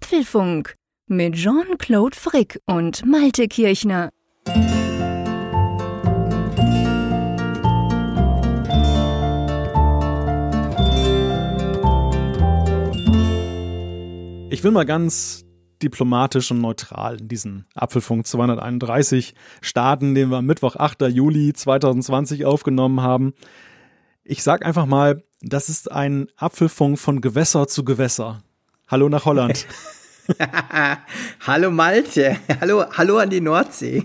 Apfelfunk mit Jean-Claude Frick und Malte Kirchner. Ich will mal ganz diplomatisch und neutral in diesen Apfelfunk 231 starten, den wir am Mittwoch, 8. Juli 2020 aufgenommen haben. Ich sag einfach mal, das ist ein Apfelfunk von Gewässer zu Gewässer. Hallo nach Holland. hallo Malte, hallo, hallo an die Nordsee.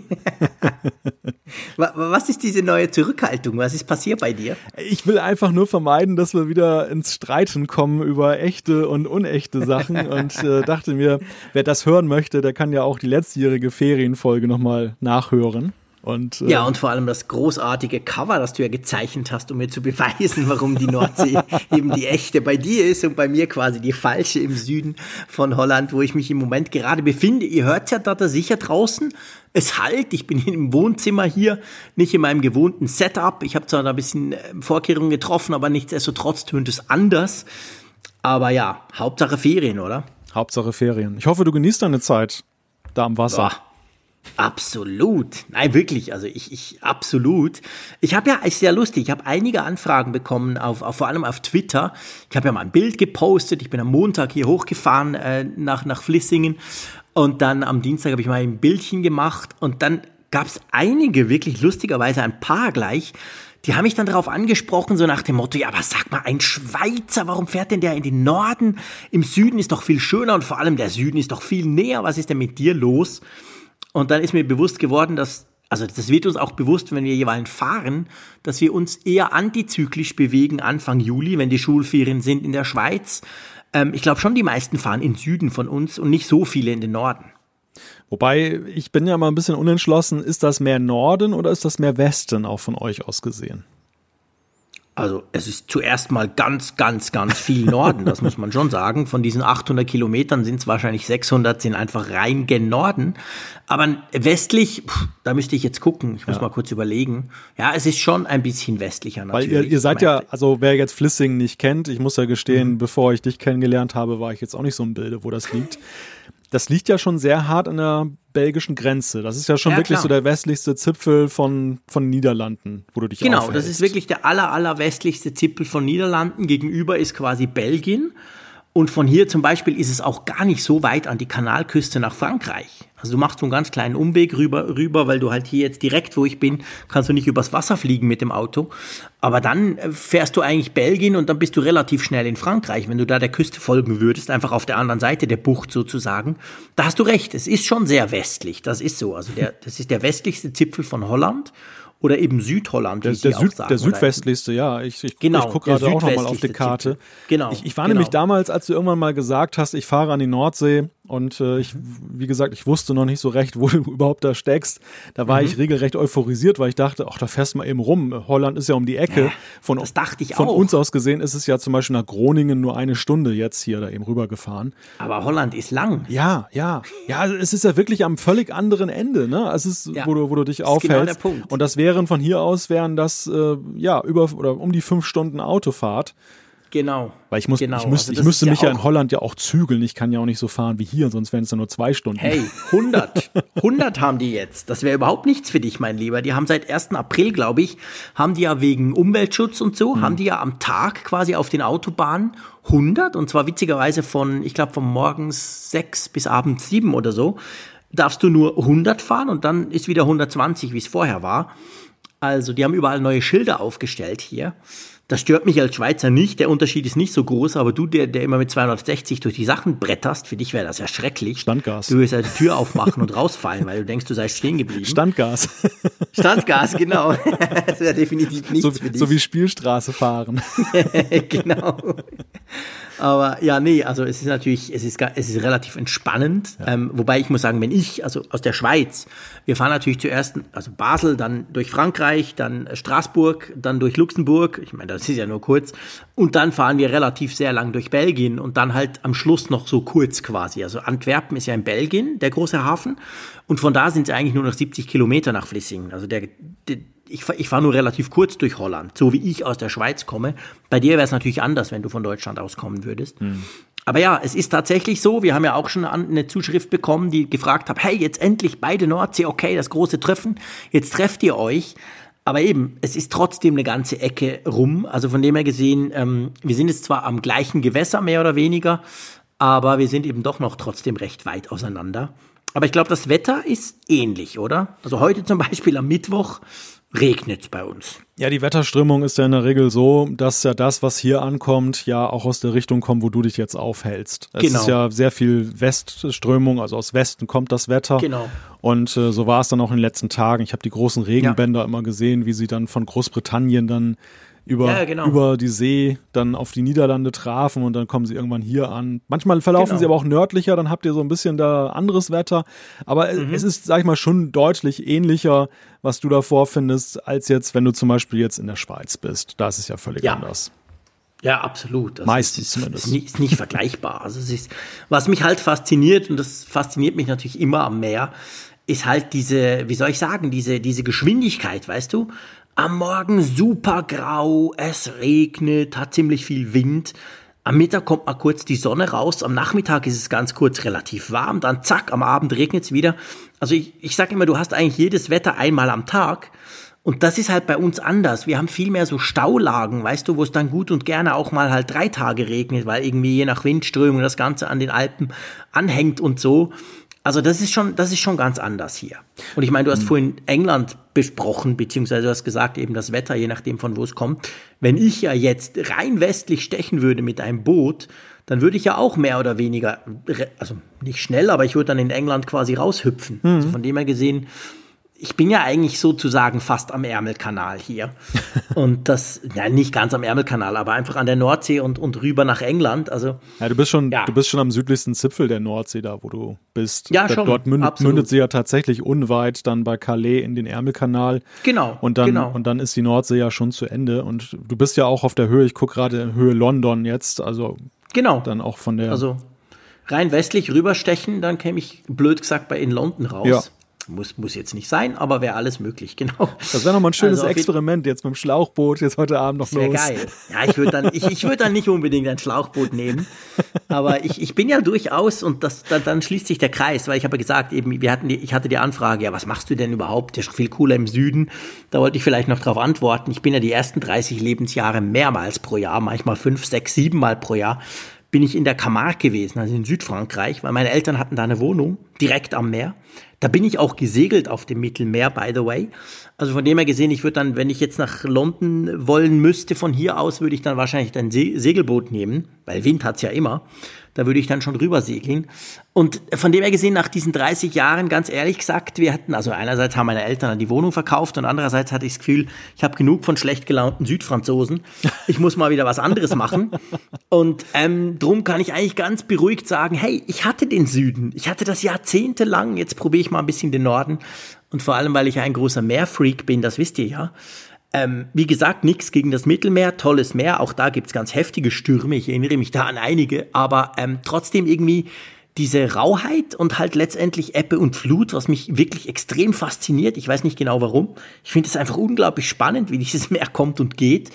Was ist diese neue Zurückhaltung? Was ist passiert bei dir? Ich will einfach nur vermeiden, dass wir wieder ins Streiten kommen über echte und unechte Sachen und äh, dachte mir, wer das hören möchte, der kann ja auch die letztjährige Ferienfolge nochmal nachhören. Und, äh, ja, und vor allem das großartige Cover, das du ja gezeichnet hast, um mir zu beweisen, warum die Nordsee eben die echte bei dir ist und bei mir quasi die falsche im Süden von Holland, wo ich mich im Moment gerade befinde. Ihr hört ja da sicher draußen. Es halt, ich bin im Wohnzimmer hier, nicht in meinem gewohnten Setup. Ich habe zwar da ein bisschen äh, Vorkehrungen getroffen, aber nichtsdestotrotz tönt es anders. Aber ja, Hauptsache Ferien, oder? Hauptsache Ferien. Ich hoffe, du genießt deine Zeit da am Wasser. Boah. Absolut. Nein, wirklich. Also ich, ich absolut. Ich habe ja, ist sehr lustig, ich habe einige Anfragen bekommen, auf, auf, vor allem auf Twitter. Ich habe ja mal ein Bild gepostet. Ich bin am Montag hier hochgefahren äh, nach, nach Flissingen. Und dann am Dienstag habe ich mal ein Bildchen gemacht. Und dann gab es einige, wirklich lustigerweise ein paar gleich, die haben mich dann darauf angesprochen, so nach dem Motto, ja, aber sag mal, ein Schweizer, warum fährt denn der in den Norden? Im Süden ist doch viel schöner und vor allem der Süden ist doch viel näher. Was ist denn mit dir los? Und dann ist mir bewusst geworden, dass, also das wird uns auch bewusst, wenn wir jeweils fahren, dass wir uns eher antizyklisch bewegen Anfang Juli, wenn die Schulferien sind in der Schweiz. Ähm, ich glaube schon, die meisten fahren in Süden von uns und nicht so viele in den Norden. Wobei, ich bin ja mal ein bisschen unentschlossen, ist das mehr Norden oder ist das mehr Westen auch von euch aus gesehen? Also es ist zuerst mal ganz, ganz, ganz viel Norden, das muss man schon sagen. Von diesen 800 Kilometern sind es wahrscheinlich 600, sind einfach rein gen Norden. Aber westlich, pff, da müsste ich jetzt gucken, ich muss ja. mal kurz überlegen. Ja, es ist schon ein bisschen westlicher natürlich. Weil ihr, ihr seid ja, also wer jetzt Flissingen nicht kennt, ich muss ja gestehen, mhm. bevor ich dich kennengelernt habe, war ich jetzt auch nicht so im Bilde, wo das liegt das liegt ja schon sehr hart an der belgischen Grenze. Das ist ja schon ja, wirklich klar. so der westlichste Zipfel von, von Niederlanden, wo du dich Genau, aufhältst. das ist wirklich der aller, aller westlichste Zipfel von Niederlanden. Gegenüber ist quasi Belgien. Und von hier zum Beispiel ist es auch gar nicht so weit an die Kanalküste nach Frankreich. Also du machst so einen ganz kleinen Umweg rüber, rüber, weil du halt hier jetzt direkt, wo ich bin, kannst du nicht übers Wasser fliegen mit dem Auto. Aber dann äh, fährst du eigentlich Belgien und dann bist du relativ schnell in Frankreich, wenn du da der Küste folgen würdest, einfach auf der anderen Seite der Bucht sozusagen. Da hast du recht, es ist schon sehr westlich, das ist so. Also der, das ist der westlichste Zipfel von Holland oder eben Südholland, wie der, der, Süd, sagen, der südwestlichste, ja. Ich, ich, genau, ich gucke gerade auch nochmal auf die Karte. Genau. Ich, ich war genau. nämlich damals, als du irgendwann mal gesagt hast, ich fahre an die Nordsee, und äh, ich, wie gesagt, ich wusste noch nicht so recht, wo du überhaupt da steckst. Da war mhm. ich regelrecht euphorisiert, weil ich dachte, ach, da fährst du mal eben rum. Holland ist ja um die Ecke. Von, das dachte ich von auch. uns aus gesehen ist es ja zum Beispiel nach Groningen nur eine Stunde jetzt hier da eben rübergefahren. Aber Holland ist lang. Ja, ja. Ja, es ist ja wirklich am völlig anderen Ende, ne? Es ist, ja. wo, du, wo du dich das aufhältst. Genau der Punkt. Und das wären von hier aus wären das äh, ja über oder um die fünf Stunden Autofahrt. Genau. Weil ich muss, genau. ich, müsste, also ich müsste mich ja, ja, in Holland ja auch zügeln. Ich kann ja auch nicht so fahren wie hier, sonst wären es ja nur zwei Stunden. Hey, 100. 100 haben die jetzt. Das wäre überhaupt nichts für dich, mein Lieber. Die haben seit 1. April, glaube ich, haben die ja wegen Umweltschutz und so, hm. haben die ja am Tag quasi auf den Autobahnen 100 und zwar witzigerweise von, ich glaube, von morgens 6 bis abends 7 oder so, darfst du nur 100 fahren und dann ist wieder 120, wie es vorher war. Also, die haben überall neue Schilder aufgestellt hier. Das stört mich als Schweizer nicht. Der Unterschied ist nicht so groß, aber du, der, der immer mit 260 durch die Sachen bretterst, für dich wäre das ja schrecklich. Standgas. Du wirst ja die Tür aufmachen und rausfallen, weil du denkst, du seist stehen geblieben. Standgas. Standgas, genau. Das wäre definitiv nichts so, für dich. So wie Spielstraße fahren. genau. Aber ja, nee, also es ist natürlich, es ist, es ist relativ entspannend. Ja. Ähm, wobei ich muss sagen, wenn ich, also aus der Schweiz, wir fahren natürlich zuerst, also Basel, dann durch Frankreich, dann Straßburg, dann durch Luxemburg. Ich meine, das ist ja nur kurz. Und dann fahren wir relativ sehr lang durch Belgien und dann halt am Schluss noch so kurz quasi. Also Antwerpen ist ja in Belgien, der große Hafen. Und von da sind es eigentlich nur noch 70 Kilometer nach Flissingen. Also der, der ich, ich fahre nur relativ kurz durch Holland, so wie ich aus der Schweiz komme. Bei dir wäre es natürlich anders, wenn du von Deutschland aus kommen würdest. Mhm. aber ja, es ist tatsächlich so. Wir haben ja auch schon eine Zuschrift bekommen, die gefragt hat, hey, jetzt endlich beide Nordsee, okay, das große Treffen, jetzt trefft ihr euch. Aber eben, es ist trotzdem eine ganze Ecke rum. Also von dem her gesehen, ähm, wir sind jetzt zwar am gleichen Gewässer, mehr oder weniger, aber wir sind eben doch noch trotzdem recht weit auseinander. Aber ich glaube, das Wetter ist ähnlich, oder? Also heute zum Beispiel am Mittwoch regnet bei uns. Ja, die Wetterströmung ist ja in der Regel so, dass ja das, was hier ankommt, ja auch aus der Richtung kommt, wo du dich jetzt aufhältst. Es genau. ist ja sehr viel Westströmung, also aus Westen kommt das Wetter. Genau. Und äh, so war es dann auch in den letzten Tagen. Ich habe die großen Regenbänder ja. immer gesehen, wie sie dann von Großbritannien dann über, ja, genau. über die See dann auf die Niederlande trafen und dann kommen sie irgendwann hier an. Manchmal verlaufen genau. sie aber auch nördlicher, dann habt ihr so ein bisschen da anderes Wetter. Aber mhm. es ist, sag ich mal, schon deutlich ähnlicher, was du da vorfindest, als jetzt, wenn du zum Beispiel jetzt in der Schweiz bist. Da ist es ja völlig ja. anders. Ja, absolut. Das Meistens ist, zumindest. Ist nicht, ist nicht vergleichbar. Also es ist, was mich halt fasziniert, und das fasziniert mich natürlich immer am Meer, ist halt diese, wie soll ich sagen, diese, diese Geschwindigkeit, weißt du? Am Morgen super grau, es regnet, hat ziemlich viel Wind. Am Mittag kommt mal kurz die Sonne raus, am Nachmittag ist es ganz kurz relativ warm, dann zack, am Abend regnet es wieder. Also ich, ich sage immer, du hast eigentlich jedes Wetter einmal am Tag. Und das ist halt bei uns anders. Wir haben viel mehr so Staulagen, weißt du, wo es dann gut und gerne auch mal halt drei Tage regnet, weil irgendwie je nach Windströmung das Ganze an den Alpen anhängt und so. Also das ist schon, das ist schon ganz anders hier. Und ich meine, du hast mhm. vorhin England besprochen, beziehungsweise du hast gesagt, eben das Wetter, je nachdem von wo es kommt. Wenn ich ja jetzt rein westlich stechen würde mit einem Boot, dann würde ich ja auch mehr oder weniger, also nicht schnell, aber ich würde dann in England quasi raushüpfen. Mhm. Also von dem her gesehen, ich bin ja eigentlich sozusagen fast am Ärmelkanal hier. Und das, ja, nicht ganz am Ärmelkanal, aber einfach an der Nordsee und, und rüber nach England. Also, ja, du bist schon, ja. du bist schon am südlichsten Zipfel der Nordsee da, wo du bist. Ja, schon. Dort mündet, mündet sie ja tatsächlich unweit dann bei Calais in den Ärmelkanal. Genau. Und dann, genau. und dann ist die Nordsee ja schon zu Ende. Und du bist ja auch auf der Höhe, ich gucke gerade Höhe London jetzt, also. Genau. Dann auch von der. Also rein westlich rüberstechen, dann käme ich blöd gesagt bei in London raus. Ja. Muss, muss jetzt nicht sein, aber wäre alles möglich, genau. Das wäre nochmal ein schönes also Experiment jetzt mit dem Schlauchboot, jetzt heute Abend noch das los. geil. Ja, ich würde dann, ich, ich würde dann nicht unbedingt ein Schlauchboot nehmen, aber ich, ich bin ja durchaus, und das, dann, dann schließt sich der Kreis, weil ich habe gesagt, eben, wir hatten die, ich hatte die Anfrage, ja, was machst du denn überhaupt? Der ist viel cooler im Süden. Da wollte ich vielleicht noch darauf antworten. Ich bin ja die ersten 30 Lebensjahre mehrmals pro Jahr, manchmal fünf, sechs, sieben Mal pro Jahr bin ich in der Camargue gewesen, also in Südfrankreich, weil meine Eltern hatten da eine Wohnung direkt am Meer. Da bin ich auch gesegelt auf dem Mittelmeer, by the way. Also von dem her gesehen, ich würde dann, wenn ich jetzt nach London wollen müsste, von hier aus würde ich dann wahrscheinlich ein Segelboot nehmen, weil Wind hat's ja immer da würde ich dann schon rüber segeln. Und von dem her gesehen, nach diesen 30 Jahren, ganz ehrlich gesagt, wir hatten, also einerseits haben meine Eltern die Wohnung verkauft und andererseits hatte ich das Gefühl, ich habe genug von schlecht gelaunten Südfranzosen. Ich muss mal wieder was anderes machen. Und ähm, drum kann ich eigentlich ganz beruhigt sagen, hey, ich hatte den Süden. Ich hatte das jahrzehntelang. Jetzt probiere ich mal ein bisschen den Norden. Und vor allem, weil ich ein großer Meerfreak bin, das wisst ihr ja. Ähm, wie gesagt, nichts gegen das Mittelmeer, tolles Meer, auch da gibt's ganz heftige Stürme, ich erinnere mich da an einige, aber ähm, trotzdem irgendwie diese Rauheit und halt letztendlich Ebbe und Flut, was mich wirklich extrem fasziniert. Ich weiß nicht genau warum. Ich finde es einfach unglaublich spannend, wie dieses Meer kommt und geht.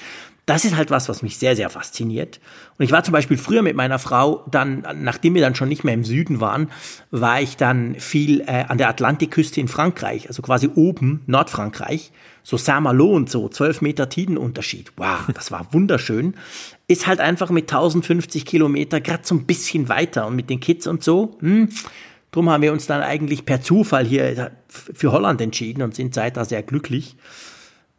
Das ist halt was, was mich sehr, sehr fasziniert. Und ich war zum Beispiel früher mit meiner Frau, dann, nachdem wir dann schon nicht mehr im Süden waren, war ich dann viel äh, an der Atlantikküste in Frankreich, also quasi oben, Nordfrankreich so Saint-Malo und so, 12 Meter Tidenunterschied. Wow, das war wunderschön. Ist halt einfach mit 1050 Kilometer gerade so ein bisschen weiter und mit den Kids und so. Hm, drum haben wir uns dann eigentlich per Zufall hier für Holland entschieden und sind seit da sehr glücklich.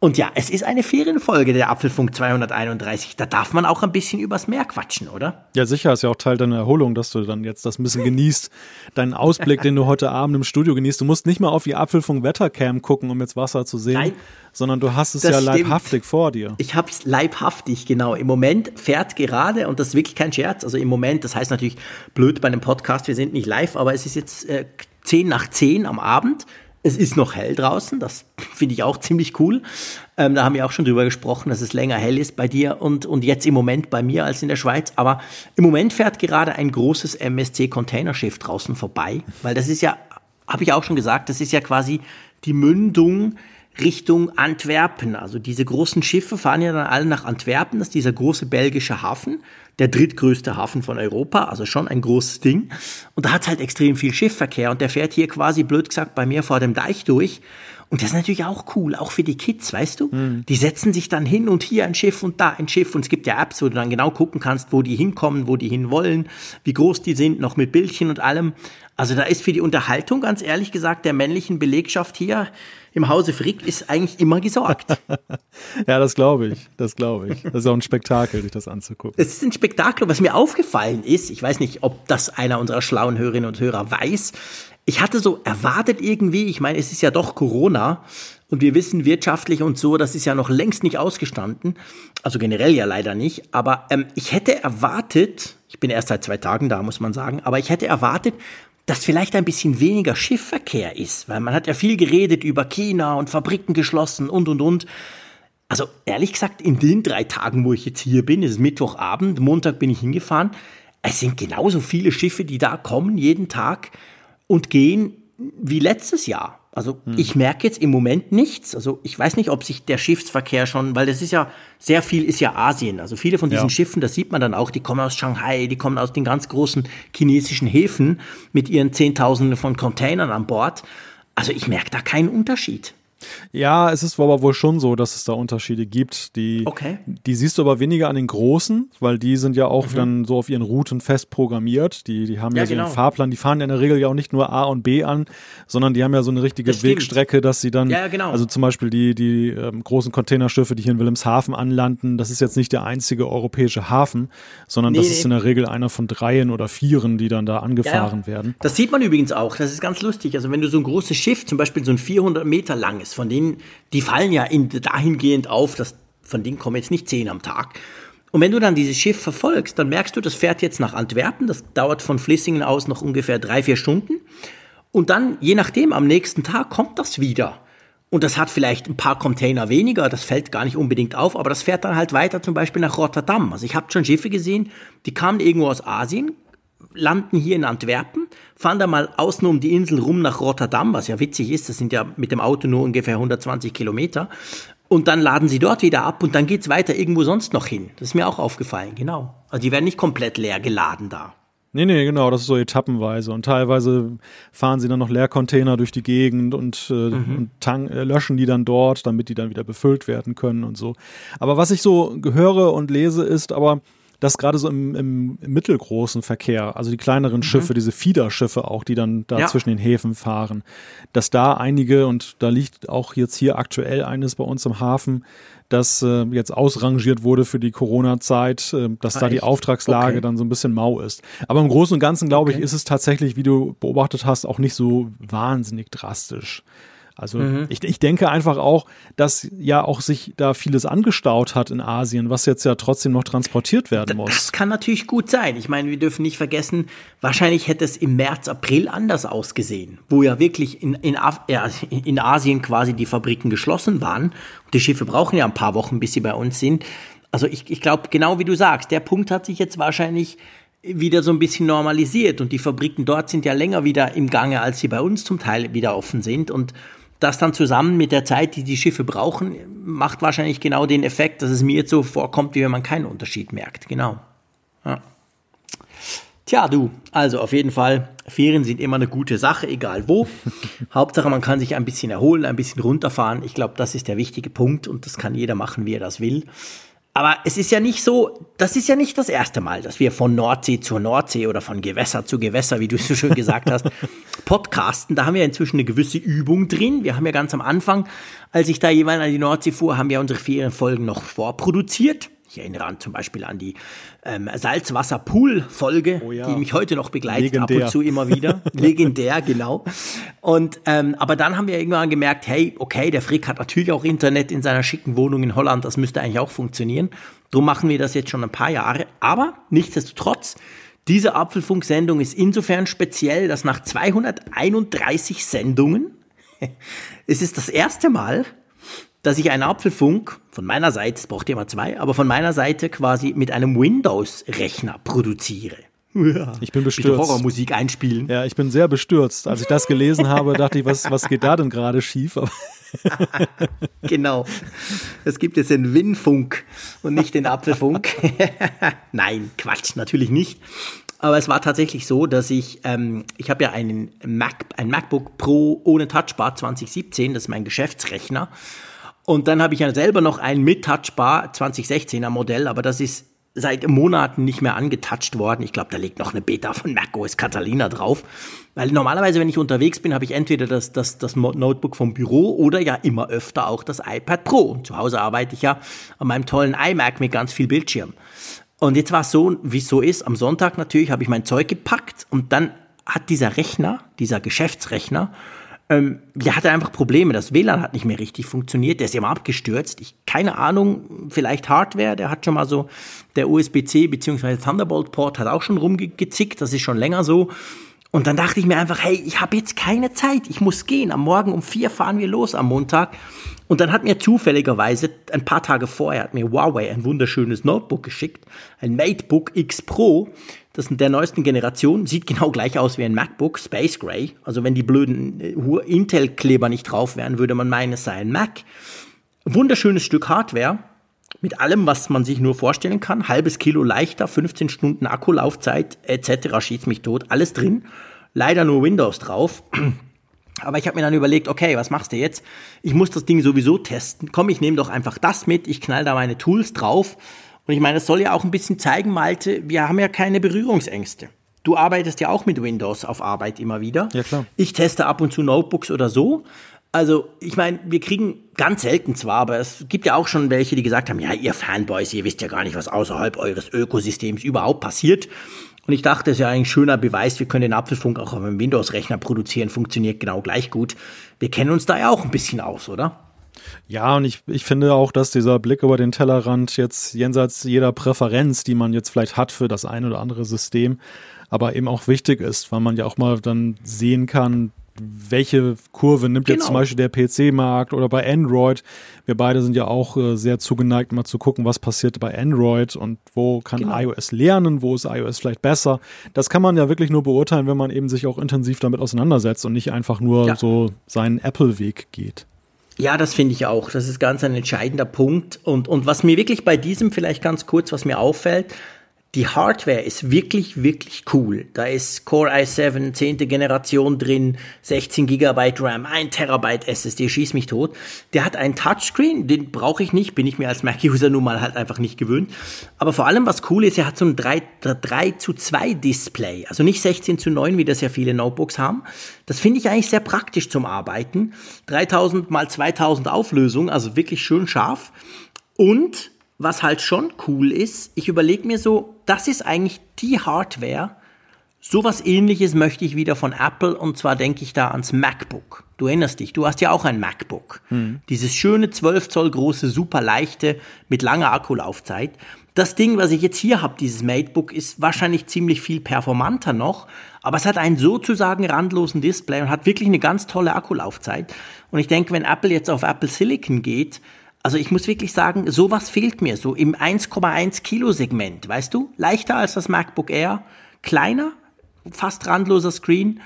Und ja, es ist eine Ferienfolge der Apfelfunk 231. Da darf man auch ein bisschen übers Meer quatschen, oder? Ja, sicher, ist ja auch Teil deiner Erholung, dass du dann jetzt das ein bisschen genießt. Deinen Ausblick, den du heute Abend im Studio genießt. Du musst nicht mal auf die Apfelfunk Wettercam gucken, um jetzt Wasser zu sehen, Nein, sondern du hast es ja stimmt. leibhaftig vor dir. Ich habe es leibhaftig, genau. Im Moment fährt gerade, und das ist wirklich kein Scherz, also im Moment, das heißt natürlich blöd bei einem Podcast, wir sind nicht live, aber es ist jetzt äh, 10 nach 10 am Abend es ist noch hell draußen, das finde ich auch ziemlich cool. Ähm, da haben wir auch schon drüber gesprochen, dass es länger hell ist bei dir und, und jetzt im Moment bei mir als in der Schweiz. Aber im Moment fährt gerade ein großes MSC-Containerschiff draußen vorbei, weil das ist ja, habe ich auch schon gesagt, das ist ja quasi die Mündung Richtung Antwerpen. Also diese großen Schiffe fahren ja dann alle nach Antwerpen, das ist dieser große belgische Hafen, der drittgrößte Hafen von Europa, also schon ein großes Ding. Und da hat halt extrem viel Schiffverkehr und der fährt hier quasi, blöd gesagt, bei mir vor dem Deich durch. Und das ist natürlich auch cool, auch für die Kids, weißt du? Mhm. Die setzen sich dann hin und hier ein Schiff und da ein Schiff. Und es gibt ja Apps, wo du dann genau gucken kannst, wo die hinkommen, wo die hinwollen, wie groß die sind, noch mit Bildchen und allem. Also da ist für die Unterhaltung, ganz ehrlich gesagt, der männlichen Belegschaft hier im Hause Frick ist eigentlich immer gesorgt. ja, das glaube ich. Das glaube ich. Das ist auch ein Spektakel, sich das anzugucken. Es ist ein Spektakel. Was mir aufgefallen ist, ich weiß nicht, ob das einer unserer schlauen Hörerinnen und Hörer weiß. Ich hatte so erwartet irgendwie, ich meine, es ist ja doch Corona und wir wissen wirtschaftlich und so, das ist ja noch längst nicht ausgestanden. Also generell ja leider nicht. Aber ähm, ich hätte erwartet, ich bin erst seit zwei Tagen da, muss man sagen, aber ich hätte erwartet, dass vielleicht ein bisschen weniger Schiffverkehr ist, weil man hat ja viel geredet über China und Fabriken geschlossen und und und. Also ehrlich gesagt, in den drei Tagen, wo ich jetzt hier bin, ist Mittwochabend, Montag bin ich hingefahren, es sind genauso viele Schiffe, die da kommen jeden Tag und gehen wie letztes Jahr. Also hm. ich merke jetzt im Moment nichts. Also ich weiß nicht, ob sich der Schiffsverkehr schon, weil das ist ja, sehr viel ist ja Asien. Also viele von diesen ja. Schiffen, das sieht man dann auch, die kommen aus Shanghai, die kommen aus den ganz großen chinesischen Häfen mit ihren Zehntausenden von Containern an Bord. Also ich merke da keinen Unterschied. Ja, es ist aber wohl schon so, dass es da Unterschiede gibt. Die, okay. die siehst du aber weniger an den großen, weil die sind ja auch mhm. dann so auf ihren Routen fest programmiert. Die, die haben ja, ja so genau. einen Fahrplan. Die fahren ja in der Regel ja auch nicht nur A und B an, sondern die haben ja so eine richtige das Wegstrecke, dass sie dann, ja, genau. also zum Beispiel die, die ähm, großen Containerschiffe, die hier in Wilhelmshaven anlanden, das ist jetzt nicht der einzige europäische Hafen, sondern nee, das ist in der Regel einer von dreien oder vieren, die dann da angefahren ja, werden. Das sieht man übrigens auch. Das ist ganz lustig. Also wenn du so ein großes Schiff, zum Beispiel so ein 400 Meter langes, ist. Von denen, die fallen ja in, dahingehend auf, dass von denen kommen jetzt nicht zehn am Tag. Und wenn du dann dieses Schiff verfolgst, dann merkst du, das fährt jetzt nach Antwerpen. Das dauert von Flissingen aus noch ungefähr drei, vier Stunden. Und dann, je nachdem, am nächsten Tag kommt das wieder. Und das hat vielleicht ein paar Container weniger, das fällt gar nicht unbedingt auf, aber das fährt dann halt weiter zum Beispiel nach Rotterdam. Also ich habe schon Schiffe gesehen, die kamen irgendwo aus Asien, landen hier in Antwerpen, fahren da mal außen um die Insel rum nach Rotterdam, was ja witzig ist, das sind ja mit dem Auto nur ungefähr 120 Kilometer. Und dann laden sie dort wieder ab und dann geht's weiter irgendwo sonst noch hin. Das ist mir auch aufgefallen, genau. Also die werden nicht komplett leer geladen da. Nee, nee, genau, das ist so etappenweise. Und teilweise fahren sie dann noch Leercontainer durch die Gegend und, äh, mhm. und äh, löschen die dann dort, damit die dann wieder befüllt werden können und so. Aber was ich so höre und lese, ist aber, dass gerade so im, im, im, mittelgroßen Verkehr, also die kleineren mhm. Schiffe, diese Fiederschiffe auch, die dann da ja. zwischen den Häfen fahren, dass da einige, und da liegt auch jetzt hier aktuell eines bei uns im Hafen, das äh, jetzt ausrangiert wurde für die Corona-Zeit, äh, dass ah, da echt? die Auftragslage okay. dann so ein bisschen mau ist. Aber im Großen und Ganzen, glaube okay. ich, ist es tatsächlich, wie du beobachtet hast, auch nicht so wahnsinnig drastisch. Also mhm. ich, ich denke einfach auch, dass ja auch sich da vieles angestaut hat in Asien, was jetzt ja trotzdem noch transportiert werden muss. Das kann natürlich gut sein. Ich meine, wir dürfen nicht vergessen, wahrscheinlich hätte es im März, April anders ausgesehen, wo ja wirklich in, in, in Asien quasi die Fabriken geschlossen waren. Die Schiffe brauchen ja ein paar Wochen, bis sie bei uns sind. Also ich, ich glaube, genau wie du sagst, der Punkt hat sich jetzt wahrscheinlich wieder so ein bisschen normalisiert und die Fabriken dort sind ja länger wieder im Gange, als sie bei uns zum Teil wieder offen sind und das dann zusammen mit der Zeit, die die Schiffe brauchen, macht wahrscheinlich genau den Effekt, dass es mir jetzt so vorkommt, wie wenn man keinen Unterschied merkt. Genau. Ja. Tja, du, also auf jeden Fall, Ferien sind immer eine gute Sache, egal wo. Hauptsache, man kann sich ein bisschen erholen, ein bisschen runterfahren. Ich glaube, das ist der wichtige Punkt und das kann jeder machen, wie er das will. Aber es ist ja nicht so, das ist ja nicht das erste Mal, dass wir von Nordsee zur Nordsee oder von Gewässer zu Gewässer, wie du es so schön gesagt hast, podcasten. Da haben wir inzwischen eine gewisse Übung drin. Wir haben ja ganz am Anfang, als ich da jemand an die Nordsee fuhr, haben wir unsere Ferienfolgen noch vorproduziert. Ich erinnere an, zum Beispiel an die ähm, Salzwasser-Pool-Folge, oh ja. die mich heute noch begleitet, Legendär. ab und zu immer wieder. Legendär, genau. Und ähm, aber dann haben wir irgendwann gemerkt, hey, okay, der Frick hat natürlich auch Internet in seiner schicken Wohnung in Holland, das müsste eigentlich auch funktionieren. Darum machen wir das jetzt schon ein paar Jahre. Aber nichtsdestotrotz, diese Apfelfunk-Sendung ist insofern speziell, dass nach 231 Sendungen es ist das erste Mal, dass ich einen Apfelfunk von meiner Seite, es braucht ja immer zwei, aber von meiner Seite quasi mit einem Windows-Rechner produziere. Ja, ich bin bestürzt. Bitte Horrormusik einspielen. Ja, ich bin sehr bestürzt. Als ich das gelesen habe, dachte ich, was, was geht da denn gerade schief? Genau. Es gibt jetzt den Winfunk und nicht den Apfelfunk. Nein, Quatsch, natürlich nicht. Aber es war tatsächlich so, dass ich, ähm, ich habe ja einen Mac, ein MacBook Pro ohne Touchbar 2017, das ist mein Geschäftsrechner. Und dann habe ich ja selber noch einen mit Touchbar 2016er Modell, aber das ist seit Monaten nicht mehr angetouched worden. Ich glaube, da liegt noch eine Beta von macOS Catalina drauf. Weil normalerweise, wenn ich unterwegs bin, habe ich entweder das, das, das Notebook vom Büro oder ja immer öfter auch das iPad Pro. Und zu Hause arbeite ich ja an meinem tollen iMac mit ganz viel Bildschirm. Und jetzt war es so, wie es so ist, am Sonntag natürlich habe ich mein Zeug gepackt und dann hat dieser Rechner, dieser Geschäftsrechner, ähm, der hatte einfach Probleme. Das WLAN hat nicht mehr richtig funktioniert. Der ist immer abgestürzt. Ich, keine Ahnung, vielleicht Hardware. Der hat schon mal so, der USB-C bzw. Thunderbolt-Port hat auch schon rumgezickt. Das ist schon länger so. Und dann dachte ich mir einfach, hey, ich habe jetzt keine Zeit. Ich muss gehen. Am Morgen um vier fahren wir los am Montag. Und dann hat mir zufälligerweise ein paar Tage vorher hat mir Huawei ein wunderschönes Notebook geschickt, ein MateBook X Pro, das der neuesten Generation, sieht genau gleich aus wie ein MacBook, Space Gray. Also wenn die blöden äh, Intel-Kleber nicht drauf wären, würde man meinen, es sei ein Mac. Wunderschönes Stück Hardware mit allem, was man sich nur vorstellen kann. Halbes Kilo leichter, 15 Stunden Akkulaufzeit etc. schießt mich tot, alles drin. Leider nur Windows drauf. Aber ich habe mir dann überlegt, okay, was machst du jetzt? Ich muss das Ding sowieso testen. Komm, ich nehme doch einfach das mit, ich knall da meine Tools drauf. Und ich meine, das soll ja auch ein bisschen zeigen, Malte, wir haben ja keine Berührungsängste. Du arbeitest ja auch mit Windows auf Arbeit immer wieder. Ja, klar. Ich teste ab und zu Notebooks oder so. Also, ich meine, wir kriegen ganz selten zwar, aber es gibt ja auch schon welche, die gesagt haben, ja, ihr Fanboys, ihr wisst ja gar nicht, was außerhalb eures Ökosystems überhaupt passiert. Und ich dachte, das ist ja ein schöner Beweis, wir können den Apfelfunk auch auf einem Windows-Rechner produzieren, funktioniert genau gleich gut. Wir kennen uns da ja auch ein bisschen aus, oder? Ja, und ich, ich finde auch, dass dieser Blick über den Tellerrand jetzt jenseits jeder Präferenz, die man jetzt vielleicht hat für das eine oder andere System, aber eben auch wichtig ist, weil man ja auch mal dann sehen kann, welche Kurve nimmt genau. jetzt zum Beispiel der PC-Markt oder bei Android. Wir beide sind ja auch äh, sehr zugeneigt, mal zu gucken, was passiert bei Android und wo kann genau. iOS lernen, wo ist iOS vielleicht besser. Das kann man ja wirklich nur beurteilen, wenn man eben sich auch intensiv damit auseinandersetzt und nicht einfach nur ja. so seinen Apple-Weg geht. Ja, das finde ich auch. Das ist ganz ein entscheidender Punkt. Und, und was mir wirklich bei diesem vielleicht ganz kurz, was mir auffällt, die Hardware ist wirklich, wirklich cool. Da ist Core i7, 10. Generation drin, 16 GB RAM, 1 Terabyte SSD, schieß mich tot. Der hat einen Touchscreen, den brauche ich nicht, bin ich mir als Mac-User nun mal halt einfach nicht gewöhnt. Aber vor allem, was cool ist, er hat so ein 3, 3 zu 2 Display. Also nicht 16 zu 9, wie das ja viele Notebooks haben. Das finde ich eigentlich sehr praktisch zum Arbeiten. 3000 mal 2000 Auflösung, also wirklich schön scharf. Und was halt schon cool ist, ich überlege mir so, das ist eigentlich die Hardware. Sowas ähnliches möchte ich wieder von Apple und zwar denke ich da ans MacBook. Du erinnerst dich, du hast ja auch ein MacBook. Hm. Dieses schöne 12 Zoll große, super leichte mit langer Akkulaufzeit. Das Ding, was ich jetzt hier habe, dieses MateBook, ist wahrscheinlich ziemlich viel performanter noch, aber es hat einen sozusagen randlosen Display und hat wirklich eine ganz tolle Akkulaufzeit. Und ich denke, wenn Apple jetzt auf Apple Silicon geht, also ich muss wirklich sagen, sowas fehlt mir so im 1,1 Kilo Segment, weißt du? Leichter als das MacBook Air, kleiner, fast randloser Screen.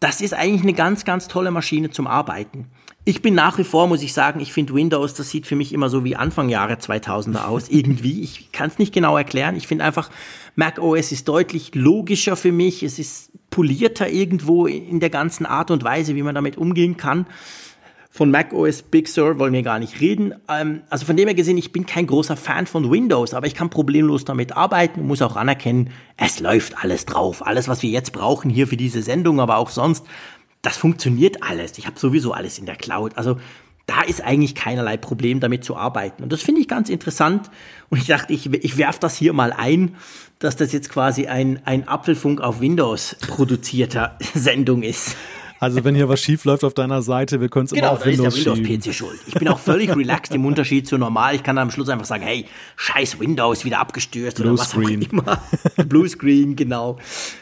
Das ist eigentlich eine ganz, ganz tolle Maschine zum Arbeiten. Ich bin nach wie vor, muss ich sagen, ich finde Windows, das sieht für mich immer so wie Anfang Jahre 2000er aus, irgendwie. Ich kann es nicht genau erklären. Ich finde einfach, Mac OS ist deutlich logischer für mich. Es ist polierter irgendwo in der ganzen Art und Weise, wie man damit umgehen kann. Von Mac OS Big Sur wollen wir gar nicht reden. Ähm, also von dem her gesehen, ich bin kein großer Fan von Windows, aber ich kann problemlos damit arbeiten und muss auch anerkennen, es läuft alles drauf. Alles, was wir jetzt brauchen hier für diese Sendung, aber auch sonst, das funktioniert alles. Ich habe sowieso alles in der Cloud. Also da ist eigentlich keinerlei Problem damit zu arbeiten. Und das finde ich ganz interessant. Und ich dachte, ich, ich werfe das hier mal ein, dass das jetzt quasi ein, ein Apfelfunk auf Windows produzierter Sendung ist. Also wenn hier was schief läuft auf deiner Seite, wir können es genau, immer auf Windows ist der Windows-PC schuld. Ich bin auch völlig relaxed im Unterschied zu normal. Ich kann dann am Schluss einfach sagen, hey, scheiß Windows, wieder abgestürzt Blue oder was Screen. auch immer. Blue Screen, genau.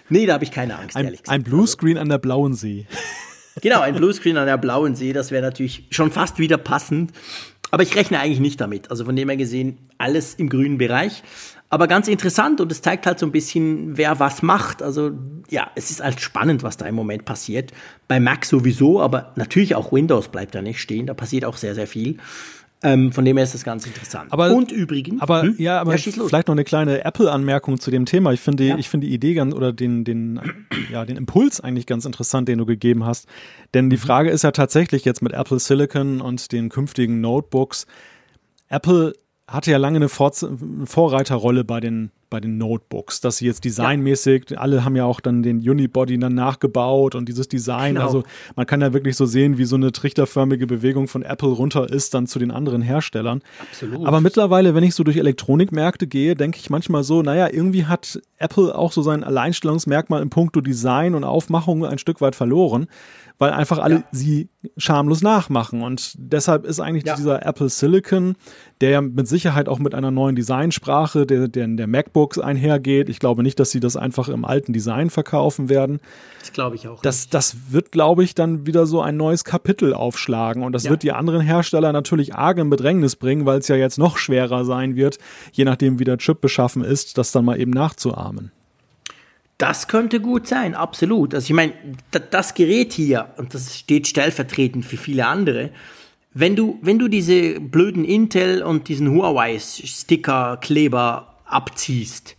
Nee, da habe ich keine Angst, ein, ehrlich gesagt. Ein Blue Screen an der blauen See. Genau, ein Bluescreen an der blauen See, das wäre natürlich schon fast wieder passend. Aber ich rechne eigentlich nicht damit. Also von dem her gesehen, alles im grünen Bereich. Aber ganz interessant und es zeigt halt so ein bisschen, wer was macht. Also ja, es ist halt spannend, was da im Moment passiert. Bei Mac sowieso, aber natürlich auch Windows bleibt da nicht stehen. Da passiert auch sehr, sehr viel. Ähm, von dem her ist das ganz interessant. Aber, und übrigens, aber hm? ja, aber ja, vielleicht noch eine kleine Apple-Anmerkung zu dem Thema. Ich finde, ja. ich finde die Idee ganz oder den, den, ja, den Impuls eigentlich ganz interessant, den du gegeben hast. Denn die mhm. Frage ist ja tatsächlich jetzt mit Apple Silicon und den künftigen Notebooks. Apple hatte ja lange eine Vor Vorreiterrolle bei den, bei den Notebooks, dass sie jetzt designmäßig, ja. alle haben ja auch dann den Unibody dann nachgebaut und dieses Design, genau. also man kann ja wirklich so sehen, wie so eine trichterförmige Bewegung von Apple runter ist dann zu den anderen Herstellern. Absolut. Aber mittlerweile, wenn ich so durch Elektronikmärkte gehe, denke ich manchmal so, naja, irgendwie hat Apple auch so sein Alleinstellungsmerkmal im Punkto Design und Aufmachung ein Stück weit verloren weil einfach alle ja. sie schamlos nachmachen. Und deshalb ist eigentlich ja. dieser Apple Silicon, der ja mit Sicherheit auch mit einer neuen Designsprache der, der, der MacBooks einhergeht. Ich glaube nicht, dass sie das einfach im alten Design verkaufen werden. Das glaube ich auch. Das, das wird, glaube ich, dann wieder so ein neues Kapitel aufschlagen. Und das ja. wird die anderen Hersteller natürlich arg in Bedrängnis bringen, weil es ja jetzt noch schwerer sein wird, je nachdem, wie der Chip beschaffen ist, das dann mal eben nachzuahmen. Das könnte gut sein, absolut. Also ich meine, das Gerät hier, und das steht stellvertretend für viele andere, wenn du, wenn du diese blöden Intel und diesen Huawei-Sticker, Kleber abziehst,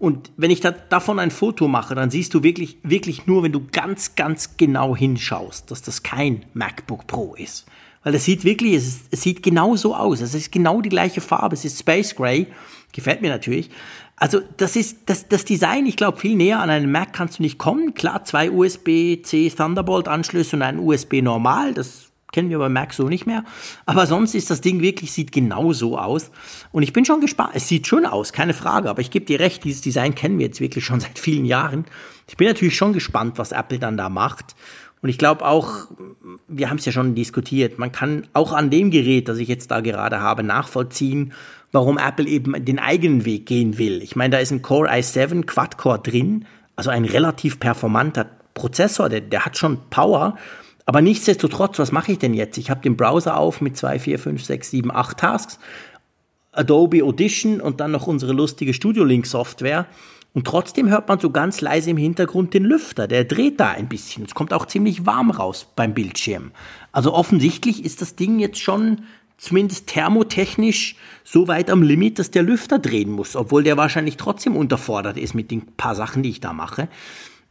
und wenn ich da, davon ein Foto mache, dann siehst du wirklich, wirklich nur, wenn du ganz, ganz genau hinschaust, dass das kein MacBook Pro ist. Weil das sieht wirklich, es, ist, es sieht genau so aus. Es ist genau die gleiche Farbe. Es ist Space Gray. Gefällt mir natürlich. Also das ist das, das Design, ich glaube, viel näher an einen Mac kannst du nicht kommen. Klar, zwei USB-C Thunderbolt-Anschlüsse und ein USB normal, das kennen wir bei Mac so nicht mehr. Aber sonst ist das Ding wirklich, sieht genau so aus. Und ich bin schon gespannt. Es sieht schon aus, keine Frage. Aber ich gebe dir recht, dieses Design kennen wir jetzt wirklich schon seit vielen Jahren. Ich bin natürlich schon gespannt, was Apple dann da macht. Und ich glaube auch, wir haben es ja schon diskutiert, man kann auch an dem Gerät, das ich jetzt da gerade habe, nachvollziehen, warum Apple eben den eigenen Weg gehen will. Ich meine, da ist ein Core i7 Quad-Core drin, also ein relativ performanter Prozessor, der, der hat schon Power. Aber nichtsdestotrotz, was mache ich denn jetzt? Ich habe den Browser auf mit 2, 4, 5, 6, 7, 8 Tasks, Adobe Audition und dann noch unsere lustige Studio Link Software. Und trotzdem hört man so ganz leise im Hintergrund den Lüfter, der dreht da ein bisschen. Es kommt auch ziemlich warm raus beim Bildschirm. Also offensichtlich ist das Ding jetzt schon zumindest thermotechnisch so weit am Limit, dass der Lüfter drehen muss, obwohl der wahrscheinlich trotzdem unterfordert ist mit den paar Sachen, die ich da mache.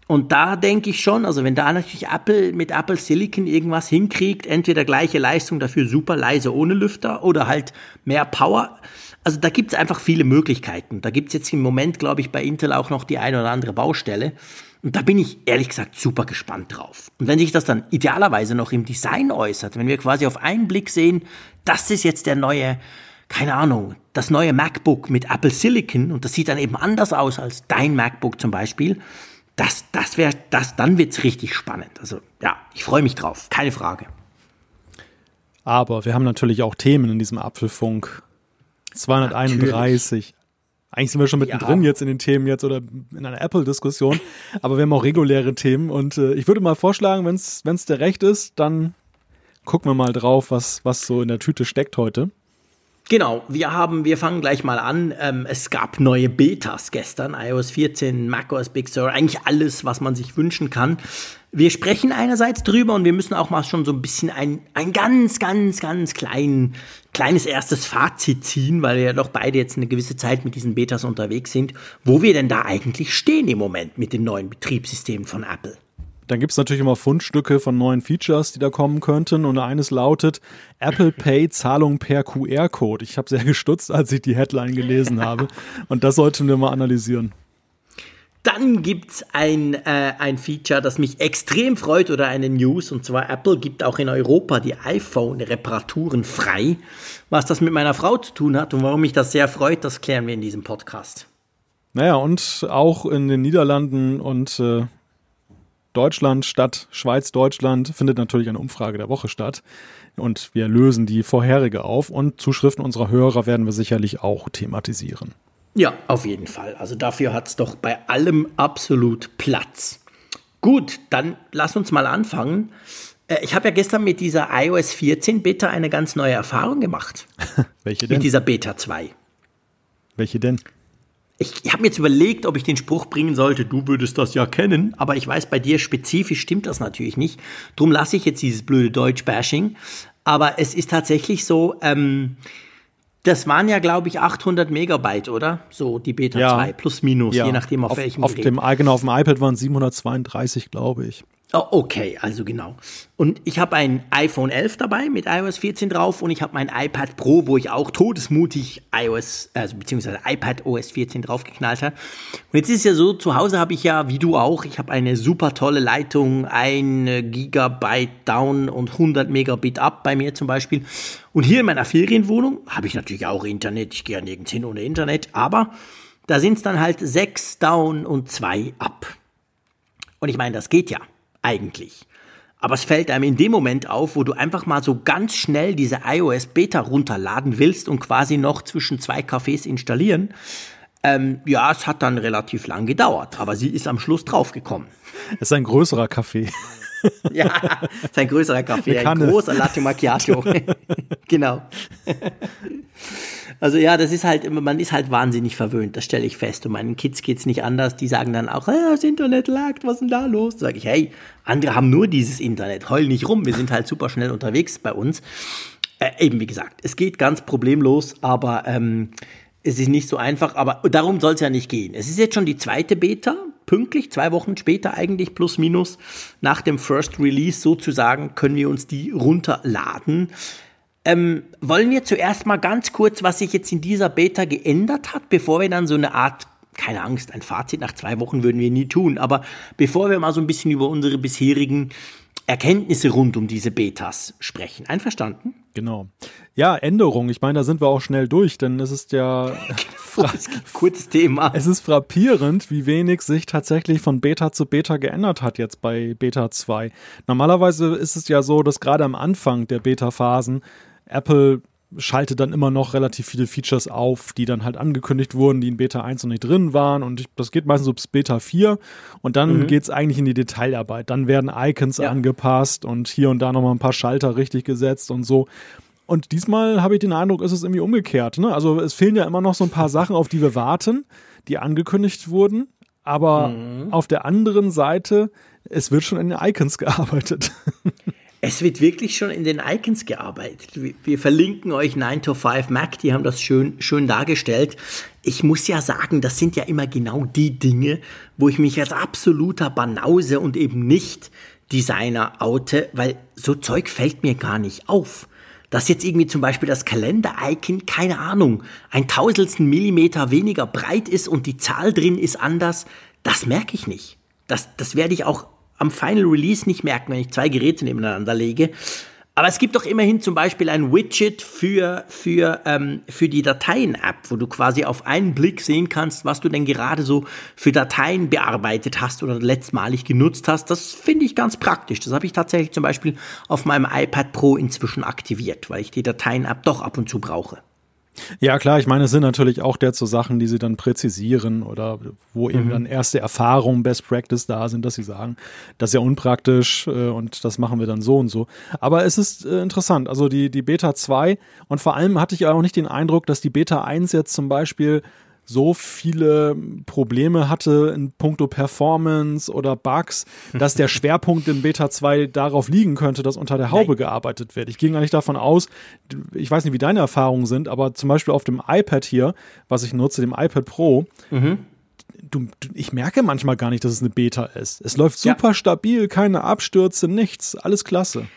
Und da denke ich schon, also wenn da natürlich Apple mit Apple Silicon irgendwas hinkriegt, entweder gleiche Leistung dafür super leise ohne Lüfter oder halt mehr Power, also da gibt es einfach viele Möglichkeiten. Da gibt es jetzt im Moment, glaube ich, bei Intel auch noch die eine oder andere Baustelle. Und da bin ich ehrlich gesagt super gespannt drauf. Und wenn sich das dann idealerweise noch im Design äußert, wenn wir quasi auf einen Blick sehen, das ist jetzt der neue, keine Ahnung, das neue MacBook mit Apple Silicon und das sieht dann eben anders aus als dein MacBook zum Beispiel, das, das wäre, das, dann wird's richtig spannend. Also ja, ich freue mich drauf, keine Frage. Aber wir haben natürlich auch Themen in diesem Apfelfunk. 231. Eigentlich sind wir schon mittendrin ja. jetzt in den Themen jetzt oder in einer Apple-Diskussion, aber wir haben auch reguläre Themen und äh, ich würde mal vorschlagen, wenn es der Recht ist, dann gucken wir mal drauf, was, was so in der Tüte steckt heute. Genau, wir haben, wir fangen gleich mal an. Ähm, es gab neue Betas gestern, iOS 14, macOS Big Sur, eigentlich alles, was man sich wünschen kann. Wir sprechen einerseits drüber und wir müssen auch mal schon so ein bisschen ein, ein ganz, ganz, ganz klein, kleines erstes Fazit ziehen, weil wir ja doch beide jetzt eine gewisse Zeit mit diesen Betas unterwegs sind, wo wir denn da eigentlich stehen im Moment mit den neuen Betriebssystemen von Apple. Dann gibt es natürlich immer Fundstücke von neuen Features, die da kommen könnten. Und eines lautet Apple Pay Zahlung per QR-Code. Ich habe sehr gestutzt, als ich die Headline gelesen habe. Und das sollten wir mal analysieren. Dann gibt's ein, äh, ein Feature, das mich extrem freut oder eine News. Und zwar Apple gibt auch in Europa die iPhone-Reparaturen frei. Was das mit meiner Frau zu tun hat und warum mich das sehr freut, das klären wir in diesem Podcast. Naja, und auch in den Niederlanden und äh, Deutschland statt Schweiz, Deutschland findet natürlich eine Umfrage der Woche statt. Und wir lösen die vorherige auf und Zuschriften unserer Hörer werden wir sicherlich auch thematisieren. Ja, auf jeden Fall. Also dafür hat es doch bei allem absolut Platz. Gut, dann lass uns mal anfangen. Äh, ich habe ja gestern mit dieser iOS 14 Beta eine ganz neue Erfahrung gemacht. Welche denn? Mit dieser Beta 2. Welche denn? Ich habe mir jetzt überlegt, ob ich den Spruch bringen sollte, du würdest das ja kennen, aber ich weiß, bei dir spezifisch stimmt das natürlich nicht. Drum lasse ich jetzt dieses blöde Deutsch-Bashing. Aber es ist tatsächlich so, ähm, das waren ja, glaube ich, 800 Megabyte, oder? So die Beta Ja. 2, plus minus, Ja, je nachdem auf, auf, welchem auf Gerät. dem, genau, auf dem iPad waren es 732, glaube ich. Oh, okay, also genau. Und ich habe ein iPhone 11 dabei mit iOS 14 drauf und ich habe mein iPad Pro, wo ich auch todesmutig iOS, also beziehungsweise iPad OS 14 draufgeknallt habe. Und jetzt ist es ja so, zu Hause habe ich ja, wie du auch, ich habe eine super tolle Leitung, ein Gigabyte down und 100 Megabit up bei mir zum Beispiel. Und hier in meiner Ferienwohnung habe ich natürlich auch Internet, ich gehe ja nirgends hin ohne Internet, aber da sind es dann halt sechs down und zwei up. Und ich meine, das geht ja eigentlich. Aber es fällt einem in dem Moment auf, wo du einfach mal so ganz schnell diese iOS Beta runterladen willst und quasi noch zwischen zwei Cafés installieren. Ähm, ja, es hat dann relativ lang gedauert, aber sie ist am Schluss draufgekommen. Es ist ein größerer Kaffee. Ja, ist ein größerer Kaffee, ein großer Latte Macchiato. genau. Also ja, das ist halt, immer- man ist halt wahnsinnig verwöhnt, das stelle ich fest. Und meinen Kids geht's nicht anders. Die sagen dann auch, "Ah, das Internet lagt, was ist denn da los? Sag ich, hey, andere haben nur dieses Internet, heul nicht rum, wir sind halt super schnell unterwegs bei uns. Äh, eben wie gesagt, es geht ganz problemlos, aber ähm, es ist nicht so einfach, aber darum soll es ja nicht gehen. Es ist jetzt schon die zweite Beta, pünktlich, zwei Wochen später eigentlich, plus minus, nach dem First Release sozusagen, können wir uns die runterladen. Ähm, wollen wir zuerst mal ganz kurz, was sich jetzt in dieser Beta geändert hat, bevor wir dann so eine Art, keine Angst, ein Fazit nach zwei Wochen würden wir nie tun, aber bevor wir mal so ein bisschen über unsere bisherigen Erkenntnisse rund um diese Betas sprechen. Einverstanden? Genau. Ja, Änderung. Ich meine, da sind wir auch schnell durch, denn es ist ja Kurzes Thema. Es ist frappierend, wie wenig sich tatsächlich von Beta zu Beta geändert hat jetzt bei Beta 2. Normalerweise ist es ja so, dass gerade am Anfang der Beta-Phasen Apple schaltet dann immer noch relativ viele Features auf, die dann halt angekündigt wurden, die in Beta 1 noch nicht drin waren. Und ich, das geht meistens so bis Beta 4. Und dann geht's eigentlich in die Detailarbeit. Dann werden Icons Ja. angepasst und hier und da nochmal ein paar Schalter richtig gesetzt und so. Und diesmal habe ich den Eindruck, ist es irgendwie umgekehrt. Ne? Also es fehlen ja immer noch so ein paar Sachen, auf die wir warten, die angekündigt wurden. Aber auf der anderen Seite, es wird schon an den Icons gearbeitet. Es wird wirklich schon in den Icons gearbeitet. Wir- verlinken euch 9 to 5 Mac, die haben das schön, schön dargestellt. Ich muss ja sagen, das sind ja immer genau die Dinge, wo ich mich als absoluter Banause und eben nicht Designer oute, weil so Zeug fällt mir gar nicht auf. Dass jetzt irgendwie zum Beispiel das Kalender-Icon, keine Ahnung, ein Tausendstel Millimeter weniger breit ist und die Zahl drin ist anders, das merke ich nicht. Das, das werde ich auch am Final Release nicht merken, wenn ich zwei Geräte nebeneinander lege. Aber es gibt doch immerhin zum Beispiel ein Widget für, für, ähm, für die Dateien-App, wo du quasi auf einen Blick sehen kannst, was du denn gerade so für Dateien bearbeitet hast oder letztmalig genutzt hast. Das finde ich ganz praktisch. Das habe ich tatsächlich zum Beispiel auf meinem iPad Pro inzwischen aktiviert, weil ich die Dateien-App doch ab und zu brauche. Ja, klar, ich meine, es sind natürlich auch dazu Sachen, die sie dann präzisieren oder wo eben dann erste Erfahrungen, Best Practice da sind, dass sie sagen, das ist ja unpraktisch äh, und das machen wir dann so und so. Aber es ist äh, interessant, also die, die Beta 2 und vor allem hatte ich auch nicht den Eindruck, dass die Beta 1 jetzt zum Beispiel so viele Probleme hatte in puncto Performance oder Bugs, dass der Schwerpunkt in Beta 2 darauf liegen könnte, dass unter der Haube gearbeitet wird. Ich ging eigentlich davon aus, ich weiß nicht, wie deine Erfahrungen sind, aber zum Beispiel auf dem iPad hier, was ich nutze, dem iPad Pro, du, du, ich merke manchmal gar nicht, dass es eine Beta ist. Es läuft Ja. super stabil, keine Abstürze, nichts, alles klasse.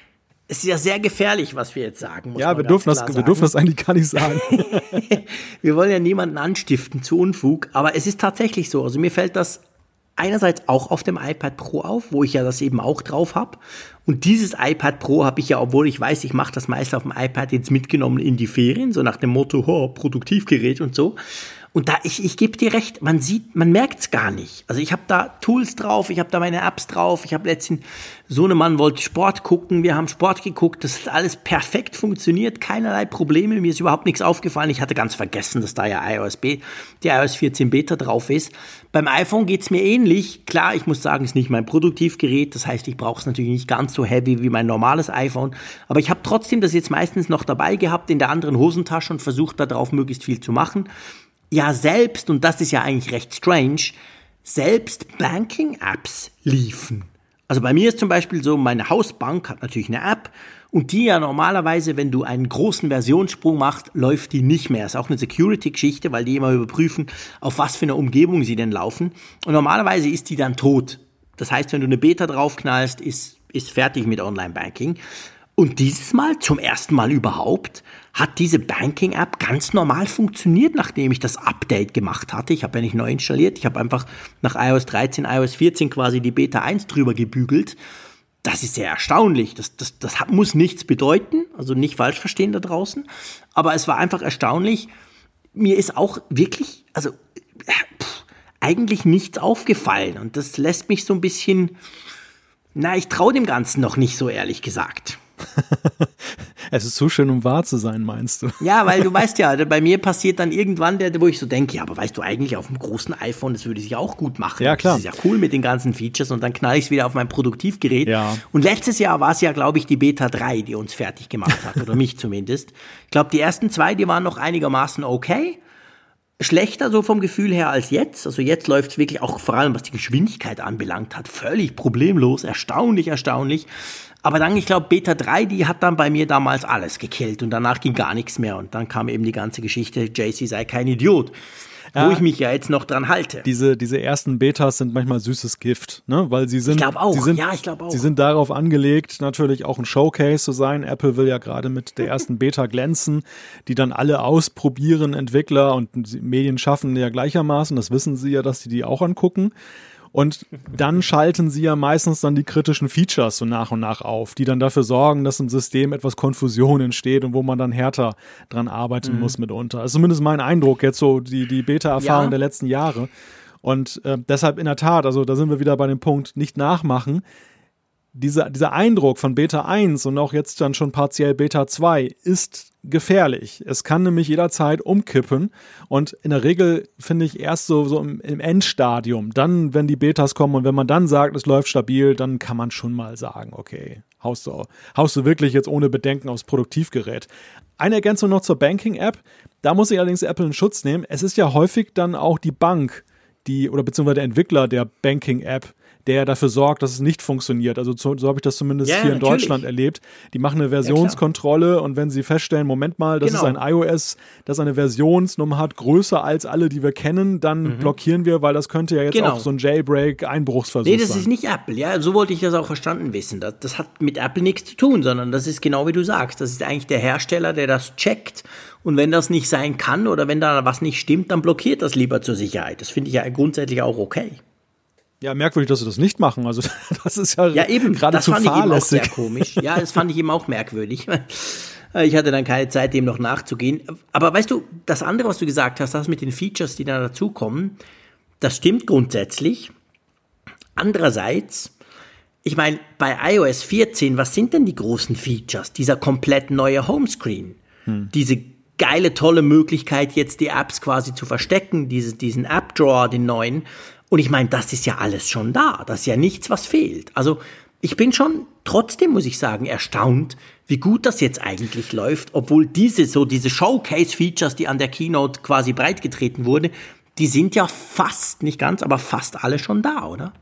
Es ist ja sehr gefährlich, was wir jetzt sagen. muss Ja, wir dürfen, das, klar wir sagen. dürfen das eigentlich gar nicht sagen. Wir wollen ja niemanden anstiften zu Unfug, aber es ist tatsächlich so. Also mir fällt das einerseits auch auf dem iPad Pro auf, wo ich ja das eben auch drauf habe. Und dieses iPad Pro habe ich ja, obwohl ich weiß, ich mache das meist auf dem iPad jetzt mitgenommen in die Ferien, so nach dem Motto, oh, Produktivgerät und so. Und da, ich, ich gebe dir recht, man sieht, man merkt es gar nicht. Also ich habe da Tools drauf, ich habe da meine Apps drauf, ich habe letztens, so eine Mann wollte Sport gucken, wir haben Sport geguckt, das hat alles perfekt funktioniert, keinerlei Probleme, mir ist überhaupt nichts aufgefallen. Ich hatte ganz vergessen, dass da ja iOS B, die iOS 14 Beta drauf ist. Beim iPhone geht's mir ähnlich. Klar, ich muss sagen, ist nicht mein Produktivgerät, das heißt, ich brauche es natürlich nicht ganz so heavy wie mein normales iPhone, aber ich habe trotzdem das jetzt meistens noch dabei gehabt in der anderen Hosentasche und versucht darauf möglichst viel zu machen ja selbst, und das ist ja eigentlich recht strange, selbst Banking-Apps liefen. Also bei mir ist zum Beispiel so, meine Hausbank hat natürlich eine App und die ja normalerweise, wenn du einen großen Versionssprung machst, läuft die nicht mehr. Ist auch eine Security-Geschichte, weil die immer überprüfen, auf was für eine Umgebung sie denn laufen. Und normalerweise ist die dann tot. Das heißt, wenn du eine Beta draufknallst, ist, ist fertig mit Online-Banking. Und dieses Mal, zum ersten Mal überhaupt, hat diese Banking-App ganz normal funktioniert, nachdem ich das Update gemacht hatte. Ich habe ja nicht neu installiert, ich habe einfach nach iOS 13, iOS 14 quasi die Beta 1 drüber gebügelt. Das ist sehr erstaunlich. Das, das, das hat, muss nichts bedeuten, also nicht falsch verstehen da draußen. Aber es war einfach erstaunlich. Mir ist auch wirklich, also pff, eigentlich nichts aufgefallen. Und das lässt mich so ein bisschen, na, ich traue dem Ganzen noch nicht so ehrlich gesagt. es ist zu schön, um wahr zu sein, meinst du? Ja, weil du weißt ja, bei mir passiert dann irgendwann der, wo ich so denke, ja, aber weißt du eigentlich auf dem großen iPhone, das würde sich auch gut machen. Ja, klar. Das ist ja cool mit den ganzen Features und dann knall ich es wieder auf mein Produktivgerät. Ja. Und letztes Jahr war es ja, glaube ich, die Beta 3, die uns fertig gemacht hat, oder mich zumindest. Ich glaube, die ersten zwei, die waren noch einigermaßen okay schlechter so vom Gefühl her als jetzt. Also jetzt läuft es wirklich auch vor allem, was die Geschwindigkeit anbelangt hat, völlig problemlos, erstaunlich, erstaunlich. Aber dann, ich glaube, Beta 3, die hat dann bei mir damals alles gekillt und danach ging gar nichts mehr. Und dann kam eben die ganze Geschichte, JC sei kein Idiot. Ja, wo ich mich ja jetzt noch dran halte. Diese, diese ersten Betas sind manchmal süßes Gift, ne? Weil sie sind. Ich glaube auch. Sie sind, ja, ich glaube auch. Sie sind darauf angelegt, natürlich auch ein Showcase zu sein. Apple will ja gerade mit der ersten Beta glänzen, die dann alle ausprobieren, Entwickler und Medien schaffen ja gleichermaßen. Das wissen sie ja, dass sie die auch angucken. Und dann schalten sie ja meistens dann die kritischen Features so nach und nach auf, die dann dafür sorgen, dass im System etwas Konfusion entsteht und wo man dann härter dran arbeiten mhm. muss mitunter. Das ist zumindest mein Eindruck jetzt so, die, die Beta-Erfahrung ja. der letzten Jahre. Und äh, deshalb in der Tat, also da sind wir wieder bei dem Punkt, nicht nachmachen dieser, dieser Eindruck von Beta 1 und auch jetzt dann schon partiell Beta 2 ist gefährlich. Es kann nämlich jederzeit umkippen und in der Regel finde ich erst so, so im, im, Endstadium, dann, wenn die Betas kommen und wenn man dann sagt, es läuft stabil, dann kann man schon mal sagen, okay, haust du, haust du wirklich jetzt ohne Bedenken aufs Produktivgerät. Eine Ergänzung noch zur Banking-App. Da muss ich allerdings Apple in Schutz nehmen. Es ist ja häufig dann auch die Bank, die oder beziehungsweise der Entwickler der Banking-App, der dafür sorgt, dass es nicht funktioniert. Also so, so habe ich das zumindest ja, hier in natürlich. Deutschland erlebt. Die machen eine Versionskontrolle ja, und wenn sie feststellen, Moment mal, das genau. ist ein iOS, das eine Versionsnummer hat, größer als alle, die wir kennen, dann mhm. blockieren wir, weil das könnte ja jetzt genau. auch so ein Jailbreak-Einbruchsversuch sein. Nee, das sein. ist nicht Apple, ja, so wollte ich das auch verstanden wissen. Das, das hat mit Apple nichts zu tun, sondern das ist genau wie du sagst. Das ist eigentlich der Hersteller, der das checkt und wenn das nicht sein kann oder wenn da was nicht stimmt, dann blockiert das lieber zur Sicherheit. Das finde ich ja grundsätzlich auch okay. Ja, merkwürdig, dass sie das nicht machen. Also das ist ja, ja eben, geradezu das fand fahrlässig. Ich eben auch sehr komisch. Ja, das fand ich eben auch merkwürdig. Ich hatte dann keine Zeit, dem noch nachzugehen. Aber weißt du, das andere, was du gesagt hast, das mit den Features, die da dazukommen, das stimmt grundsätzlich. Andererseits, ich meine, bei iOS 14, was sind denn die großen Features? Dieser komplett neue Homescreen. Hm. Diese geile, tolle Möglichkeit, jetzt die Apps quasi zu verstecken, diese, diesen App Drawer, den neuen. Und ich meine, das ist ja alles schon da. Das ist ja nichts, was fehlt. Also ich bin schon trotzdem, muss ich sagen, erstaunt, wie gut das jetzt eigentlich läuft, obwohl diese, so diese Showcase-Features, die an der Keynote quasi breitgetreten wurde, die sind ja fast, nicht ganz, aber fast alle schon da, oder?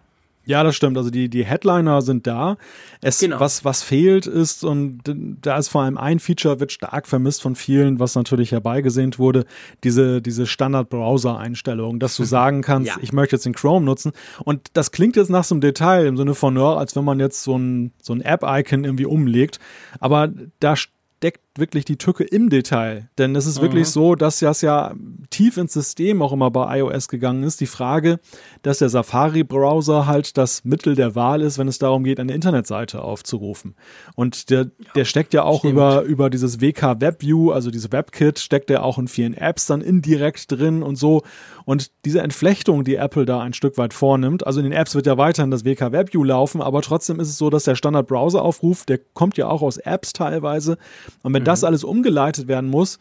Ja, das stimmt. Also die, die Headliner sind da. Es, genau. was, was fehlt ist, und da ist vor allem ein Feature, wird stark vermisst von vielen, was natürlich herbeigesehnt wurde, diese, diese Standard-Browser-Einstellung, dass du sagen kannst, ja. ich möchte jetzt den Chrome nutzen. Und das klingt jetzt nach so einem Detail im Sinne von, ja, als wenn man jetzt so ein, so ein App-Icon irgendwie umlegt. Aber da steckt wirklich die Tücke im Detail. Denn es ist mhm. wirklich so, dass das ja tief ins System auch immer bei iOS gegangen ist. Die Frage, dass der Safari-Browser halt das Mittel der Wahl ist, wenn es darum geht, eine Internetseite aufzurufen. Und der, der steckt ja auch über, über dieses WK WebView, also diese WebKit, steckt er auch in vielen Apps dann indirekt drin und so. Und diese Entflechtung, die Apple da ein Stück weit vornimmt, also in den Apps wird ja weiterhin das WK WebView laufen, aber trotzdem ist es so, dass der Standard-Browser-Aufruf, der kommt ja auch aus Apps teilweise. Und wenn mhm. Das alles umgeleitet werden muss,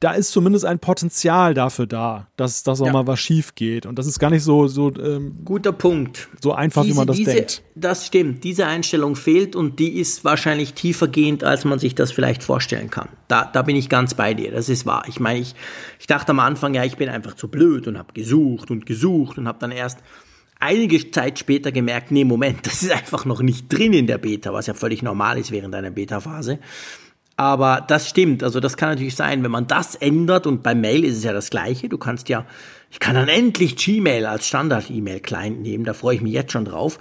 da ist zumindest ein Potenzial dafür da, dass, dass auch ja. mal was schief geht. Und das ist gar nicht so, so ähm, guter Punkt. So einfach, diese, wie man das diese, denkt. Das stimmt. Diese Einstellung fehlt und die ist wahrscheinlich tiefergehend, als man sich das vielleicht vorstellen kann. Da, da bin ich ganz bei dir. Das ist wahr. Ich meine, ich, ich dachte am Anfang, ja, ich bin einfach zu blöd und habe gesucht und gesucht und habe dann erst einige Zeit später gemerkt, nee, Moment, das ist einfach noch nicht drin in der Beta, was ja völlig normal ist während einer Beta-Phase. Aber das stimmt. Also das kann natürlich sein, wenn man das ändert und bei Mail ist es ja das gleiche. Du kannst ja, ich kann dann endlich Gmail als Standard-E-Mail-Client nehmen. Da freue ich mich jetzt schon drauf.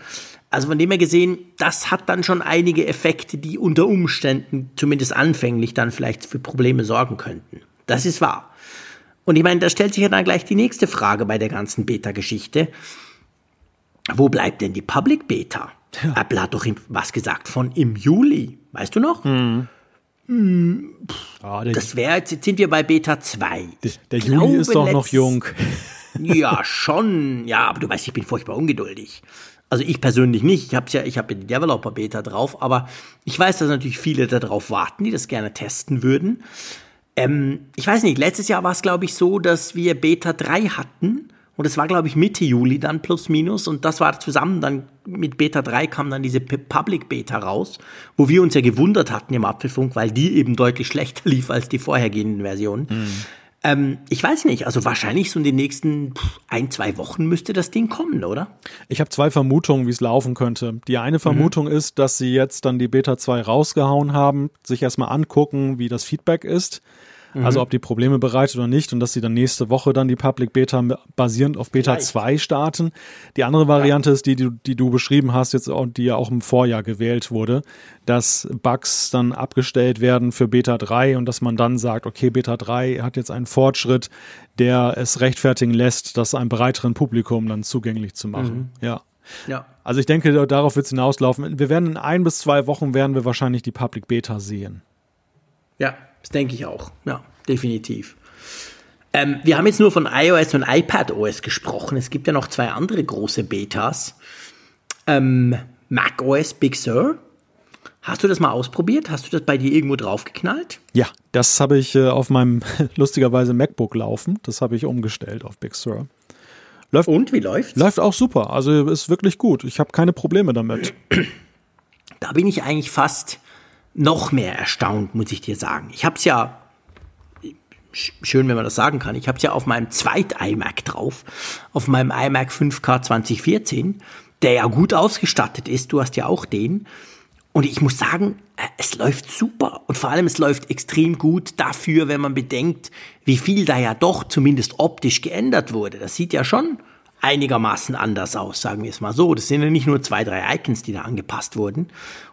Also von dem her gesehen, das hat dann schon einige Effekte, die unter Umständen zumindest anfänglich dann vielleicht für Probleme sorgen könnten. Das ist wahr. Und ich meine, da stellt sich ja dann gleich die nächste Frage bei der ganzen Beta-Geschichte. Wo bleibt denn die Public Beta? Ja. Apple hat doch was gesagt von im Juli. Weißt du noch? Mhm. Hm, ah, das wäre, jetzt sind wir bei Beta 2. Der, der Juli ist doch noch jung. ja, schon. Ja, aber du weißt, ich bin furchtbar ungeduldig. Also ich persönlich nicht. Ich habe ja, ich habe die Developer Beta drauf, aber ich weiß, dass natürlich viele darauf warten, die das gerne testen würden. Ähm, ich weiß nicht. Letztes Jahr war es glaube ich so, dass wir Beta 3 hatten und es war, glaube ich, Mitte Juli dann plus minus. Und das war zusammen dann mit Beta 3 kam dann diese Public Beta raus, wo wir uns ja gewundert hatten im Apfelfunk, weil die eben deutlich schlechter lief als die vorhergehenden Versionen. Mhm. Ähm, ich weiß nicht, also wahrscheinlich so in den nächsten ein, zwei Wochen müsste das Ding kommen, oder? Ich habe zwei Vermutungen, wie es laufen könnte. Die eine Vermutung mhm. ist, dass sie jetzt dann die Beta 2 rausgehauen haben, sich erstmal angucken, wie das Feedback ist Mhm. Also ob die Probleme bereitet oder nicht und dass sie dann nächste Woche dann die Public Beta basierend auf Beta Vielleicht. 2 starten. Die andere Variante ja. ist die, die, die, du beschrieben hast, jetzt auch, die ja auch im Vorjahr gewählt wurde, dass Bugs dann abgestellt werden für Beta 3 und dass man dann sagt, okay, Beta 3 hat jetzt einen Fortschritt, der es rechtfertigen lässt, das einem breiteren Publikum dann zugänglich zu machen. Mhm. Ja. Ja. Also ich denke, darauf wird es hinauslaufen. Wir werden in ein bis zwei Wochen werden wir wahrscheinlich die Public Beta sehen. Ja, das denke ich auch. Ja, definitiv. Ähm, wir haben jetzt nur von iOS und iPadOS gesprochen. Es gibt ja noch zwei andere große Betas. Ähm, macOS Big Sur. Hast du das mal ausprobiert? Hast du das bei dir irgendwo draufgeknallt? Ja, das habe ich äh, auf meinem lustigerweise MacBook laufen. Das habe ich umgestellt auf Big Sur. Läuft, und wie läuft Läuft auch super. Also ist wirklich gut. Ich habe keine Probleme damit. Da bin ich eigentlich fast noch mehr erstaunt, muss ich dir sagen. Ich habe es ja, schön, wenn man das sagen kann, ich habe es ja auf meinem zweit iMac drauf, auf meinem iMac 5K 2014, der ja gut ausgestattet ist, du hast ja auch den. Und ich muss sagen, äh, es läuft super. Und vor allem, es läuft extrem gut dafür, wenn man bedenkt, wie viel da ja doch zumindest optisch geändert wurde. Das sieht ja schon einigermaßen anders aus, sagen wir es mal so. Das sind ja nicht nur zwei, drei Icons, die da angepasst wurden.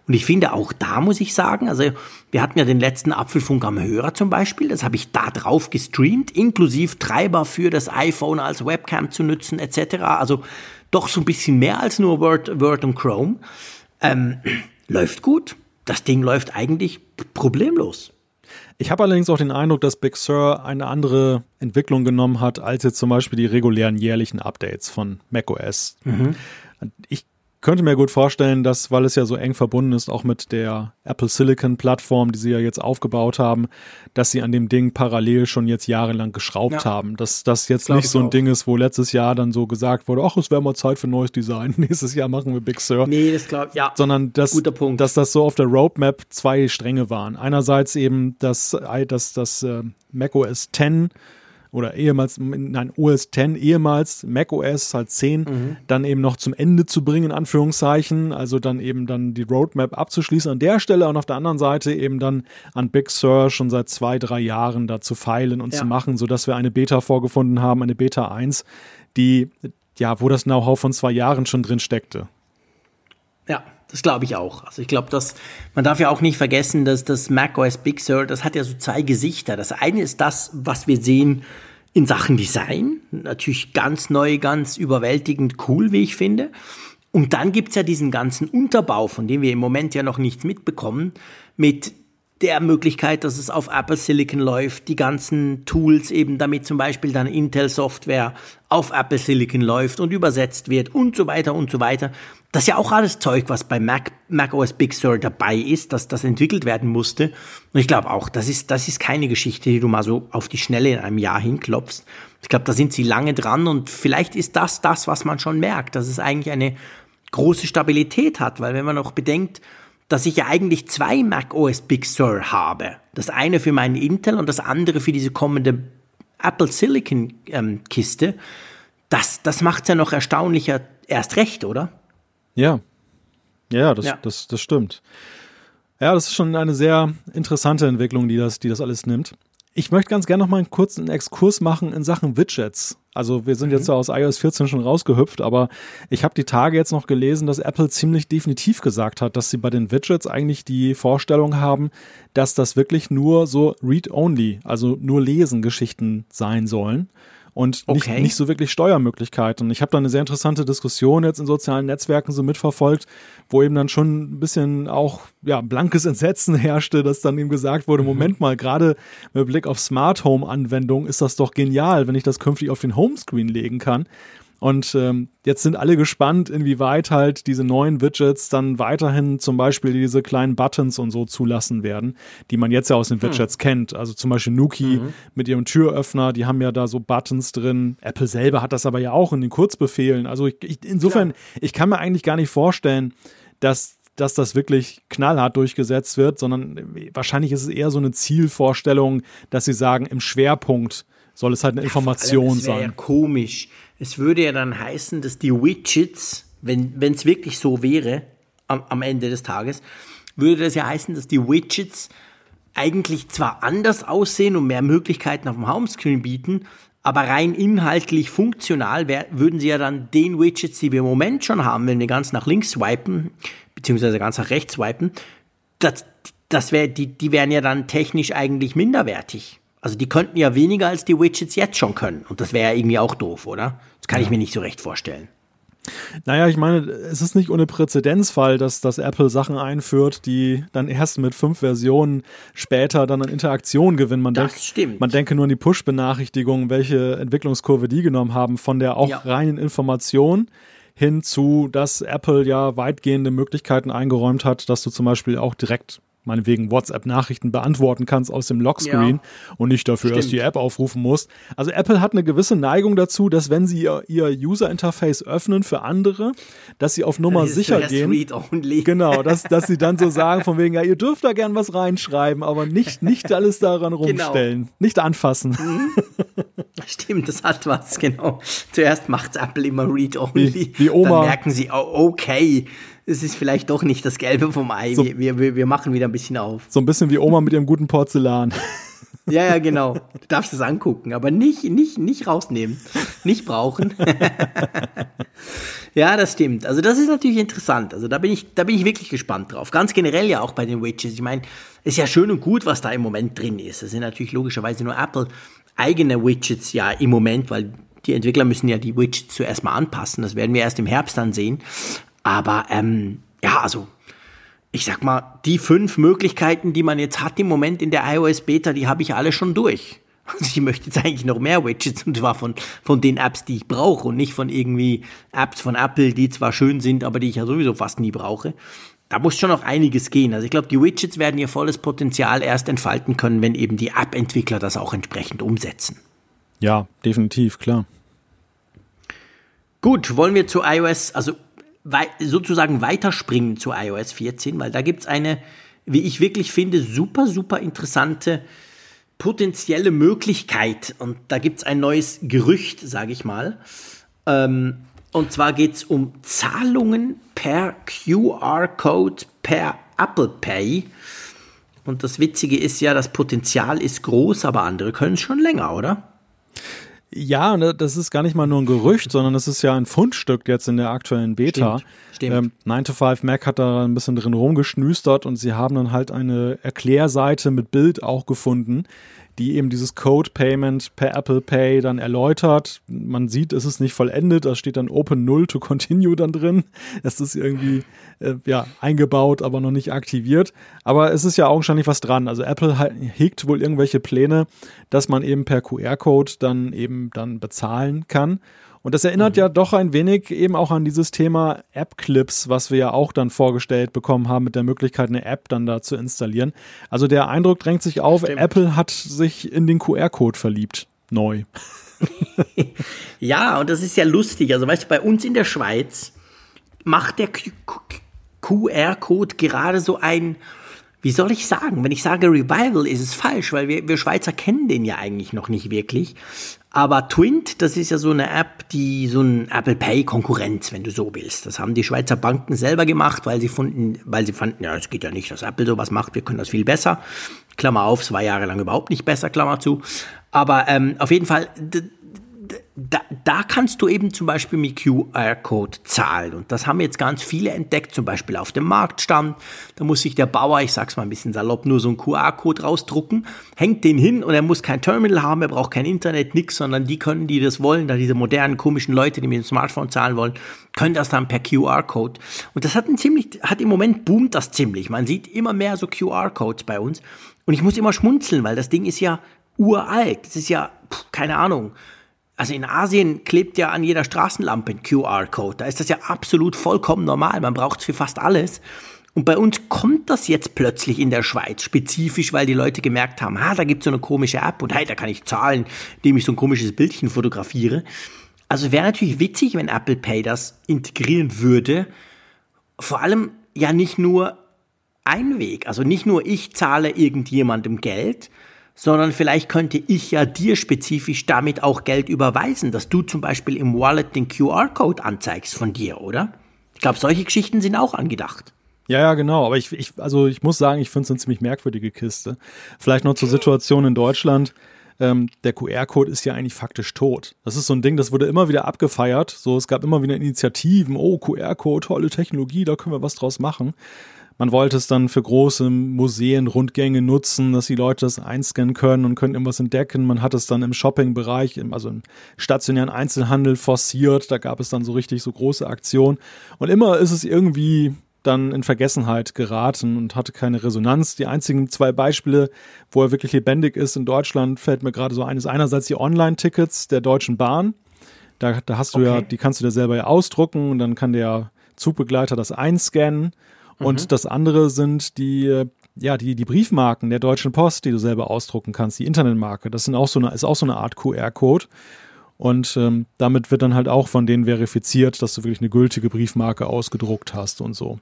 Und ich finde auch da muss ich sagen, also wir hatten ja den letzten Apfelfunk am Hörer zum Beispiel, das habe ich da drauf gestreamt, inklusive Treiber für das iPhone als Webcam zu nutzen etc. Also doch so ein bisschen mehr als nur Word, Word und Chrome. Ähm, läuft gut. Das Ding läuft eigentlich problemlos. Ich habe allerdings auch den Eindruck, dass Big Sur eine andere Entwicklung genommen hat, als jetzt zum Beispiel die regulären jährlichen Updates von macOS. Mhm. Ich könnte mir gut vorstellen, dass, weil es ja so eng verbunden ist, auch mit der Apple Silicon Plattform, die sie ja jetzt aufgebaut haben, dass sie an dem Ding parallel schon jetzt jahrelang geschraubt ja. haben. Dass das jetzt nicht so ein auch. Ding ist, wo letztes Jahr dann so gesagt wurde, ach, es wäre mal Zeit für neues Design. Nächstes Jahr machen wir Big Sur. Nee, das glaube ja. Sondern dass, dass das so auf der Roadmap zwei Stränge waren. Einerseits eben das, das, das äh, macOS 10 oder ehemals, nein, OS 10, ehemals Mac OS halt 10, mhm. dann eben noch zum Ende zu bringen, in Anführungszeichen, also dann eben dann die Roadmap abzuschließen an der Stelle und auf der anderen Seite eben dann an Big Sur schon seit zwei, drei Jahren da zu feilen und ja. zu machen, sodass wir eine Beta vorgefunden haben, eine Beta 1, die, ja, wo das Know-how von zwei Jahren schon drin steckte. Ja, Das glaube ich auch. Also ich glaube, dass man darf ja auch nicht vergessen, dass das macOS Big Sur, das hat ja so zwei Gesichter. Das eine ist das, was wir sehen in Sachen Design. Natürlich ganz neu, ganz überwältigend cool, wie ich finde. Und dann gibt's ja diesen ganzen Unterbau, von dem wir im Moment ja noch nichts mitbekommen, mit der Möglichkeit, dass es auf Apple Silicon läuft, die ganzen Tools eben, damit zum Beispiel dann Intel Software auf Apple Silicon läuft und übersetzt wird und so weiter und so weiter. Das ist ja auch alles Zeug, was bei Mac, Mac OS Big Sur dabei ist, dass das entwickelt werden musste. Und ich glaube auch, das ist, das ist keine Geschichte, die du mal so auf die Schnelle in einem Jahr hinklopfst. Ich glaube, da sind sie lange dran und vielleicht ist das das, was man schon merkt, dass es eigentlich eine große Stabilität hat, weil wenn man noch bedenkt, dass ich ja eigentlich zwei Mac OS Big Sur habe. Das eine für meinen Intel und das andere für diese kommende Apple Silicon ähm, Kiste. Das, das macht's ja noch erstaunlicher erst recht, oder? Ja. Ja, das, ja. Das, das stimmt. Ja, das ist schon eine sehr interessante Entwicklung, die das, die das alles nimmt. Ich möchte ganz gerne noch mal einen kurzen Exkurs machen in Sachen Widgets. Also wir sind jetzt mhm. aus iOS 14 schon rausgehüpft, aber ich habe die Tage jetzt noch gelesen, dass Apple ziemlich definitiv gesagt hat, dass sie bei den Widgets eigentlich die Vorstellung haben, dass das wirklich nur so Read-Only, also nur Lesen-Geschichten sein sollen und okay. nicht, nicht so wirklich Steuermöglichkeiten. Ich habe da eine sehr interessante Diskussion jetzt in sozialen Netzwerken so mitverfolgt, wo eben dann schon ein bisschen auch ja, blankes Entsetzen herrschte, dass dann eben gesagt wurde, mhm. Moment mal, gerade mit Blick auf Smart Home Anwendungen ist das doch genial, wenn ich das künftig auf den Homescreen legen kann. Und ähm, jetzt sind alle gespannt, inwieweit halt diese neuen Widgets dann weiterhin zum Beispiel diese kleinen Buttons und so zulassen werden, die man jetzt ja aus den hm. Widgets hm. kennt. Also zum Beispiel Nuki mhm. mit ihrem Türöffner, die haben ja da so Buttons drin. Apple selber hat das aber ja auch in den Kurzbefehlen. Also ich, ich, insofern, Klar. ich kann mir eigentlich gar nicht vorstellen, dass dass das wirklich knallhart durchgesetzt wird, sondern wahrscheinlich ist es eher so eine Zielvorstellung, dass sie sagen, im Schwerpunkt soll es halt eine Information allem, sein. Ja komisch. Es würde ja dann heißen, dass die Widgets, wenn es wirklich so wäre, am, am Ende des Tages, würde das ja heißen, dass die Widgets eigentlich zwar anders aussehen und mehr Möglichkeiten auf dem Homescreen bieten, aber rein inhaltlich funktional wär, würden sie ja dann den Widgets, die wir im Moment schon haben, wenn wir ganz nach links swipen, beziehungsweise ganz nach rechts swipen, das, das wär, die, die wären ja dann technisch eigentlich minderwertig. Also die könnten ja weniger als die Widgets jetzt schon können. Und das wäre ja irgendwie auch doof, oder? Das kann ja. ich mir nicht so recht vorstellen. Naja, ich meine, es ist nicht ohne Präzedenzfall, dass, dass Apple Sachen einführt, die dann erst mit fünf Versionen später dann an Interaktion gewinnen. Man das denkt, stimmt. Man denke nur an die Push-Benachrichtigungen, welche Entwicklungskurve die genommen haben, von der auch ja. reinen Information hin zu, dass Apple ja weitgehende Möglichkeiten eingeräumt hat, dass du zum Beispiel auch direkt meinetwegen WhatsApp-Nachrichten beantworten kannst aus dem Lockscreen ja. und nicht dafür Stimmt. erst die App aufrufen musst. Also Apple hat eine gewisse Neigung dazu, dass wenn sie ihr, ihr User-Interface öffnen für andere, dass sie auf Nummer sicher gehen. Genau, dass, dass sie dann so sagen von wegen, ja, ihr dürft da gern was reinschreiben, aber nicht, nicht alles daran genau. rumstellen. Genau. Nicht anfassen. Mhm. Stimmt, das hat was, genau. Zuerst macht Apple immer Read-Only. Wie, wie Oma. Dann merken sie, oh, okay, es ist vielleicht doch nicht das Gelbe vom Ei. So, wir, wir, wir machen wieder ein bisschen auf. So ein bisschen wie Oma mit ihrem guten Porzellan. Ja, ja, genau. Du darfst es angucken, aber nicht, nicht, nicht rausnehmen. Nicht brauchen. ja, das stimmt. Also das ist natürlich interessant. Also da bin ich, da bin ich wirklich gespannt drauf. Ganz generell ja auch bei den Widgets. Ich meine, ist ja schön und gut, was da im Moment drin ist. Das sind natürlich logischerweise nur Apple eigene Widgets ja im Moment, weil die Entwickler müssen ja die Widgets zuerst mal anpassen. Das werden wir erst im Herbst dann sehen. Aber ähm, ja, also ich sag mal, die fünf Möglichkeiten, die man jetzt hat im Moment in der iOS Beta, die habe ich alle schon durch. Also ich möchte jetzt eigentlich noch mehr Widgets und zwar von, von den Apps, die ich brauche und nicht von irgendwie Apps von Apple, die zwar schön sind, aber die ich ja sowieso fast nie brauche. Da muss schon noch einiges gehen. Also ich glaube, die Widgets werden ihr volles Potenzial erst entfalten können, wenn eben die App-Entwickler das auch entsprechend umsetzen. Ja, definitiv, klar. Gut, wollen wir zu iOS, also sozusagen weiterspringen zu iOS 14, weil da gibt es eine, wie ich wirklich finde, super, super interessante potenzielle Möglichkeit. Und da gibt es ein neues Gerücht, sage ich mal. Ähm, und zwar geht es um Zahlungen per QR-Code per Apple Pay. Und das Witzige ist ja, das Potenzial ist groß, aber andere können es schon länger, oder? Ja, ne, das ist gar nicht mal nur ein Gerücht, sondern es ist ja ein Fundstück jetzt in der aktuellen Beta. Stimmt, stimmt. Ähm, 9 to 5 Mac hat da ein bisschen drin rumgeschnüstert und sie haben dann halt eine Erklärseite mit Bild auch gefunden, die eben dieses Code Payment per Apple Pay dann erläutert. Man sieht, es ist nicht vollendet, da steht dann Open Null to Continue dann drin. Es ist irgendwie äh, ja, eingebaut, aber noch nicht aktiviert. Aber es ist ja augenscheinlich was dran. Also Apple hegt wohl irgendwelche Pläne, dass man eben per QR-Code dann eben dann bezahlen kann. Und das erinnert mhm. ja doch ein wenig eben auch an dieses Thema App-Clips, was wir ja auch dann vorgestellt bekommen haben, mit der Möglichkeit, eine App dann da zu installieren. Also der Eindruck drängt sich auf, Stimmt. Apple hat sich in den QR-Code verliebt. Neu. ja, und das ist ja lustig. Also weißt du, bei uns in der Schweiz macht der QR-Code gerade so ein, wie soll ich sagen? Wenn ich sage Revival, ist es falsch, weil wir, wir Schweizer kennen den ja eigentlich noch nicht wirklich. Aber Twint, das ist ja so eine App, die so ein Apple Pay Konkurrenz, wenn du so willst. Das haben die Schweizer Banken selber gemacht, weil sie fanden, weil sie fanden, ja, es geht ja nicht, dass Apple sowas macht, wir können das viel besser. Klammer auf, es war jahrelang überhaupt nicht besser, Klammer zu. Aber ähm, auf jeden Fall, da, da kannst du eben zum Beispiel mit QR-Code zahlen. Und das haben jetzt ganz viele entdeckt, zum Beispiel auf dem Marktstand. Da muss sich der Bauer, ich sag's mal ein bisschen salopp, nur so einen QR-Code rausdrucken, hängt den hin und er muss kein Terminal haben, er braucht kein Internet, nix, sondern die können, die das wollen, da diese modernen, komischen Leute, die mit dem Smartphone zahlen wollen, können das dann per QR-Code. Und das hat ein ziemlich, hat im Moment boomt das ziemlich. Man sieht immer mehr so QR-Codes bei uns. Und ich muss immer schmunzeln, weil das Ding ist ja uralt. Das ist ja, keine Ahnung, also in Asien klebt ja an jeder Straßenlampe ein QR-Code. Da ist das ja absolut vollkommen normal. Man braucht es für fast alles. Und bei uns kommt das jetzt plötzlich in der Schweiz, spezifisch, weil die Leute gemerkt haben, ha, da gibt es so eine komische App und hey, da kann ich zahlen, indem ich so ein komisches Bildchen fotografiere. Also wäre natürlich witzig, wenn Apple Pay das integrieren würde. Vor allem ja nicht nur ein Weg. Also nicht nur ich zahle irgendjemandem Geld, sondern vielleicht könnte ich ja dir spezifisch damit auch Geld überweisen, dass du zum Beispiel im Wallet den QR-Code anzeigst von dir, oder? Ich glaube, solche Geschichten sind auch angedacht. Ja, ja, genau. Aber ich, ich also ich muss sagen, ich finde es eine ziemlich merkwürdige Kiste. Vielleicht noch zur Situation in Deutschland. Ähm, der QR-Code ist ja eigentlich faktisch tot. Das ist so ein Ding, das wurde immer wieder abgefeiert. So, es gab immer wieder Initiativen. Oh, QR-Code, tolle Technologie, da können wir was draus machen. Man wollte es dann für große Museen, Rundgänge nutzen, dass die Leute das einscannen können und können irgendwas entdecken. Man hat es dann im Shopping-Bereich, also im stationären Einzelhandel forciert. Da gab es dann so richtig so große Aktionen. Und immer ist es irgendwie dann in Vergessenheit geraten und hatte keine Resonanz. Die einzigen zwei Beispiele, wo er wirklich lebendig ist in Deutschland, fällt mir gerade so eines. Einerseits die Online-Tickets der Deutschen Bahn. Da, da hast du okay. ja, die kannst du dir selber ja ausdrucken und dann kann der Zugbegleiter das einscannen und mhm. das andere sind die, ja, die, die Briefmarken der Deutschen Post, die du selber ausdrucken kannst, die Internetmarke. Das sind auch so eine, ist auch so eine Art QR-Code. Und ähm, damit wird dann halt auch von denen verifiziert, dass du wirklich eine gültige Briefmarke ausgedruckt hast und so.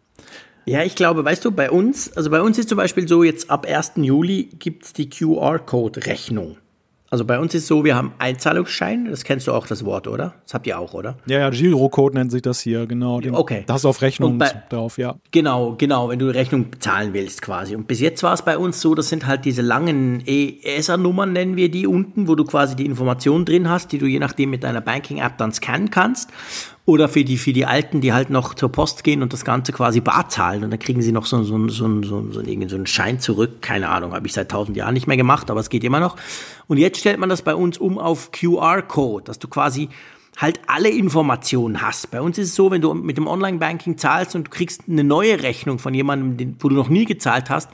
Ja, ich glaube, weißt du, bei uns, also bei uns ist zum Beispiel so, jetzt ab 1. Juli gibt es die QR-Code-Rechnung. Also bei uns ist so, wir haben Einzahlungsschein, das kennst du auch das Wort, oder? Das habt ihr auch, oder? Ja, ja, Girocode nennt sich das hier, genau. Den, okay. Das auf Rechnung bei, drauf, ja. Genau, genau, wenn du Rechnung bezahlen willst quasi. Und bis jetzt war es bei uns so, das sind halt diese langen ESA-Nummern, nennen wir die unten, wo du quasi die Informationen drin hast, die du je nachdem mit deiner Banking-App dann scannen kannst. Oder für die, für die Alten, die halt noch zur Post gehen und das Ganze quasi bar zahlen. Und dann kriegen sie noch so, so, so, so, so, so, so einen Schein zurück. Keine Ahnung, habe ich seit tausend Jahren nicht mehr gemacht, aber es geht immer noch. Und jetzt stellt man das bei uns um auf QR-Code, dass du quasi halt alle Informationen hast. Bei uns ist es so, wenn du mit dem Online-Banking zahlst und du kriegst eine neue Rechnung von jemandem, wo du noch nie gezahlt hast,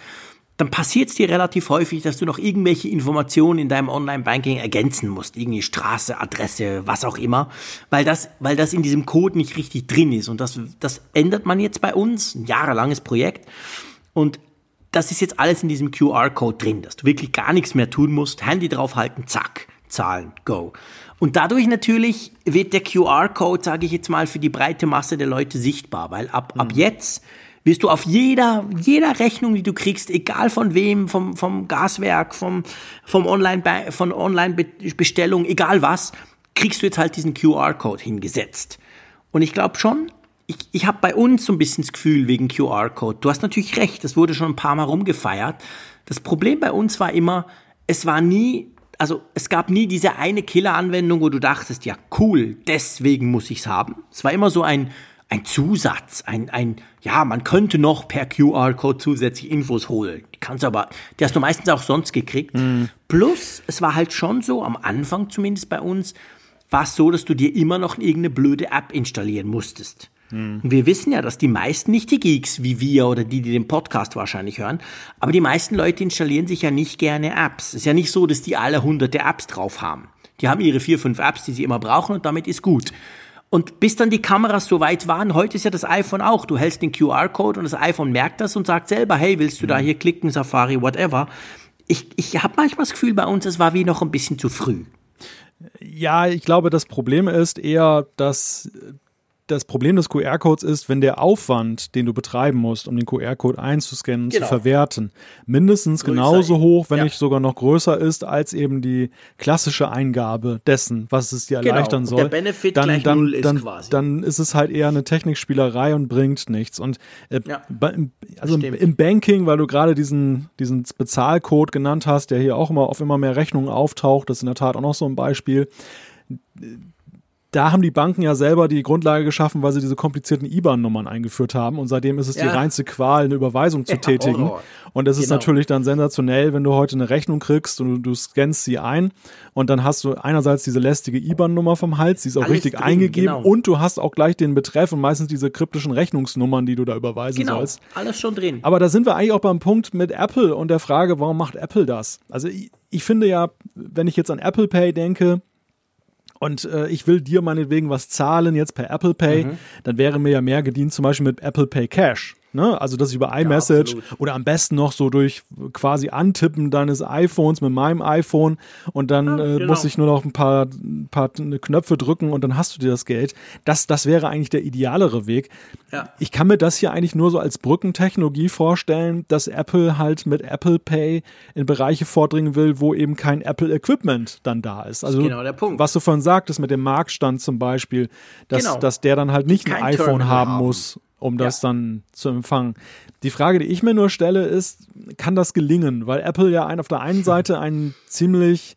dann passiert es dir relativ häufig, dass du noch irgendwelche Informationen in deinem Online-Banking ergänzen musst. Irgendwie Straße, Adresse, was auch immer, weil das, weil das in diesem Code nicht richtig drin ist. Und das, das ändert man jetzt bei uns, ein jahrelanges Projekt. Und das ist jetzt alles in diesem QR-Code drin, dass du wirklich gar nichts mehr tun musst, Handy draufhalten, zack, zahlen, go. Und dadurch natürlich wird der QR-Code, sage ich jetzt mal, für die breite Masse der Leute sichtbar, weil ab, ab mhm. jetzt wirst du auf jeder, jeder Rechnung, die du kriegst, egal von wem, vom, vom Gaswerk, vom, vom Online, von Online-Bestellung, egal was, kriegst du jetzt halt diesen QR-Code hingesetzt. Und ich glaube schon, ich, ich habe bei uns so ein bisschen das Gefühl wegen QR-Code. Du hast natürlich recht, das wurde schon ein paar Mal rumgefeiert. Das Problem bei uns war immer, es war nie also es gab nie diese eine Killer-Anwendung, wo du dachtest, ja cool, deswegen muss ich's haben. Es war immer so ein, ein Zusatz, ein, ein, ja, man könnte noch per QR-Code zusätzlich Infos holen. Die kannst aber, die hast du meistens auch sonst gekriegt. Mhm. Plus, es war halt schon so, am Anfang zumindest bei uns, war es so, dass du dir immer noch irgendeine blöde App installieren musstest. Mhm. Und wir wissen ja, dass die meisten, nicht die Geeks wie wir oder die, die den Podcast wahrscheinlich hören, aber die meisten Leute installieren sich ja nicht gerne Apps. Es ist ja nicht so, dass die alle hunderte Apps drauf haben. Die haben ihre vier, fünf Apps, die sie immer brauchen und damit ist gut. Und bis dann die Kameras so weit waren, heute ist ja das iPhone auch. Du hältst den QR-Code und das iPhone merkt das und sagt selber, hey, willst du da mhm. hier klicken, Safari, whatever. Ich, ich habe manchmal das Gefühl bei uns, es war wie noch ein bisschen zu früh. Ja, ich glaube, das Problem ist eher, dass das Problem des QR-Codes ist, wenn der Aufwand, den du betreiben musst, um den QR-Code einzuscannen und genau. zu verwerten, mindestens größer genauso hoch, wenn ja. nicht sogar noch größer ist, als eben die klassische Eingabe dessen, was es dir genau. erleichtern genau. soll, der Benefit dann, gleich dann, null ist dann, quasi. dann ist es halt eher eine Technikspielerei und bringt nichts. Und äh, ja. also im Banking, weil du gerade diesen, diesen Bezahlcode genannt hast, der hier auch immer auf immer mehr Rechnungen auftaucht, das ist in der Tat auch noch so ein Beispiel da haben die Banken ja selber die Grundlage geschaffen, weil sie diese komplizierten IBAN-Nummern eingeführt haben. Und seitdem ist es ja. die reinste Qual, eine Überweisung zu ja, tätigen. Oh. Und es genau. ist natürlich dann sensationell, wenn du heute eine Rechnung kriegst und du, du scannst sie ein und dann hast du einerseits diese lästige IBAN-Nummer vom Hals, die ist auch Alles richtig drin, eingegeben genau. und du hast auch gleich den Betreff und meistens diese kryptischen Rechnungsnummern, die du da überweisen genau. sollst. Alles schon drin. Aber da sind wir eigentlich auch beim Punkt mit Apple und der Frage, warum macht Apple das? Also ich, ich finde ja, wenn ich jetzt an Apple Pay denke, und äh, ich will dir meinetwegen was zahlen jetzt per Apple Pay, mhm. dann wäre mir ja mehr gedient zum Beispiel mit Apple Pay Cash. Ne? Also, dass ich über iMessage ja, oder am besten noch so durch quasi Antippen deines iPhones mit meinem iPhone und dann ja, äh, genau. muss ich nur noch ein paar, ein paar Knöpfe drücken und dann hast du dir das Geld. Das, das wäre eigentlich der idealere Weg. Ja. Ich kann mir das hier eigentlich nur so als Brückentechnologie vorstellen, dass Apple halt mit Apple Pay in Bereiche vordringen will, wo eben kein Apple Equipment dann da ist. Also, ist genau der Punkt. was du vorhin sagtest mit dem Marktstand zum Beispiel, dass, genau. dass der dann halt nicht kein ein iPhone Terminal haben muss um das ja. dann zu empfangen. Die Frage, die ich mir nur stelle, ist, kann das gelingen? Weil Apple ja ein, auf der einen Seite einen ziemlich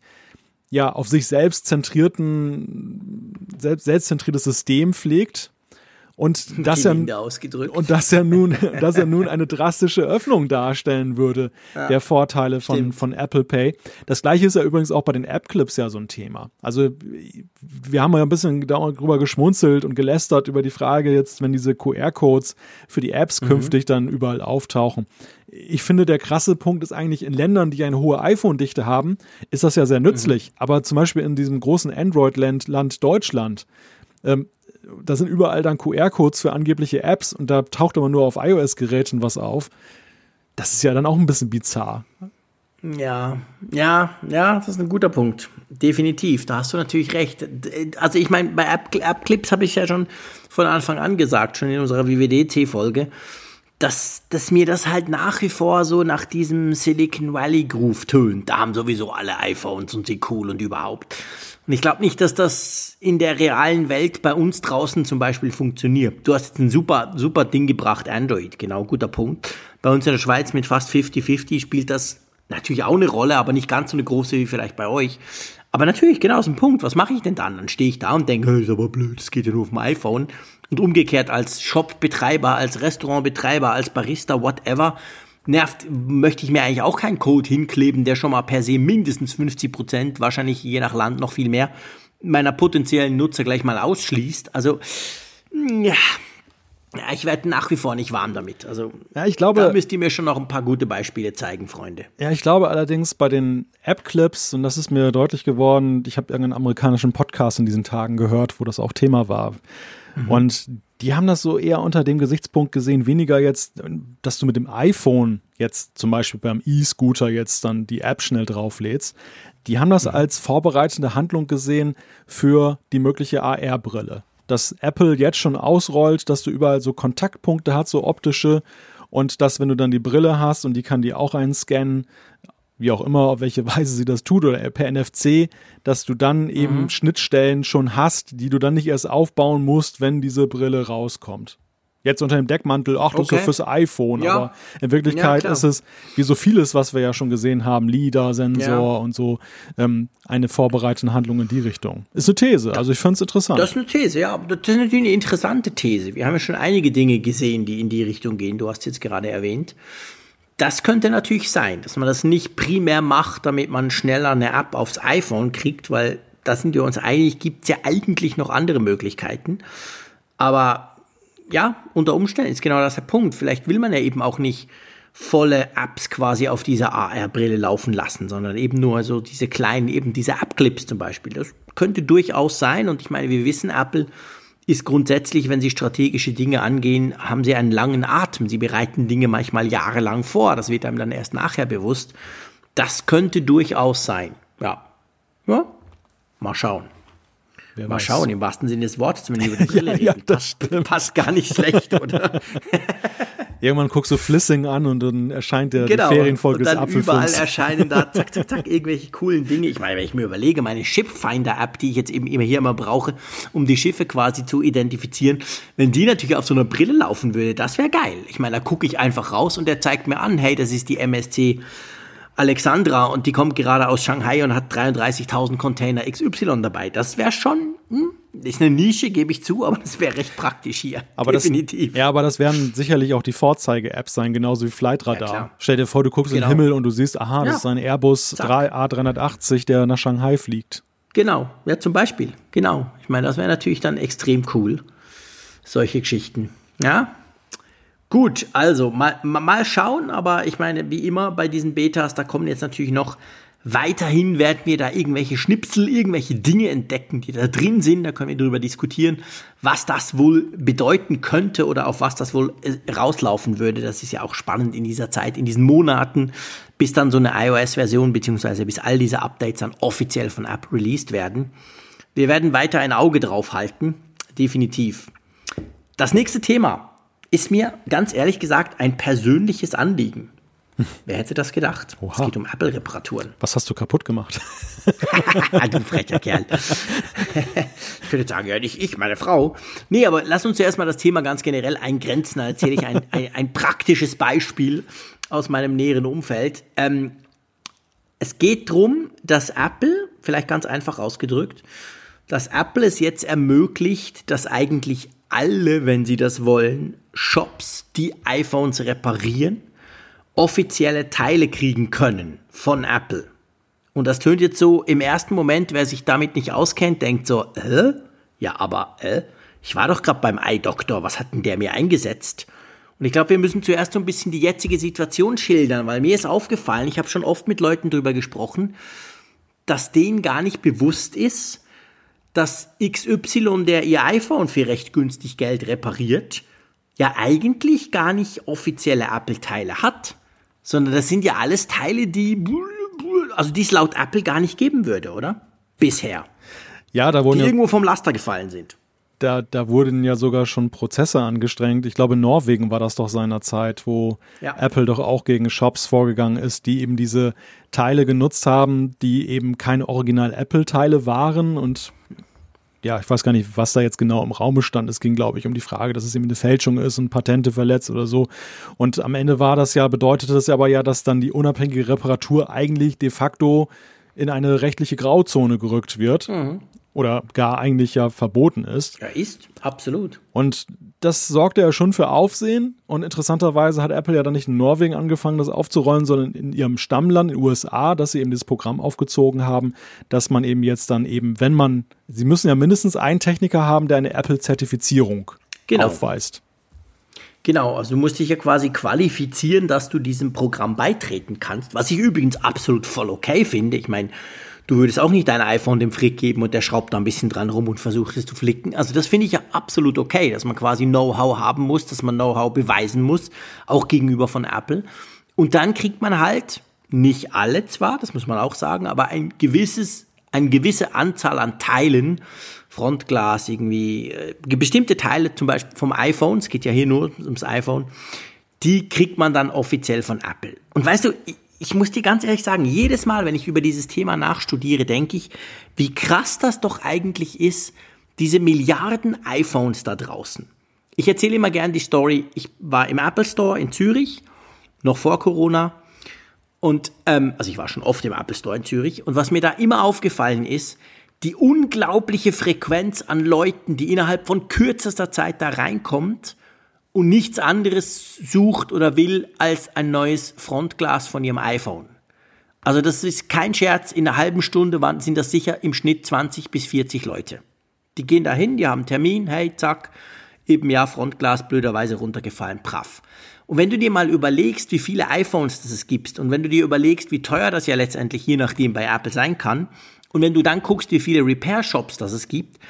ja, auf sich selbst zentrierten, selbst, selbstzentriertes System pflegt, und das, ja, und das ja nun, das ja nun eine drastische Öffnung darstellen würde, ja, der Vorteile von, von Apple Pay. Das gleiche ist ja übrigens auch bei den App-Clips ja so ein Thema. Also, wir haben ja ein bisschen darüber geschmunzelt und gelästert über die Frage jetzt, wenn diese QR-Codes für die Apps mhm. künftig dann überall auftauchen. Ich finde, der krasse Punkt ist eigentlich in Ländern, die eine hohe iPhone-Dichte haben, ist das ja sehr nützlich. Mhm. Aber zum Beispiel in diesem großen Android-Land, Land Deutschland, ähm, da sind überall dann QR-Codes für angebliche Apps und da taucht aber nur auf iOS-Geräten was auf. Das ist ja dann auch ein bisschen bizarr. Ja, ja, ja, das ist ein guter Punkt. Definitiv, da hast du natürlich recht. Also ich meine, bei App-Clips habe ich ja schon von Anfang an gesagt, schon in unserer WWDT-Folge, dass, dass mir das halt nach wie vor so nach diesem Silicon Valley Groove tönt. Da haben sowieso alle iPhones und sie cool und überhaupt. Und ich glaube nicht, dass das in der realen Welt bei uns draußen zum Beispiel funktioniert. Du hast jetzt ein super, super Ding gebracht, Android, genau, guter Punkt. Bei uns in der Schweiz mit fast 50-50 spielt das natürlich auch eine Rolle, aber nicht ganz so eine große wie vielleicht bei euch. Aber natürlich, genau aus dem Punkt, was mache ich denn dann? Dann stehe ich da und denke, hey, ist aber blöd, das geht ja nur auf dem iPhone. Und umgekehrt als Shopbetreiber, als Restaurantbetreiber, als Barista, whatever, nervt, möchte ich mir eigentlich auch keinen Code hinkleben, der schon mal per se mindestens 50 Prozent, wahrscheinlich je nach Land noch viel mehr, meiner potenziellen Nutzer gleich mal ausschließt. Also, ja, ich werde nach wie vor nicht warm damit. Also, ja, ich glaube, da müsst ihr mir schon noch ein paar gute Beispiele zeigen, Freunde. Ja, ich glaube allerdings bei den App-Clips, und das ist mir deutlich geworden, ich habe irgendeinen amerikanischen Podcast in diesen Tagen gehört, wo das auch Thema war. Mhm. Und die haben das so eher unter dem Gesichtspunkt gesehen, weniger jetzt, dass du mit dem iPhone jetzt zum Beispiel beim E-Scooter jetzt dann die App schnell drauflädst. Die haben das mhm. als vorbereitende Handlung gesehen für die mögliche AR-Brille. Dass Apple jetzt schon ausrollt, dass du überall so Kontaktpunkte hast, so optische, und dass, wenn du dann die Brille hast und die kann die auch einscannen, wie auch immer, auf welche Weise sie das tut oder per NFC, dass du dann eben mhm. Schnittstellen schon hast, die du dann nicht erst aufbauen musst, wenn diese Brille rauskommt. Jetzt unter dem Deckmantel, ach, das okay. ist fürs iPhone. Ja. Aber in Wirklichkeit ja, ist es, wie so vieles, was wir ja schon gesehen haben, LIDAR, Sensor ja. und so, ähm, eine vorbereitende Handlung in die Richtung. Ist eine These, also ich finde es interessant. Das ist eine These, ja. Das ist natürlich eine interessante These. Wir haben ja schon einige Dinge gesehen, die in die Richtung gehen. Du hast jetzt gerade erwähnt. Das könnte natürlich sein, dass man das nicht primär macht, damit man schneller eine App aufs iPhone kriegt, weil da sind wir uns einig, gibt es ja eigentlich noch andere Möglichkeiten. Aber ja, unter Umständen ist genau das der Punkt. Vielleicht will man ja eben auch nicht volle Apps quasi auf dieser AR-Brille laufen lassen, sondern eben nur so diese kleinen, eben diese App-Clips zum Beispiel. Das könnte durchaus sein und ich meine, wir wissen, Apple ist grundsätzlich, wenn sie strategische Dinge angehen, haben sie einen langen Atem. Sie bereiten Dinge manchmal jahrelang vor. Das wird einem dann erst nachher bewusst. Das könnte durchaus sein. Ja. Ja. Mal schauen. Wer Mal weiß. schauen, im wahrsten Sinne des Wortes, wenn wir über die Brille ja, reden. Ja, das stimmt. Passt gar nicht schlecht, oder? Irgendwann guckst du Flissing an und dann erscheint der genau. die Ferienfolge und dann des Überall erscheinen da zack, zack, zack, irgendwelche coolen Dinge. Ich meine, wenn ich mir überlege, meine Shipfinder-App, die ich jetzt eben immer hier immer brauche, um die Schiffe quasi zu identifizieren, wenn die natürlich auf so einer Brille laufen würde, das wäre geil. Ich meine, da gucke ich einfach raus und der zeigt mir an, hey, das ist die MSC Alexandra und die kommt gerade aus Shanghai und hat 33.000 Container XY dabei. Das wäre schon, hm, ist eine Nische, gebe ich zu, aber das wäre recht praktisch hier. Aber Definitiv. Das, ja, aber das werden sicherlich auch die Vorzeige-Apps sein, genauso wie Flightradar. Ja, Stell dir vor, du guckst genau. in den Himmel und du siehst, aha, das ist ein Airbus 3, A380, der nach Shanghai fliegt. Genau, ja, zum Beispiel. Genau. Ich meine, das wäre natürlich dann extrem cool. Solche Geschichten. Ja, Gut, also mal, mal schauen, aber ich meine, wie immer bei diesen Betas, da kommen jetzt natürlich noch weiterhin werden wir da irgendwelche Schnipsel, irgendwelche Dinge entdecken, die da drin sind. Da können wir darüber diskutieren, was das wohl bedeuten könnte oder auf was das wohl äh, rauslaufen würde. Das ist ja auch spannend in dieser Zeit, in diesen Monaten, bis dann so eine iOS-Version beziehungsweise bis all diese Updates dann offiziell von App released werden. Wir werden weiter ein Auge drauf halten, definitiv. Das nächste Thema ist mir ganz ehrlich gesagt ein persönliches Anliegen. Wer hätte das gedacht? Oha. Es geht um Apple-Reparaturen. Was hast du kaputt gemacht? du frecher Kerl. ich könnte sagen, ja, nicht ich, meine Frau. Nee, aber lass uns zuerst mal das Thema ganz generell eingrenzen. Da erzähle ich ein, ein, ein, praktisches Beispiel aus meinem näheren Umfeld. Ähm, es geht darum, dass Apple, vielleicht ganz einfach ausgedrückt, dass Apple es jetzt ermöglicht, dass eigentlich alle, wenn sie das wollen, Shops, die iPhones reparieren, offizielle Teile kriegen können von Apple. Und das tönt jetzt so im ersten Moment, wer sich damit nicht auskennt, denkt so, äh? Ja, aber äh? Ich war doch gerade beim Eye-Doktor, was hat denn der mir eingesetzt? Und ich glaube, wir müssen zuerst so ein bisschen die jetzige Situation schildern, weil mir ist aufgefallen, ich habe schon oft mit Leuten darüber gesprochen, dass denen gar nicht bewusst ist, dass XY, der ihr iPhone für recht günstig Geld repariert, ja eigentlich gar nicht offizielle Apple-Teile hat, sondern das sind ja alles Teile, die, also die es laut Apple gar nicht geben würde, oder? Bisher. Ja, da wurden die ja, irgendwo vom Laster gefallen sind. Da, da wurden ja sogar schon Prozesse angestrengt. Ich glaube, in Norwegen war das doch seinerzeit, wo ja. Apple doch auch gegen Shops vorgegangen ist, die eben diese Teile genutzt haben, die eben keine Original-Apple-Teile waren und ja, ich weiß gar nicht, was da jetzt genau im Raum stand. Es ging, glaube ich, um die Frage, dass es eben eine Fälschung ist und Patente verletzt oder so. Und am Ende war das ja, bedeutete das aber ja, dass dann die unabhängige Reparatur eigentlich de facto in eine rechtliche Grauzone gerückt wird. Mhm oder gar eigentlich ja verboten ist. Ja, ist, absolut. Und das sorgte ja schon für Aufsehen. Und interessanterweise hat Apple ja dann nicht in Norwegen angefangen, das aufzurollen, sondern in ihrem Stammland, in den USA, dass sie eben dieses Programm aufgezogen haben, dass man eben jetzt dann eben, wenn man, sie müssen ja mindestens einen Techniker haben, der eine Apple-Zertifizierung genau. aufweist. Genau, also du musst dich ja quasi qualifizieren, dass du diesem Programm beitreten kannst, was ich übrigens absolut voll okay finde. Ich meine, Du würdest auch nicht dein iPhone dem Frick geben und der schraubt da ein bisschen dran rum und versucht es zu flicken. Also das finde ich ja absolut okay, dass man quasi Know-how haben muss, dass man Know-how beweisen muss, auch gegenüber von Apple. Und dann kriegt man halt, nicht alle zwar, das muss man auch sagen, aber ein gewisses, eine gewisse Anzahl an Teilen, Frontglas, irgendwie, äh, bestimmte Teile zum Beispiel vom iPhone, es geht ja hier nur ums iPhone, die kriegt man dann offiziell von Apple. Und weißt du, ich muss dir ganz ehrlich sagen, jedes Mal, wenn ich über dieses Thema nachstudiere, denke ich, wie krass das doch eigentlich ist, diese Milliarden iPhones da draußen. Ich erzähle immer gern die Story. Ich war im Apple Store in Zürich, noch vor Corona. Und, ähm, also ich war schon oft im Apple Store in Zürich. Und was mir da immer aufgefallen ist, die unglaubliche Frequenz an Leuten, die innerhalb von kürzester Zeit da reinkommt und nichts anderes sucht oder will als ein neues Frontglas von ihrem iPhone. Also das ist kein Scherz, in einer halben Stunde sind das sicher im Schnitt 20 bis 40 Leute. Die gehen dahin, die haben einen Termin, hey, zack, eben ja, Frontglas blöderweise runtergefallen, praff. Und wenn du dir mal überlegst, wie viele iPhones das es gibt und wenn du dir überlegst, wie teuer das ja letztendlich je nachdem bei Apple sein kann und wenn du dann guckst, wie viele Repair-Shops das es gibt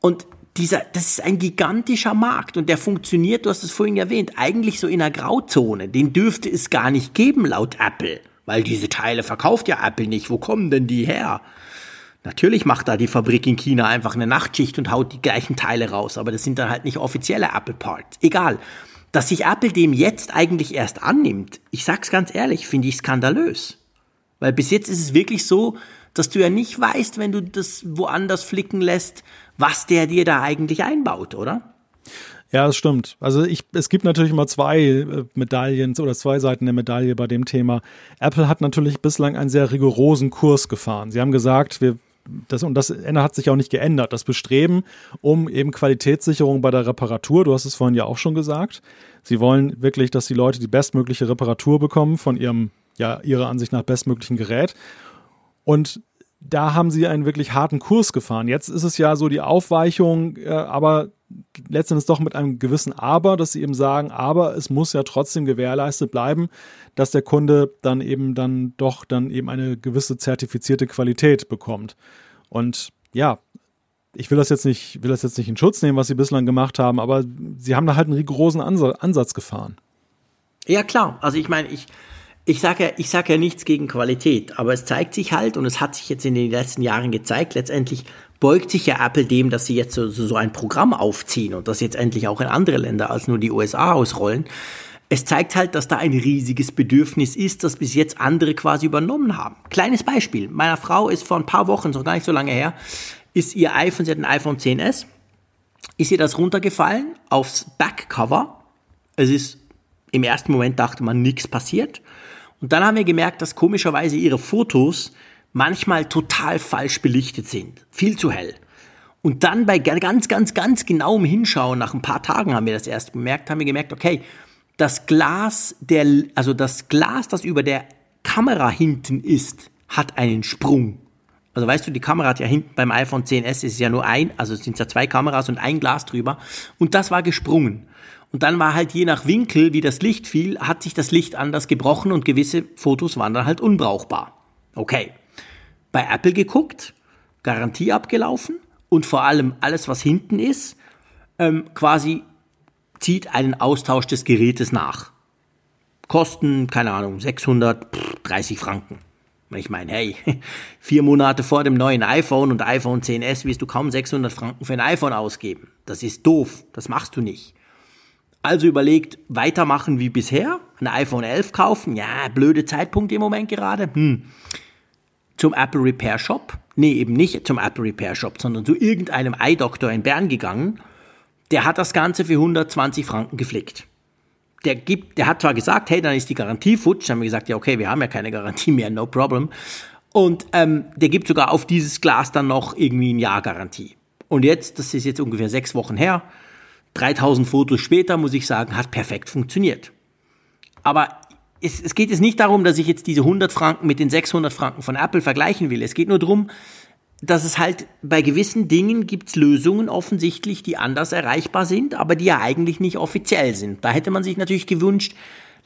und dieser, das ist ein gigantischer Markt und der funktioniert, du hast es vorhin erwähnt, eigentlich so in einer Grauzone. Den dürfte es gar nicht geben laut Apple, weil diese Teile verkauft ja Apple nicht. Wo kommen denn die her? Natürlich macht da die Fabrik in China einfach eine Nachtschicht und haut die gleichen Teile raus, aber das sind dann halt nicht offizielle Apple Parts. Egal. Dass sich Apple dem jetzt eigentlich erst annimmt, ich sag's ganz ehrlich, finde ich skandalös. Weil bis jetzt ist es wirklich so, dass du ja nicht weißt, wenn du das woanders flicken lässt, was der dir da eigentlich einbaut, oder? Ja, das stimmt. Also ich, es gibt natürlich immer zwei äh, Medaillen oder zwei Seiten der Medaille bei dem Thema. Apple hat natürlich bislang einen sehr rigorosen Kurs gefahren. Sie haben gesagt, wir das, und das hat sich auch nicht geändert. Das Bestreben um eben Qualitätssicherung bei der Reparatur, du hast es vorhin ja auch schon gesagt. Sie wollen wirklich, dass die Leute die bestmögliche Reparatur bekommen von ihrem, ja, ihrer Ansicht nach bestmöglichen Gerät. Und da haben sie einen wirklich harten Kurs gefahren. Jetzt ist es ja so die Aufweichung, äh, aber letztendlich doch mit einem gewissen Aber, dass sie eben sagen, aber es muss ja trotzdem gewährleistet bleiben, dass der Kunde dann eben dann doch dann eben eine gewisse zertifizierte Qualität bekommt. Und ja, ich will das jetzt nicht, will das jetzt nicht in Schutz nehmen, was sie bislang gemacht haben, aber sie haben da halt einen rigorosen Ansatz gefahren. Ja, klar. Also ich meine, ich, ich sage ja, sag ja nichts gegen Qualität, aber es zeigt sich halt und es hat sich jetzt in den letzten Jahren gezeigt, letztendlich beugt sich ja Apple dem, dass sie jetzt so, so ein Programm aufziehen und das jetzt endlich auch in andere Länder als nur die USA ausrollen. Es zeigt halt, dass da ein riesiges Bedürfnis ist, das bis jetzt andere quasi übernommen haben. Kleines Beispiel. Meiner Frau ist vor ein paar Wochen, so gar nicht so lange her, ist ihr iPhone, sie hat ein iPhone 10s, ist ihr das runtergefallen aufs Backcover. Es ist, im ersten Moment dachte man, nichts passiert. Und dann haben wir gemerkt, dass komischerweise ihre Fotos manchmal total falsch belichtet sind. Viel zu hell. Und dann bei ganz, ganz, ganz genauem Hinschauen, nach ein paar Tagen haben wir das erst bemerkt, haben wir gemerkt, okay, das Glas, der, also das Glas, das über der Kamera hinten ist, hat einen Sprung. Also weißt du, die Kamera hat ja hinten beim iPhone 10s ist ja nur ein, also es sind ja zwei Kameras und ein Glas drüber. Und das war gesprungen. Und dann war halt je nach Winkel, wie das Licht fiel, hat sich das Licht anders gebrochen und gewisse Fotos waren dann halt unbrauchbar. Okay. Bei Apple geguckt, Garantie abgelaufen und vor allem alles, was hinten ist, ähm, quasi zieht einen Austausch des Gerätes nach. Kosten, keine Ahnung, 630 Franken. Ich meine, hey, vier Monate vor dem neuen iPhone und iPhone 10s wirst du kaum 600 Franken für ein iPhone ausgeben. Das ist doof, das machst du nicht. Also überlegt, weitermachen wie bisher, ein iPhone 11 kaufen, ja, blöde Zeitpunkt im Moment gerade, hm. Zum Apple Repair Shop, nee, eben nicht zum Apple Repair Shop, sondern zu irgendeinem Eye-Doktor in Bern gegangen, der hat das Ganze für 120 Franken geflickt. Der gibt, der hat zwar gesagt, hey, dann ist die Garantie futsch, haben wir gesagt, ja, okay, wir haben ja keine Garantie mehr, no problem. Und ähm, der gibt sogar auf dieses Glas dann noch irgendwie ein Jahr Garantie. Und jetzt, das ist jetzt ungefähr sechs Wochen her, 3000 Fotos später, muss ich sagen, hat perfekt funktioniert. Aber es, es geht jetzt nicht darum, dass ich jetzt diese 100 Franken mit den 600 Franken von Apple vergleichen will. Es geht nur darum, dass es halt bei gewissen Dingen gibt's Lösungen offensichtlich, die anders erreichbar sind, aber die ja eigentlich nicht offiziell sind. Da hätte man sich natürlich gewünscht,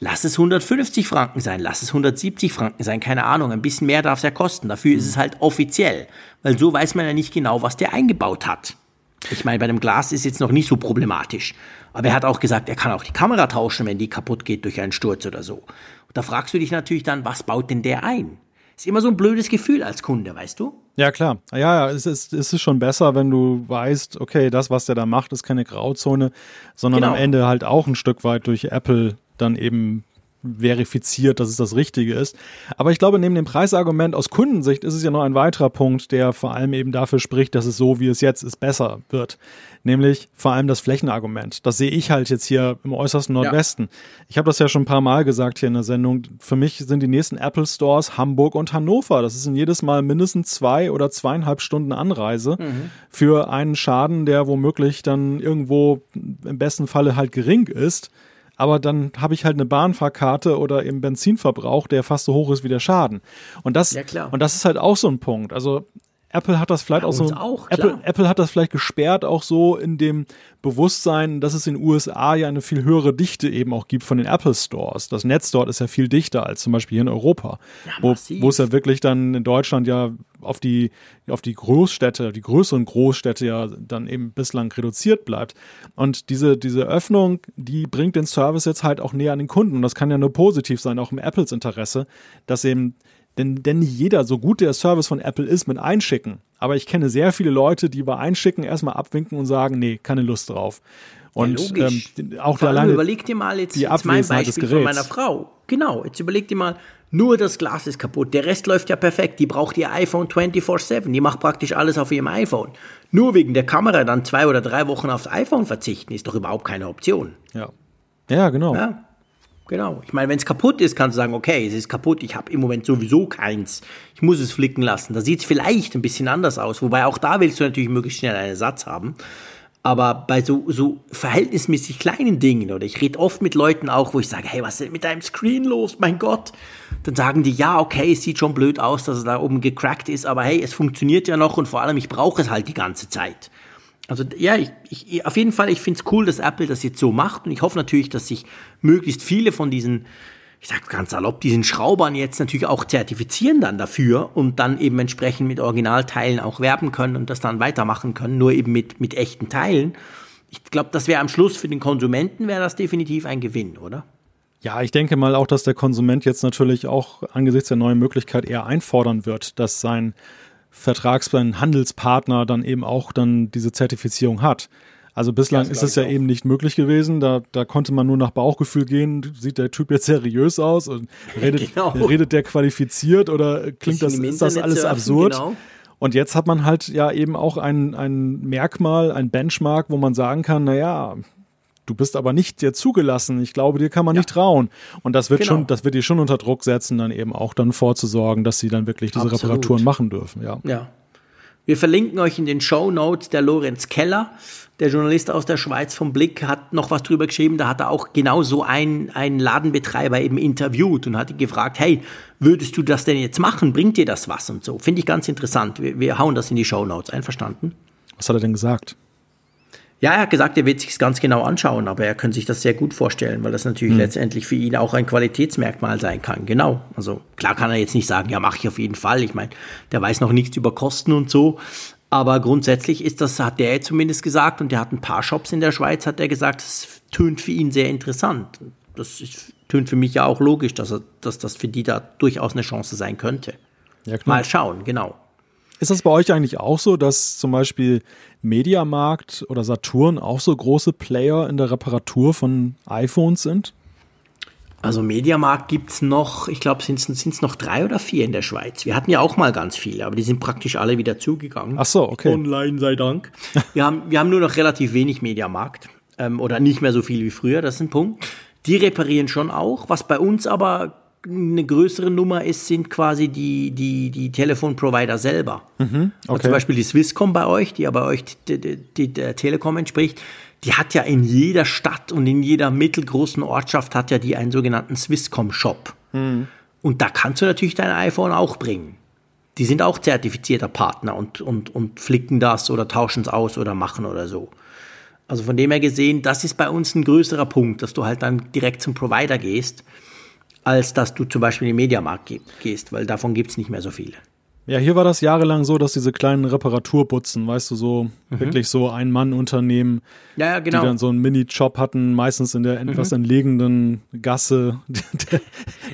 lass es 150 Franken sein, lass es 170 Franken sein, keine Ahnung, ein bisschen mehr darf es ja kosten. Dafür ist es halt offiziell, weil so weiß man ja nicht genau, was der eingebaut hat. Ich meine, bei dem Glas ist jetzt noch nicht so problematisch. Aber er hat auch gesagt, er kann auch die Kamera tauschen, wenn die kaputt geht durch einen Sturz oder so. Und da fragst du dich natürlich dann, was baut denn der ein? Ist immer so ein blödes Gefühl als Kunde, weißt du? Ja, klar. Ja, ja, es ist, es ist schon besser, wenn du weißt, okay, das, was der da macht, ist keine Grauzone, sondern genau. am Ende halt auch ein Stück weit durch Apple dann eben verifiziert, dass es das Richtige ist. Aber ich glaube, neben dem Preisargument aus Kundensicht ist es ja noch ein weiterer Punkt, der vor allem eben dafür spricht, dass es so, wie es jetzt ist, besser wird. Nämlich vor allem das Flächenargument. Das sehe ich halt jetzt hier im äußersten Nordwesten. Ja. Ich habe das ja schon ein paar Mal gesagt hier in der Sendung. Für mich sind die nächsten Apple Stores Hamburg und Hannover. Das ist in jedes Mal mindestens zwei oder zweieinhalb Stunden Anreise mhm. für einen Schaden, der womöglich dann irgendwo im besten Falle halt gering ist aber dann habe ich halt eine Bahnfahrkarte oder eben Benzinverbrauch, der fast so hoch ist wie der Schaden. Und das, ja, und das ist halt auch so ein Punkt. Also Apple hat das vielleicht auch so. Auch, Apple, Apple hat das vielleicht gesperrt, auch so in dem Bewusstsein, dass es in den USA ja eine viel höhere Dichte eben auch gibt von den Apple Stores. Das Netz dort ist ja viel dichter als zum Beispiel hier in Europa, ja, wo, wo es ja wirklich dann in Deutschland ja auf die, auf die Großstädte, die größeren Großstädte ja dann eben bislang reduziert bleibt. Und diese, diese Öffnung, die bringt den Service jetzt halt auch näher an den Kunden. Und das kann ja nur positiv sein, auch im Apples Interesse, dass eben denn, denn nicht jeder, so gut der Service von Apple ist, mit Einschicken. Aber ich kenne sehr viele Leute, die bei Einschicken erstmal abwinken und sagen, nee, keine Lust drauf. Und ja, ähm, auch Vor alleine überleg dir mal jetzt, die jetzt mein Beispiel von meiner Frau. Genau, jetzt überleg dir mal, nur das Glas ist kaputt. Der Rest läuft ja perfekt. Die braucht ihr iPhone 24-7. Die macht praktisch alles auf ihrem iPhone. Nur wegen der Kamera dann zwei oder drei Wochen aufs iPhone verzichten, ist doch überhaupt keine Option. Ja. Ja, genau. Ja. Genau. Ich meine, wenn es kaputt ist, kannst du sagen, okay, es ist kaputt, ich habe im Moment sowieso keins. Ich muss es flicken lassen. Da sieht es vielleicht ein bisschen anders aus. Wobei auch da willst du natürlich möglichst schnell einen Ersatz haben. Aber bei so, so verhältnismäßig kleinen Dingen, oder ich rede oft mit Leuten auch, wo ich sage, hey, was ist denn mit deinem Screen los? Mein Gott. Dann sagen die, ja, okay, es sieht schon blöd aus, dass es da oben gecrackt ist, aber hey, es funktioniert ja noch und vor allem, ich brauche es halt die ganze Zeit. Also ja, ich, ich, auf jeden Fall, ich finde es cool, dass Apple das jetzt so macht und ich hoffe natürlich, dass sich möglichst viele von diesen, ich sag ganz salopp, diesen Schraubern jetzt natürlich auch zertifizieren dann dafür und dann eben entsprechend mit Originalteilen auch werben können und das dann weitermachen können, nur eben mit, mit echten Teilen. Ich glaube, das wäre am Schluss für den Konsumenten wäre das definitiv ein Gewinn, oder? Ja, ich denke mal auch, dass der Konsument jetzt natürlich auch angesichts der neuen Möglichkeit eher einfordern wird, dass sein Vertragspartner, Handelspartner dann eben auch dann diese Zertifizierung hat. Also bislang ist es ja auch. eben nicht möglich gewesen. Da, da konnte man nur nach Bauchgefühl gehen. Sieht der Typ jetzt seriös aus und redet, genau. redet der qualifiziert oder klingt das, ist das alles surfen, absurd? Genau. Und jetzt hat man halt ja eben auch ein, ein Merkmal, ein Benchmark, wo man sagen kann, naja, du bist aber nicht dir zugelassen. Ich glaube, dir kann man ja. nicht trauen. Und das wird genau. schon, das wird die schon unter Druck setzen, dann eben auch dann vorzusorgen, dass sie dann wirklich diese Absolut. Reparaturen machen dürfen. Ja. ja. Wir verlinken euch in den Show Notes der Lorenz Keller, der Journalist aus der Schweiz vom Blick, hat noch was drüber geschrieben. Da hat er auch genau so einen, einen Ladenbetreiber eben interviewt und hat ihn gefragt, hey, würdest du das denn jetzt machen? Bringt dir das was und so? Finde ich ganz interessant. Wir, wir hauen das in die Show Notes. Einverstanden? Was hat er denn gesagt? Ja, er hat gesagt, er wird sich ganz genau anschauen, aber er könnte sich das sehr gut vorstellen, weil das natürlich mhm. letztendlich für ihn auch ein Qualitätsmerkmal sein kann. Genau. Also klar kann er jetzt nicht sagen, ja, mache ich auf jeden Fall. Ich meine, der weiß noch nichts über Kosten und so. Aber grundsätzlich ist das, hat der zumindest gesagt, und der hat ein paar Shops in der Schweiz, hat er gesagt, das tönt für ihn sehr interessant. Das ist, tönt für mich ja auch logisch, dass, er, dass das für die da durchaus eine Chance sein könnte. Ja, Mal schauen, genau. Ist das bei euch eigentlich auch so, dass zum Beispiel Mediamarkt oder Saturn auch so große Player in der Reparatur von iPhones sind? Also Mediamarkt gibt es noch, ich glaube, sind es noch drei oder vier in der Schweiz. Wir hatten ja auch mal ganz viele, aber die sind praktisch alle wieder zugegangen. Ach so, okay. Online sei Dank. wir, haben, wir haben nur noch relativ wenig Mediamarkt ähm, oder nicht mehr so viel wie früher, das ist ein Punkt. Die reparieren schon auch. Was bei uns aber eine größere Nummer ist, sind quasi die, die, die Telefonprovider selber. Mhm, okay. also zum Beispiel die Swisscom bei euch, die ja bei euch die, die, der Telekom entspricht, die hat ja in jeder Stadt und in jeder mittelgroßen Ortschaft hat ja die einen sogenannten Swisscom-Shop. Mhm. Und da kannst du natürlich dein iPhone auch bringen. Die sind auch zertifizierter Partner und, und, und flicken das oder tauschen es aus oder machen oder so. Also von dem her gesehen, das ist bei uns ein größerer Punkt, dass du halt dann direkt zum Provider gehst als dass du zum Beispiel in den Mediamarkt gehst, weil davon gibt es nicht mehr so viele. Ja, hier war das jahrelang so, dass diese kleinen Reparaturputzen, weißt du, so mhm. wirklich so ein Mann-Unternehmen, ja, genau. die dann so einen Mini-Job hatten, meistens in der etwas mhm. entlegenen Gasse der,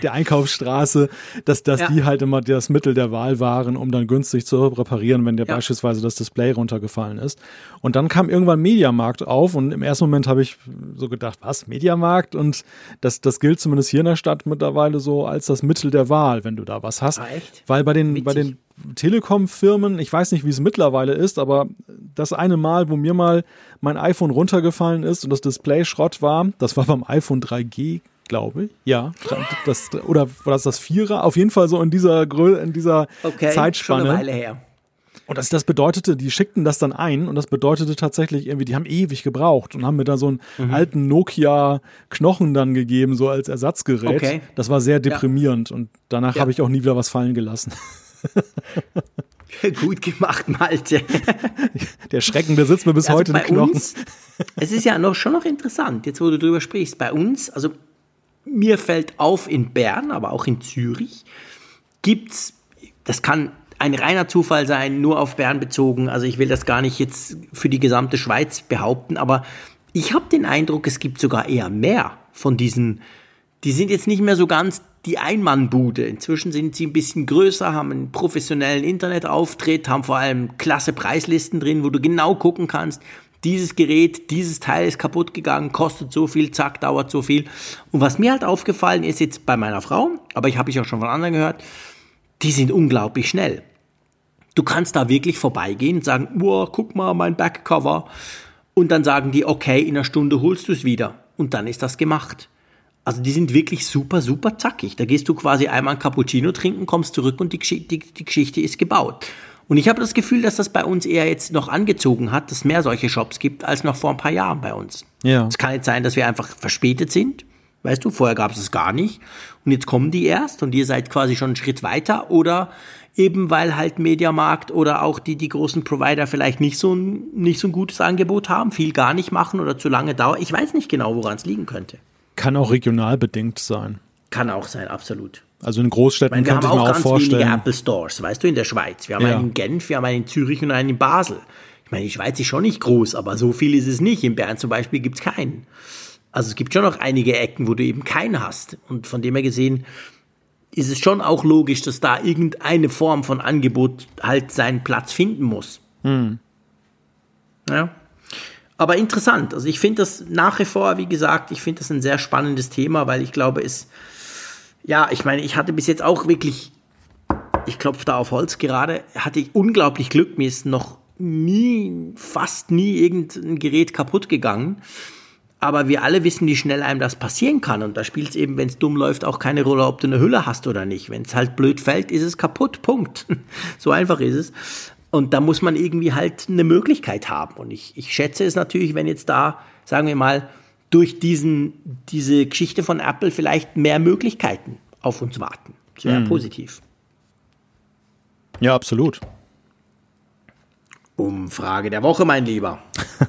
der Einkaufsstraße, dass, dass ja. die halt immer das Mittel der Wahl waren, um dann günstig zu reparieren, wenn dir ja. beispielsweise das Display runtergefallen ist. Und dann kam irgendwann Mediamarkt auf und im ersten Moment habe ich so gedacht, was, Mediamarkt? Und das, das gilt zumindest hier in der Stadt mittlerweile so als das Mittel der Wahl, wenn du da was hast. Ah, echt? Weil bei den, bei den Telekom-Firmen, ich weiß nicht, wie es mittlerweile ist, aber das eine Mal, wo mir mal mein iPhone runtergefallen ist und das Display Schrott war, das war beim iPhone 3G, glaube ich. Ja, das, oder war das das Vierer? Auf jeden Fall so in dieser, in dieser okay, Zeitspanne. Schon eine Weile her. Und das, das bedeutete, die schickten das dann ein und das bedeutete tatsächlich irgendwie, die haben ewig gebraucht und haben mir da so einen mhm. alten Nokia-Knochen dann gegeben, so als Ersatzgerät. Okay. Das war sehr deprimierend ja. und danach ja. habe ich auch nie wieder was fallen gelassen. Gut gemacht, Malte. Der Schrecken, der sitzt mir bis also heute im Knochen. Uns, es ist ja noch, schon noch interessant, jetzt wo du drüber sprichst. Bei uns, also mir fällt auf, in Bern, aber auch in Zürich, gibt es, das kann ein reiner Zufall sein, nur auf Bern bezogen. Also ich will das gar nicht jetzt für die gesamte Schweiz behaupten, aber ich habe den Eindruck, es gibt sogar eher mehr von diesen, die sind jetzt nicht mehr so ganz die Einmannbude. Inzwischen sind sie ein bisschen größer, haben einen professionellen Internetauftritt, haben vor allem klasse Preislisten drin, wo du genau gucken kannst, dieses Gerät, dieses Teil ist kaputt gegangen, kostet so viel, zack, dauert so viel. Und was mir halt aufgefallen ist jetzt bei meiner Frau, aber ich habe ich auch schon von anderen gehört, die sind unglaublich schnell. Du kannst da wirklich vorbeigehen und sagen, wow, guck mal, mein Backcover. Und dann sagen die, okay, in einer Stunde holst du es wieder. Und dann ist das gemacht. Also die sind wirklich super, super zackig. Da gehst du quasi einmal ein Cappuccino trinken, kommst zurück und die, die, die Geschichte ist gebaut. Und ich habe das Gefühl, dass das bei uns eher jetzt noch angezogen hat, dass es mehr solche Shops gibt, als noch vor ein paar Jahren bei uns. Ja. Es kann jetzt sein, dass wir einfach verspätet sind. Weißt du, vorher gab es es gar nicht. Und jetzt kommen die erst und ihr seid quasi schon einen Schritt weiter. Oder eben weil halt Mediamarkt oder auch die, die großen Provider vielleicht nicht so, ein, nicht so ein gutes Angebot haben, viel gar nicht machen oder zu lange dauert. Ich weiß nicht genau, woran es liegen könnte. Kann auch regional bedingt sein. Kann auch sein, absolut. Also in Großstädten meine, könnte ich mir auch, auch ganz vorstellen. Wenige Apple Stores, weißt du, in der Schweiz. Wir haben ja. einen in Genf, wir haben einen in Zürich und einen in Basel. Ich meine, die Schweiz ist schon nicht groß, aber so viel ist es nicht. In Bern zum Beispiel gibt es keinen. Also es gibt schon noch einige Ecken, wo du eben keinen hast. Und von dem her gesehen ist es schon auch logisch, dass da irgendeine Form von Angebot halt seinen Platz finden muss. Hm. Ja. Aber interessant. Also ich finde das nach wie vor, wie gesagt, ich finde das ein sehr spannendes Thema, weil ich glaube, es, ja, ich meine, ich hatte bis jetzt auch wirklich, ich klopfe da auf Holz gerade, hatte ich unglaublich Glück. Mir ist noch nie, fast nie irgendein Gerät kaputt gegangen. Aber wir alle wissen, wie schnell einem das passieren kann. Und da spielt es eben, wenn es dumm läuft, auch keine Rolle, ob du eine Hülle hast oder nicht. Wenn es halt blöd fällt, ist es kaputt. Punkt. so einfach ist es. Und da muss man irgendwie halt eine Möglichkeit haben. Und ich, ich schätze es natürlich, wenn jetzt da, sagen wir mal, durch diesen, diese Geschichte von Apple vielleicht mehr Möglichkeiten auf uns warten. Das wäre mhm. positiv. Ja, absolut. Umfrage der Woche, mein Lieber.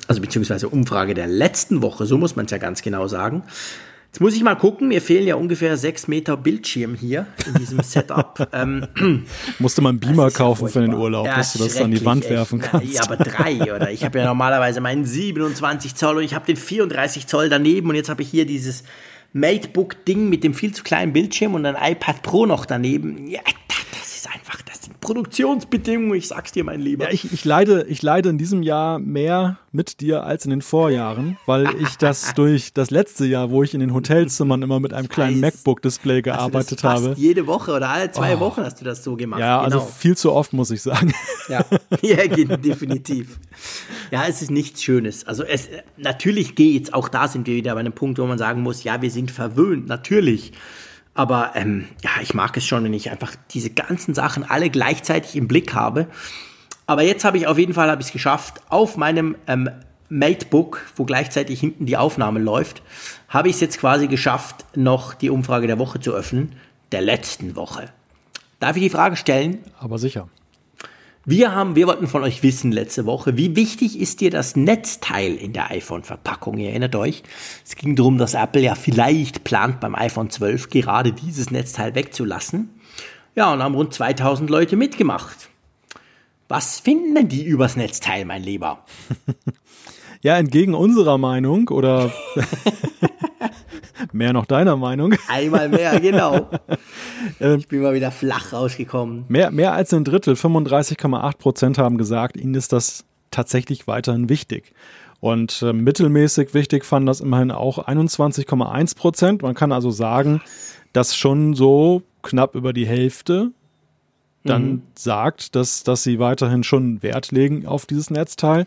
Also beziehungsweise Umfrage der letzten Woche, so muss man es ja ganz genau sagen. Jetzt muss ich mal gucken, mir fehlen ja ungefähr sechs Meter Bildschirm hier in diesem Setup. ähm, Musste man einen Beamer kaufen für den Urlaub, ja, dass du das an die Wand echt. werfen kannst. Ja, aber drei, oder? Ich habe ja normalerweise meinen 27 Zoll und ich habe den 34 Zoll daneben und jetzt habe ich hier dieses Matebook-Ding mit dem viel zu kleinen Bildschirm und ein iPad Pro noch daneben. Ja, das ist einfach, das sind Produktionsbedingungen, ich sag's dir, mein Lieber. Ja, ich, ich, leide, ich leide in diesem Jahr mehr mit dir als in den Vorjahren, weil ich das durch das letzte Jahr, wo ich in den Hotelzimmern immer mit einem kleinen MacBook-Display gearbeitet fast habe. Jede Woche oder alle zwei oh. Wochen hast du das so gemacht. Ja, also genau. also viel zu oft, muss ich sagen. Ja, ja definitiv. Ja, es ist nichts Schönes. Also es, natürlich geht's, auch da sind wir wieder bei einem Punkt, wo man sagen muss, ja, wir sind verwöhnt, natürlich. Aber ähm, ja, ich mag es schon, wenn ich einfach diese ganzen Sachen alle gleichzeitig im Blick habe. Aber jetzt habe ich auf jeden Fall habe ich es geschafft, auf meinem ähm, Matebook, wo gleichzeitig hinten die Aufnahme läuft, habe ich es jetzt quasi geschafft, noch die Umfrage der Woche zu öffnen, der letzten Woche. Darf ich die Frage stellen? Aber sicher. Wir haben, wir wollten von euch wissen letzte Woche, wie wichtig ist dir das Netzteil in der iPhone-Verpackung? Ihr erinnert euch, es ging darum, dass Apple ja vielleicht plant beim iPhone 12 gerade dieses Netzteil wegzulassen. Ja, und haben rund 2000 Leute mitgemacht. Was finden denn die übers Netzteil, mein Lieber? Ja, entgegen unserer Meinung oder mehr noch deiner Meinung. Einmal mehr, genau. ich bin mal wieder flach rausgekommen. Mehr, mehr als ein Drittel, 35,8 Prozent haben gesagt, ihnen ist das tatsächlich weiterhin wichtig. Und äh, mittelmäßig wichtig fanden das immerhin auch 21,1 Prozent. Man kann also sagen, dass schon so knapp über die Hälfte dann mhm. sagt, dass, dass sie weiterhin schon Wert legen auf dieses Netzteil.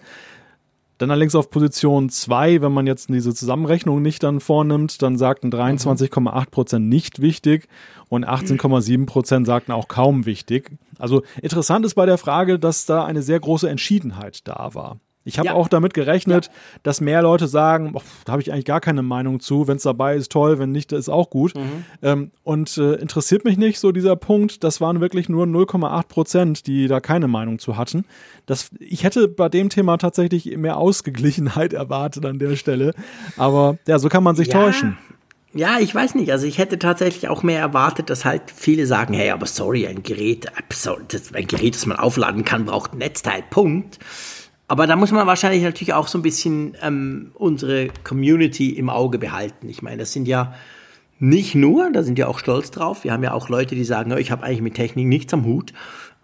Dann allerdings auf Position 2, wenn man jetzt diese Zusammenrechnung nicht dann vornimmt, dann sagten 23,8 Prozent nicht wichtig und 18,7 Prozent sagten auch kaum wichtig. Also interessant ist bei der Frage, dass da eine sehr große Entschiedenheit da war. Ich habe ja. auch damit gerechnet, ja. dass mehr Leute sagen, oh, da habe ich eigentlich gar keine Meinung zu. Wenn es dabei ist, toll, wenn nicht, ist auch gut. Mhm. Ähm, und äh, interessiert mich nicht so dieser Punkt. Das waren wirklich nur 0,8 Prozent, die da keine Meinung zu hatten. Das, ich hätte bei dem Thema tatsächlich mehr Ausgeglichenheit erwartet an der Stelle. Aber ja, so kann man sich ja. täuschen. Ja, ich weiß nicht. Also ich hätte tatsächlich auch mehr erwartet, dass halt viele sagen, hey, aber sorry, ein Gerät, äh, ein Gerät, das man aufladen kann, braucht ein Netzteil. Punkt. Aber da muss man wahrscheinlich natürlich auch so ein bisschen ähm, unsere Community im Auge behalten. Ich meine, das sind ja nicht nur, da sind wir auch stolz drauf. Wir haben ja auch Leute, die sagen, ich habe eigentlich mit Technik nichts am Hut.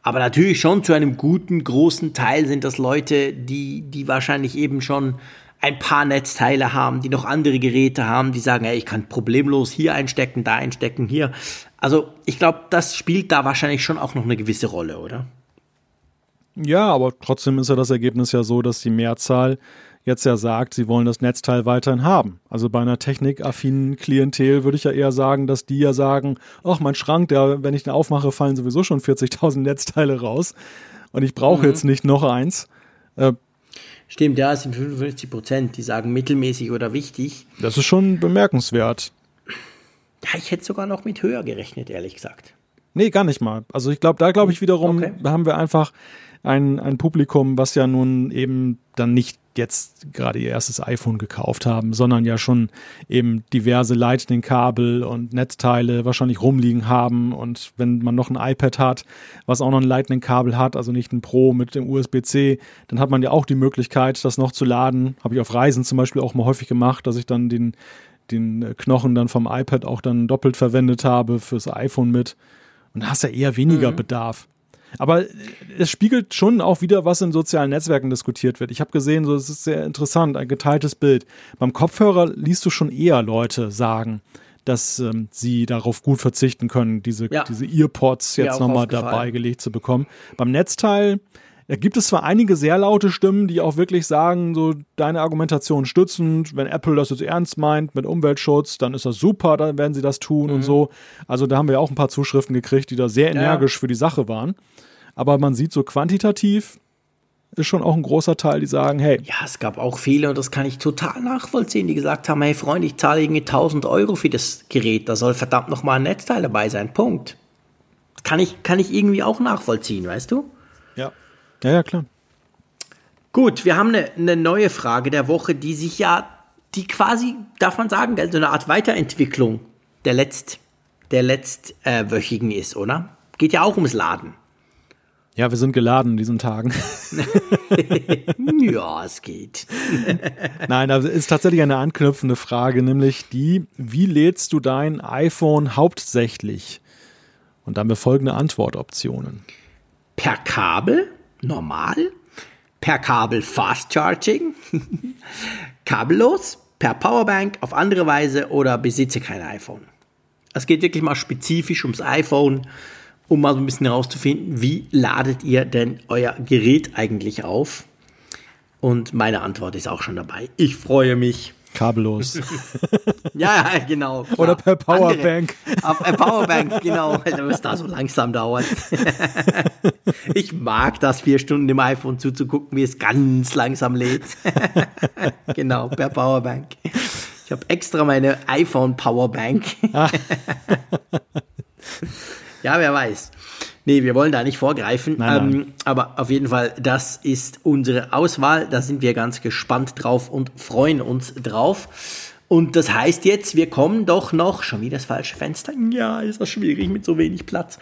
Aber natürlich schon zu einem guten, großen Teil sind das Leute, die, die wahrscheinlich eben schon ein paar Netzteile haben, die noch andere Geräte haben, die sagen, hey, ich kann problemlos hier einstecken, da einstecken, hier. Also ich glaube, das spielt da wahrscheinlich schon auch noch eine gewisse Rolle, oder? Ja, aber trotzdem ist ja das Ergebnis ja so, dass die Mehrzahl jetzt ja sagt, sie wollen das Netzteil weiterhin haben. Also bei einer technikaffinen Klientel würde ich ja eher sagen, dass die ja sagen, ach, mein Schrank, der, wenn ich den aufmache, fallen sowieso schon 40.000 Netzteile raus und ich brauche mhm. jetzt nicht noch eins. Äh, Stimmt, ja, es sind 55 Prozent, die sagen mittelmäßig oder wichtig. Das ist schon bemerkenswert. Ja, ich hätte sogar noch mit höher gerechnet, ehrlich gesagt. Nee, gar nicht mal. Also ich glaube, da glaube ich wiederum, okay. haben wir einfach ein, ein Publikum, was ja nun eben dann nicht jetzt gerade ihr erstes iPhone gekauft haben, sondern ja schon eben diverse Lightning-Kabel und Netzteile wahrscheinlich rumliegen haben. Und wenn man noch ein iPad hat, was auch noch ein Lightning-Kabel hat, also nicht ein Pro mit dem USB-C, dann hat man ja auch die Möglichkeit, das noch zu laden. Habe ich auf Reisen zum Beispiel auch mal häufig gemacht, dass ich dann den, den Knochen dann vom iPad auch dann doppelt verwendet habe fürs iPhone mit. Und da hast du ja eher weniger mhm. Bedarf. Aber es spiegelt schon auch wieder, was in sozialen Netzwerken diskutiert wird. Ich habe gesehen, so es ist sehr interessant, ein geteiltes Bild. Beim Kopfhörer liest du schon eher Leute sagen, dass ähm, sie darauf gut verzichten können, diese, ja. diese Earpods jetzt nochmal dabei gelegt zu bekommen. Beim Netzteil da gibt es zwar einige sehr laute Stimmen, die auch wirklich sagen, so deine Argumentation stützend, wenn Apple das jetzt ernst meint mit Umweltschutz, dann ist das super, dann werden sie das tun mhm. und so. Also da haben wir auch ein paar Zuschriften gekriegt, die da sehr energisch ja. für die Sache waren. Aber man sieht so quantitativ, ist schon auch ein großer Teil, die sagen, hey. Ja, es gab auch viele, und das kann ich total nachvollziehen, die gesagt haben, hey Freund, ich zahle irgendwie 1000 Euro für das Gerät, da soll verdammt nochmal ein Netzteil dabei sein, Punkt. Kann ich, kann ich irgendwie auch nachvollziehen, weißt du? Ja. Ja, ja, klar. Gut, wir haben eine, eine neue Frage der Woche, die sich ja, die quasi, darf man sagen, so eine Art Weiterentwicklung der letzt, der letztwöchigen äh, ist, oder? Geht ja auch ums Laden. Ja, wir sind geladen in diesen Tagen. ja, es geht. Nein, das ist tatsächlich eine anknüpfende Frage, nämlich die, wie lädst du dein iPhone hauptsächlich? Und dann haben wir folgende Antwortoptionen. Per Kabel? normal, per Kabel Fast Charging, kabellos, per Powerbank, auf andere Weise oder besitze kein iPhone. Es geht wirklich mal spezifisch ums iPhone, um mal so ein bisschen herauszufinden, wie ladet ihr denn euer Gerät eigentlich auf? Und meine Antwort ist auch schon dabei. Ich freue mich. Kabellos. ja, genau. Klar. Oder per Powerbank. Auf per Powerbank, genau, weil es da so langsam dauert. ich mag das, vier Stunden im iPhone zuzugucken, wie es ganz langsam lädt. genau, per Powerbank. Ich habe extra meine iPhone Powerbank. Ja, wer weiß. Nee, wir wollen da nicht vorgreifen. Nein, nein. Ähm, aber auf jeden Fall, das ist unsere Auswahl. Da sind wir ganz gespannt drauf und freuen uns drauf. Und das heißt jetzt, wir kommen doch noch, schon wieder das falsche Fenster, ja, ist das schwierig mit so wenig Platz.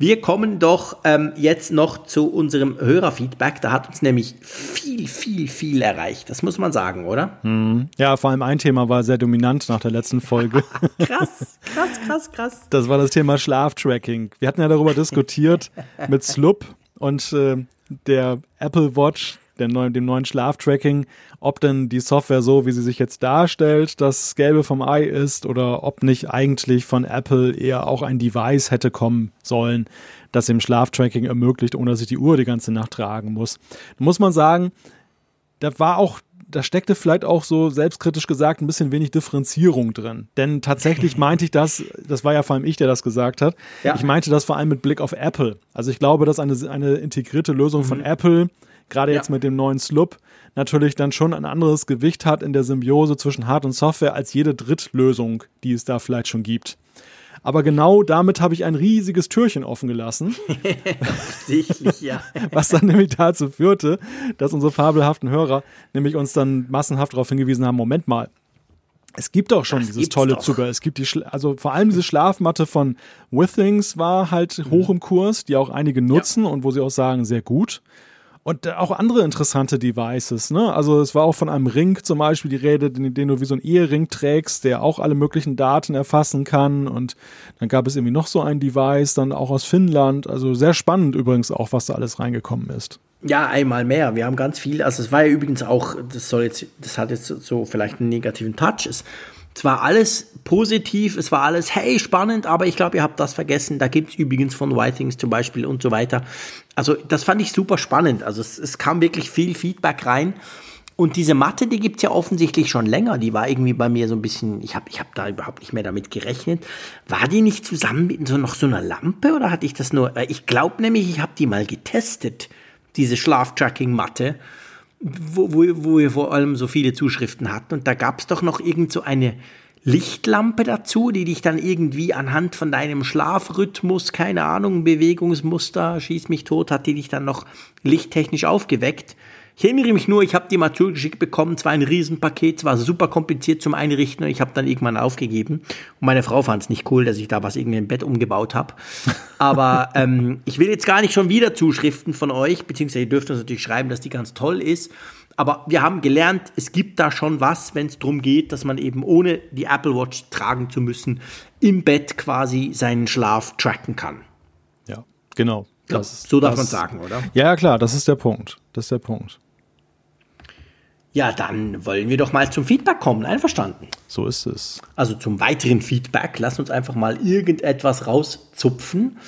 Wir kommen doch ähm, jetzt noch zu unserem Hörerfeedback. Da hat uns nämlich viel, viel, viel erreicht. Das muss man sagen, oder? Mhm. Ja, vor allem ein Thema war sehr dominant nach der letzten Folge. krass, krass, krass, krass. Das war das Thema Schlaftracking. Wir hatten ja darüber diskutiert mit Slup und äh, der Apple Watch der neuen, dem neuen Schlaftracking, ob denn die Software so, wie sie sich jetzt darstellt, das Gelbe vom Ei ist oder ob nicht eigentlich von Apple eher auch ein Device hätte kommen sollen, das dem Schlaftracking ermöglicht, ohne dass ich die Uhr die ganze Nacht tragen muss. Da muss man sagen, da war auch da steckte vielleicht auch so selbstkritisch gesagt ein bisschen wenig Differenzierung drin. Denn tatsächlich meinte ich das, das war ja vor allem ich, der das gesagt hat. Ja. Ich meinte das vor allem mit Blick auf Apple. Also ich glaube, dass eine, eine integrierte Lösung mhm. von Apple gerade ja. jetzt mit dem neuen Slup, natürlich dann schon ein anderes Gewicht hat in der Symbiose zwischen Hard- und Software als jede Drittlösung, die es da vielleicht schon gibt. Aber genau damit habe ich ein riesiges Türchen offen gelassen. Sichtlich, ja. Was dann nämlich dazu führte, dass unsere fabelhaften Hörer nämlich uns dann massenhaft darauf hingewiesen haben, Moment mal, es gibt doch schon das dieses tolle doch. Zubehör. Es gibt die, Schla also vor allem diese Schlafmatte von Withings war halt mhm. hoch im Kurs, die auch einige nutzen ja. und wo sie auch sagen, sehr gut. Und auch andere interessante Devices, ne? Also es war auch von einem Ring zum Beispiel die Rede, den, den, du wie so ein Ehering trägst, der auch alle möglichen Daten erfassen kann. Und dann gab es irgendwie noch so ein Device, dann auch aus Finnland. Also sehr spannend übrigens auch, was da alles reingekommen ist. Ja, einmal mehr. Wir haben ganz viel. Also es war ja übrigens auch, das soll jetzt, das hat jetzt so vielleicht einen negativen Touch. Es, es war alles positiv, es war alles, hey, spannend, aber ich glaube, ihr habt das vergessen. Da gibt es übrigens von Whitings zum Beispiel und so weiter. Also das fand ich super spannend. Also es, es kam wirklich viel Feedback rein. Und diese Matte, die gibt es ja offensichtlich schon länger. Die war irgendwie bei mir so ein bisschen, ich habe ich hab da überhaupt nicht mehr damit gerechnet. War die nicht zusammen mit so noch so einer Lampe oder hatte ich das nur? Ich glaube nämlich, ich habe die mal getestet, diese Schlaftracking-Matte wo, wo, wo wir vor allem so viele Zuschriften hatten. Und da gab es doch noch irgend so eine Lichtlampe dazu, die dich dann irgendwie anhand von deinem Schlafrhythmus, keine Ahnung, Bewegungsmuster, schieß mich tot, hat die dich dann noch lichttechnisch aufgeweckt. Ich erinnere mich nur, ich habe die mal zugeschickt bekommen, zwar ein Riesenpaket, zwar super kompliziert zum Einrichten und ich habe dann irgendwann aufgegeben. Und meine Frau fand es nicht cool, dass ich da was irgendwie im Bett umgebaut habe. Aber ähm, ich will jetzt gar nicht schon wieder Zuschriften von euch, beziehungsweise ihr dürft uns natürlich schreiben, dass die ganz toll ist. Aber wir haben gelernt, es gibt da schon was, wenn es darum geht, dass man eben ohne die Apple Watch tragen zu müssen, im Bett quasi seinen Schlaf tracken kann. Ja, genau. Das, so darf man sagen, oder? Ja, klar, das ist der Punkt. Das ist der Punkt. Ja, dann wollen wir doch mal zum Feedback kommen. Einverstanden? So ist es. Also zum weiteren Feedback. Lass uns einfach mal irgendetwas rauszupfen.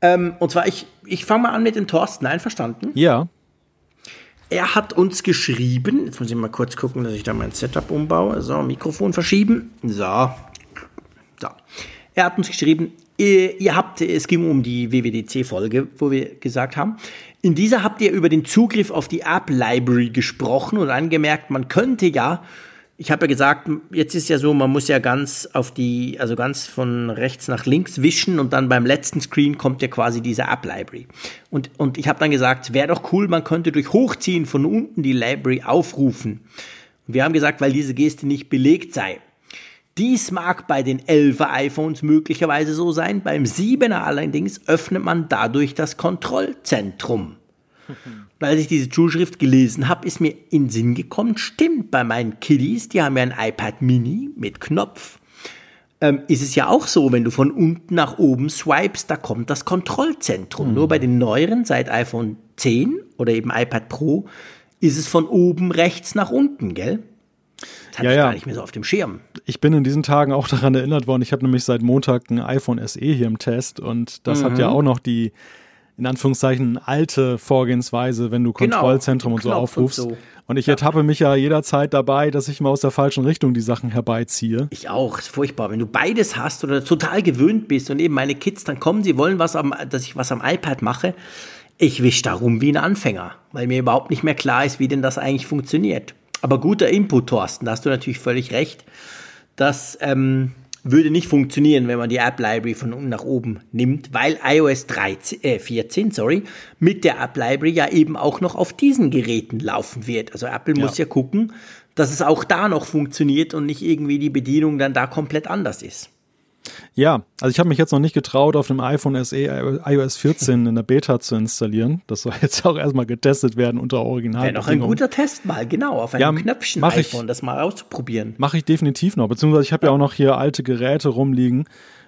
Ähm, und zwar, ich, ich fange mal an mit dem Thorsten. Einverstanden? Ja. Er hat uns geschrieben, jetzt muss ich mal kurz gucken, dass ich da mein Setup umbaue. So, Mikrofon verschieben. So. So. Er hat uns geschrieben, ihr, ihr habt, es ging um die WWDC-Folge, wo wir gesagt haben, in dieser habt ihr über den Zugriff auf die App Library gesprochen und angemerkt, man könnte ja, ich habe ja gesagt, jetzt ist ja so, man muss ja ganz auf die, also ganz von rechts nach links wischen und dann beim letzten Screen kommt ja quasi diese App Library. Und, und ich habe dann gesagt, wäre doch cool, man könnte durch Hochziehen von unten die Library aufrufen. Und wir haben gesagt, weil diese Geste nicht belegt sei. Dies mag bei den 11er iPhones möglicherweise so sein, beim 7er allerdings öffnet man dadurch das Kontrollzentrum. Und als ich diese Zuschrift gelesen habe, ist mir in Sinn gekommen, stimmt, bei meinen Kiddies, die haben ja ein iPad Mini mit Knopf, ähm, ist es ja auch so, wenn du von unten nach oben swipest, da kommt das Kontrollzentrum. Mhm. Nur bei den neueren, seit iPhone 10 oder eben iPad Pro, ist es von oben rechts nach unten, gell? Das hatte ja, ich ja. gar nicht mehr so auf dem Schirm. Ich bin in diesen Tagen auch daran erinnert worden. Ich habe nämlich seit Montag ein iPhone SE hier im Test und das mhm. hat ja auch noch die in Anführungszeichen alte Vorgehensweise, wenn du genau, Kontrollzentrum genau, und so aufrufst. Und, so. und ich ja. ertappe mich ja jederzeit dabei, dass ich mal aus der falschen Richtung die Sachen herbeiziehe. Ich auch, ist furchtbar. Wenn du beides hast oder total gewöhnt bist und eben meine Kids dann kommen, sie wollen was am, dass ich was am iPad mache, ich wisch da rum wie ein Anfänger, weil mir überhaupt nicht mehr klar ist, wie denn das eigentlich funktioniert. Aber guter Input, Thorsten, da hast du natürlich völlig recht. Das ähm, würde nicht funktionieren, wenn man die App Library von unten nach oben nimmt, weil iOS 13, äh, 14 sorry, mit der App Library ja eben auch noch auf diesen Geräten laufen wird. Also Apple ja. muss ja gucken, dass es auch da noch funktioniert und nicht irgendwie die Bedienung dann da komplett anders ist. Ja, also ich habe mich jetzt noch nicht getraut, auf dem iPhone SE iOS 14 in der Beta zu installieren. Das soll jetzt auch erstmal getestet werden unter Original. Wäre noch ein guter Test mal, genau, auf einem ja, Knöpfchen iPhone, ich, das mal auszuprobieren. Mache ich definitiv noch, beziehungsweise ich habe ja. ja auch noch hier alte Geräte rumliegen,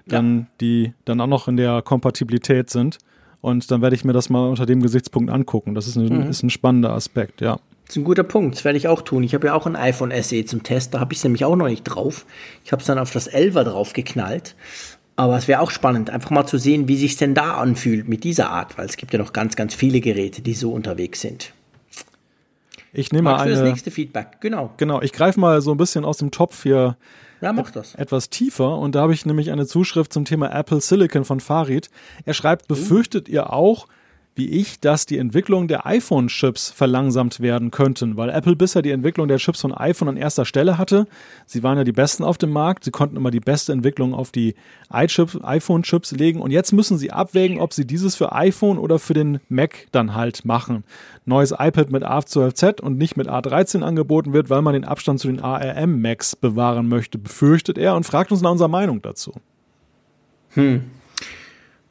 dann, ja. die dann auch noch in der Kompatibilität sind. Und dann werde ich mir das mal unter dem Gesichtspunkt angucken. Das ist ein, mhm. ist ein spannender Aspekt, ja. Das ist ein guter Punkt, das werde ich auch tun. Ich habe ja auch ein iPhone SE zum Test, da habe ich es nämlich auch noch nicht drauf. Ich habe es dann auf das 11er drauf geknallt. Aber es wäre auch spannend, einfach mal zu sehen, wie sich denn da anfühlt mit dieser Art, weil es gibt ja noch ganz, ganz viele Geräte, die so unterwegs sind. Ich nehme mal eine, das nächste Feedback, genau. Genau, ich greife mal so ein bisschen aus dem Topf hier ja, mach das. etwas tiefer und da habe ich nämlich eine Zuschrift zum Thema Apple Silicon von Farid. Er schreibt, befürchtet ihr auch, wie ich, dass die Entwicklung der iPhone-Chips verlangsamt werden könnten, weil Apple bisher die Entwicklung der Chips von iPhone an erster Stelle hatte. Sie waren ja die besten auf dem Markt, sie konnten immer die beste Entwicklung auf die iPhone-Chips legen und jetzt müssen sie abwägen, ob sie dieses für iPhone oder für den Mac dann halt machen. Neues iPad mit A12Z und nicht mit A13 angeboten wird, weil man den Abstand zu den ARM Macs bewahren möchte, befürchtet er und fragt uns nach unserer Meinung dazu. Hm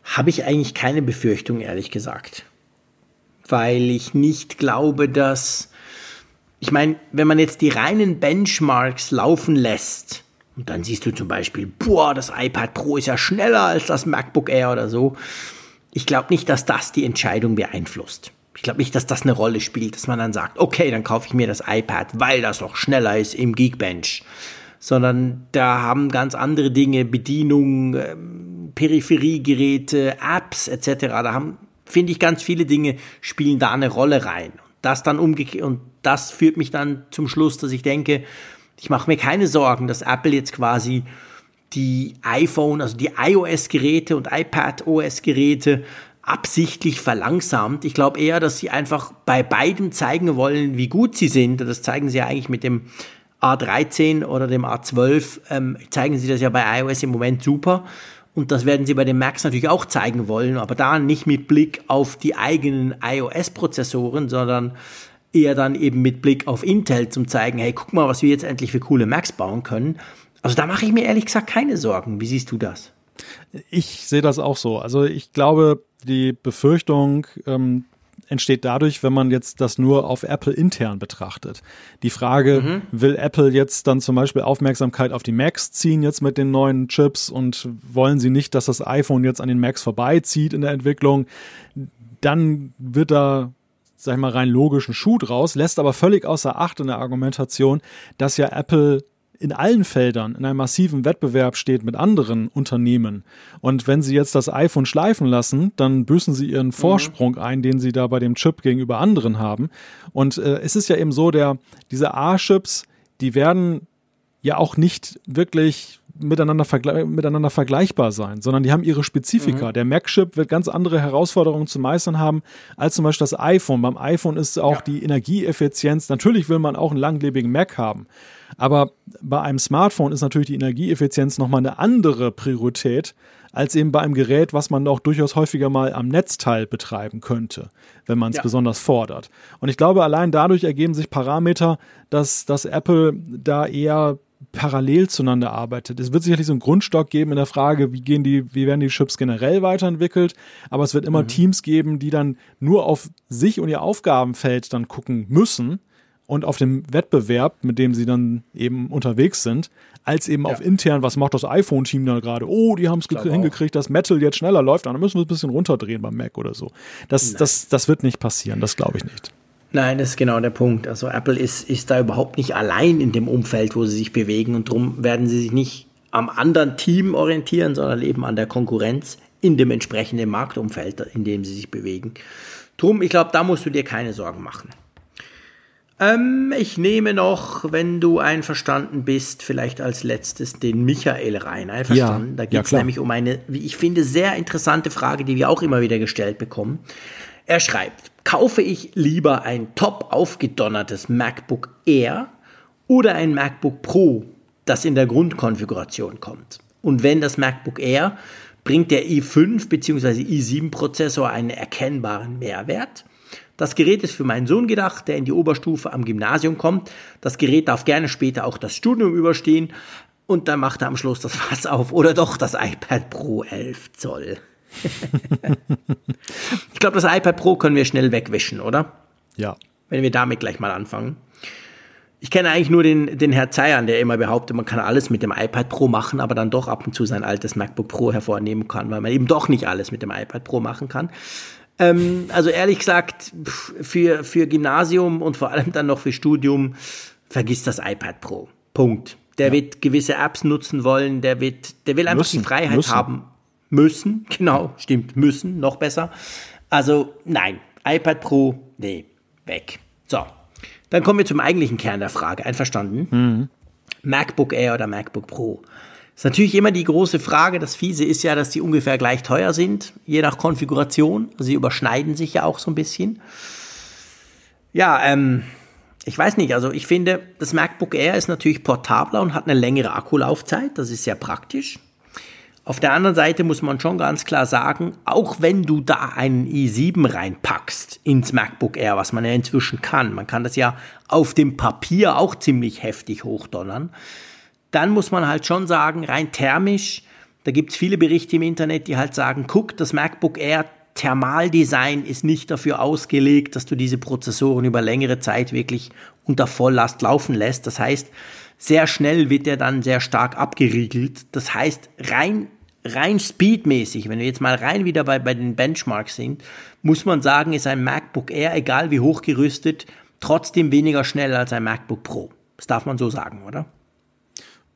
habe ich eigentlich keine Befürchtung, ehrlich gesagt. Weil ich nicht glaube, dass. Ich meine, wenn man jetzt die reinen Benchmarks laufen lässt, und dann siehst du zum Beispiel, boah, das iPad Pro ist ja schneller als das MacBook Air oder so. Ich glaube nicht, dass das die Entscheidung beeinflusst. Ich glaube nicht, dass das eine Rolle spielt, dass man dann sagt, okay, dann kaufe ich mir das iPad, weil das noch schneller ist im Geekbench. Sondern da haben ganz andere Dinge, Bedienung, ähm, Peripheriegeräte, Apps etc. Da haben, finde ich, ganz viele Dinge spielen da eine Rolle rein. Das dann umgekehrt und das führt mich dann zum Schluss, dass ich denke, ich mache mir keine Sorgen, dass Apple jetzt quasi die iPhone, also die iOS-Geräte und iPad-OS-Geräte absichtlich verlangsamt. Ich glaube eher, dass sie einfach bei beiden zeigen wollen, wie gut sie sind. Das zeigen sie ja eigentlich mit dem A13 oder dem A12, ähm, zeigen sie das ja bei iOS im Moment super. Und das werden sie bei den Macs natürlich auch zeigen wollen, aber da nicht mit Blick auf die eigenen iOS-Prozessoren, sondern eher dann eben mit Blick auf Intel zum zeigen, hey, guck mal, was wir jetzt endlich für coole Macs bauen können. Also da mache ich mir ehrlich gesagt keine Sorgen. Wie siehst du das? Ich sehe das auch so. Also ich glaube, die Befürchtung, ähm, entsteht dadurch, wenn man jetzt das nur auf Apple intern betrachtet. Die Frage, mhm. will Apple jetzt dann zum Beispiel Aufmerksamkeit auf die Macs ziehen jetzt mit den neuen Chips und wollen sie nicht, dass das iPhone jetzt an den Macs vorbeizieht in der Entwicklung, dann wird da sag ich mal, rein logischen Schuh draus, lässt aber völlig außer Acht in der Argumentation, dass ja Apple in allen Feldern in einem massiven Wettbewerb steht mit anderen Unternehmen. Und wenn sie jetzt das iPhone schleifen lassen, dann büßen sie ihren mhm. Vorsprung ein, den sie da bei dem Chip gegenüber anderen haben. Und äh, es ist ja eben so, der, diese A-Chips, die werden ja auch nicht wirklich miteinander, vergle miteinander vergleichbar sein, sondern die haben ihre Spezifika. Mhm. Der Mac-Chip wird ganz andere Herausforderungen zu meistern haben als zum Beispiel das iPhone. Beim iPhone ist auch ja. die Energieeffizienz, natürlich will man auch einen langlebigen Mac haben, aber bei einem Smartphone ist natürlich die Energieeffizienz nochmal eine andere Priorität als eben bei einem Gerät, was man auch durchaus häufiger mal am Netzteil betreiben könnte, wenn man es ja. besonders fordert. Und ich glaube, allein dadurch ergeben sich Parameter, dass, dass Apple da eher parallel zueinander arbeitet. Es wird sicherlich so einen Grundstock geben in der Frage, wie gehen die, wie werden die Chips generell weiterentwickelt, aber es wird immer mhm. Teams geben, die dann nur auf sich und ihr Aufgabenfeld dann gucken müssen und auf dem Wettbewerb, mit dem sie dann eben unterwegs sind, als eben ja. auf intern, was macht das iPhone-Team da gerade? Oh, die haben es hingekriegt, dass Metal jetzt schneller läuft, dann müssen wir es ein bisschen runterdrehen beim Mac oder so. Das, das, das wird nicht passieren, das glaube ich nicht. Nein, das ist genau der Punkt. Also Apple ist, ist da überhaupt nicht allein in dem Umfeld, wo sie sich bewegen und darum werden sie sich nicht am anderen Team orientieren, sondern eben an der Konkurrenz in dem entsprechenden Marktumfeld, in dem sie sich bewegen. Drum, ich glaube, da musst du dir keine Sorgen machen. Ähm, ich nehme noch, wenn du einverstanden bist, vielleicht als letztes den Michael rein. Einverstanden? Ja, da geht es ja, nämlich um eine, wie ich finde, sehr interessante Frage, die wir auch immer wieder gestellt bekommen. Er schreibt, kaufe ich lieber ein top aufgedonnertes MacBook Air oder ein MacBook Pro, das in der Grundkonfiguration kommt? Und wenn das MacBook Air bringt der i5 bzw. i7 Prozessor einen erkennbaren Mehrwert? Das Gerät ist für meinen Sohn gedacht, der in die Oberstufe am Gymnasium kommt. Das Gerät darf gerne später auch das Studium überstehen. Und dann macht er am Schluss das Fass auf. Oder doch das iPad Pro 11 Zoll. ich glaube, das iPad Pro können wir schnell wegwischen, oder? Ja. Wenn wir damit gleich mal anfangen. Ich kenne eigentlich nur den, den Herr Zeyern, der immer behauptet, man kann alles mit dem iPad Pro machen, aber dann doch ab und zu sein altes MacBook Pro hervornehmen kann, weil man eben doch nicht alles mit dem iPad Pro machen kann. Ähm, also ehrlich gesagt, für, für Gymnasium und vor allem dann noch für Studium, vergiss das iPad Pro. Punkt. Der ja. wird gewisse Apps nutzen wollen, der wird, der will einfach müssen, die Freiheit müssen. haben. Müssen, genau, stimmt, müssen, noch besser. Also nein, iPad Pro, nee, weg. So, dann kommen wir zum eigentlichen Kern der Frage. Einverstanden? Mhm. MacBook Air oder MacBook Pro? Ist natürlich immer die große Frage. Das Fiese ist ja, dass die ungefähr gleich teuer sind, je nach Konfiguration. Sie überschneiden sich ja auch so ein bisschen. Ja, ähm, ich weiß nicht. Also ich finde, das MacBook Air ist natürlich portabler und hat eine längere Akkulaufzeit. Das ist sehr praktisch. Auf der anderen Seite muss man schon ganz klar sagen, auch wenn du da einen i7 reinpackst ins MacBook Air, was man ja inzwischen kann, man kann das ja auf dem Papier auch ziemlich heftig hochdonnern, dann muss man halt schon sagen, rein thermisch, da gibt's viele Berichte im Internet, die halt sagen, guck, das MacBook Air Thermaldesign ist nicht dafür ausgelegt, dass du diese Prozessoren über längere Zeit wirklich unter Volllast laufen lässt. Das heißt, sehr schnell wird der dann sehr stark abgeriegelt. Das heißt, rein, rein speedmäßig, wenn wir jetzt mal rein wieder bei, bei den Benchmarks sind, muss man sagen, ist ein MacBook Air, egal wie hochgerüstet, trotzdem weniger schnell als ein MacBook Pro. Das darf man so sagen, oder?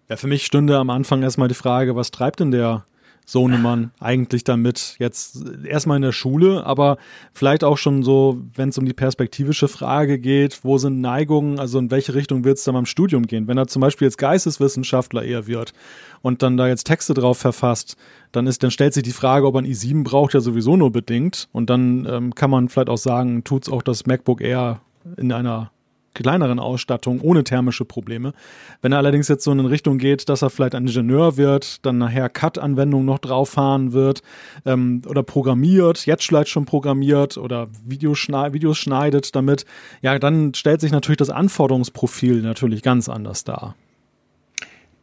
Ja, für mich stünde am Anfang erstmal die Frage, was treibt denn der Sohnemann eigentlich damit? Jetzt erstmal in der Schule, aber vielleicht auch schon so, wenn es um die perspektivische Frage geht, wo sind Neigungen, also in welche Richtung wird es dann beim Studium gehen? Wenn er zum Beispiel jetzt Geisteswissenschaftler eher wird und dann da jetzt Texte drauf verfasst, dann ist, dann stellt sich die Frage, ob man i7 braucht, ja sowieso nur bedingt. Und dann ähm, kann man vielleicht auch sagen, tut's auch das MacBook Air in einer kleineren Ausstattung ohne thermische Probleme. Wenn er allerdings jetzt so in Richtung geht, dass er vielleicht ein Ingenieur wird, dann nachher Cut-Anwendungen noch drauf fahren wird ähm, oder programmiert, jetzt vielleicht schon programmiert oder Videos, schneid, Videos schneidet damit, ja, dann stellt sich natürlich das Anforderungsprofil natürlich ganz anders dar.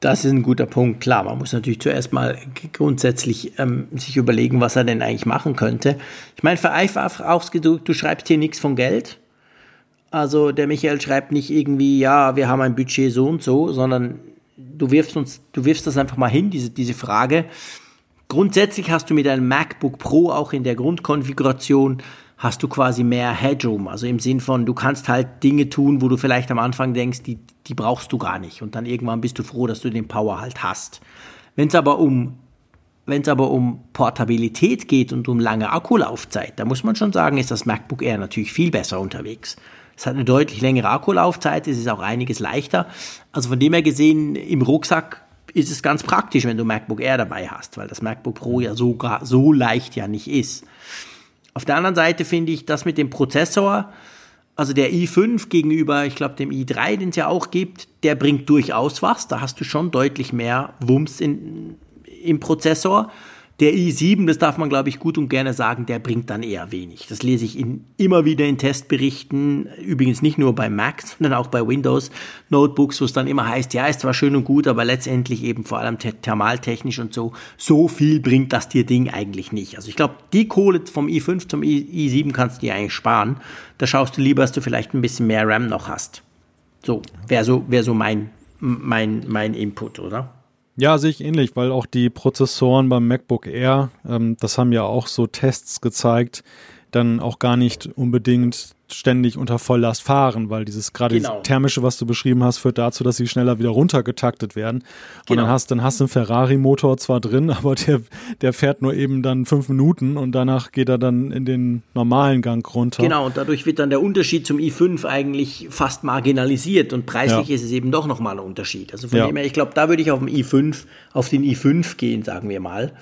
Das ist ein guter Punkt. Klar, man muss natürlich zuerst mal grundsätzlich ähm, sich überlegen, was er denn eigentlich machen könnte. Ich meine, vereinfacht ausgedrückt, du schreibst hier nichts von Geld. Also der Michael schreibt nicht irgendwie, ja, wir haben ein Budget so und so, sondern du wirfst uns, du wirfst das einfach mal hin, diese, diese Frage. Grundsätzlich hast du mit einem MacBook Pro auch in der Grundkonfiguration hast du quasi mehr Headroom, also im Sinn von, du kannst halt Dinge tun, wo du vielleicht am Anfang denkst, die, die brauchst du gar nicht und dann irgendwann bist du froh, dass du den Power halt hast. Wenn es aber um aber um Portabilität geht und um lange Akkulaufzeit, da muss man schon sagen, ist das MacBook Air natürlich viel besser unterwegs. Es hat eine deutlich längere Akkulaufzeit, es ist auch einiges leichter. Also von dem her gesehen, im Rucksack ist es ganz praktisch, wenn du MacBook Air dabei hast, weil das MacBook Pro ja sogar so leicht ja nicht ist. Auf der anderen Seite finde ich das mit dem Prozessor, also der i5 gegenüber, ich glaube, dem i3, den es ja auch gibt, der bringt durchaus was. Da hast du schon deutlich mehr Wumms in, im Prozessor. Der i7, das darf man glaube ich gut und gerne sagen, der bringt dann eher wenig. Das lese ich in, immer wieder in Testberichten, übrigens nicht nur bei Mac, sondern auch bei Windows Notebooks, wo es dann immer heißt, ja, ist zwar schön und gut, aber letztendlich eben vor allem thermaltechnisch und so, so viel bringt das dir Ding eigentlich nicht. Also ich glaube, die Kohle vom i5 zum I, i7 kannst du dir eigentlich sparen. Da schaust du lieber, dass du vielleicht ein bisschen mehr RAM noch hast. So, wäre so, wär so mein, mein, mein Input, oder? Ja, sehe ich ähnlich, weil auch die Prozessoren beim MacBook Air, ähm, das haben ja auch so Tests gezeigt, dann auch gar nicht unbedingt ständig unter Volllast fahren, weil dieses gerade genau. thermische, was du beschrieben hast, führt dazu, dass sie schneller wieder runtergetaktet werden. Und genau. dann hast dann hast du einen Ferrari-Motor zwar drin, aber der der fährt nur eben dann fünf Minuten und danach geht er dann in den normalen Gang runter. Genau und dadurch wird dann der Unterschied zum i5 eigentlich fast marginalisiert und preislich ja. ist es eben doch nochmal ein Unterschied. Also von ja. dem her, ich glaube, da würde ich auf dem i5 auf den i5 gehen, sagen wir mal.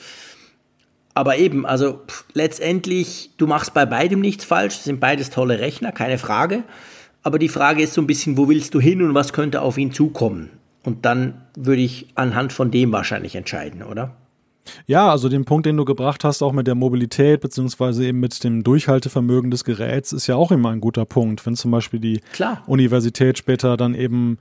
Aber eben, also pff, letztendlich, du machst bei beidem nichts falsch, das sind beides tolle Rechner, keine Frage. Aber die Frage ist so ein bisschen, wo willst du hin und was könnte auf ihn zukommen? Und dann würde ich anhand von dem wahrscheinlich entscheiden, oder? Ja, also den Punkt, den du gebracht hast, auch mit der Mobilität beziehungsweise eben mit dem Durchhaltevermögen des Geräts, ist ja auch immer ein guter Punkt. Wenn zum Beispiel die Klar. Universität später dann eben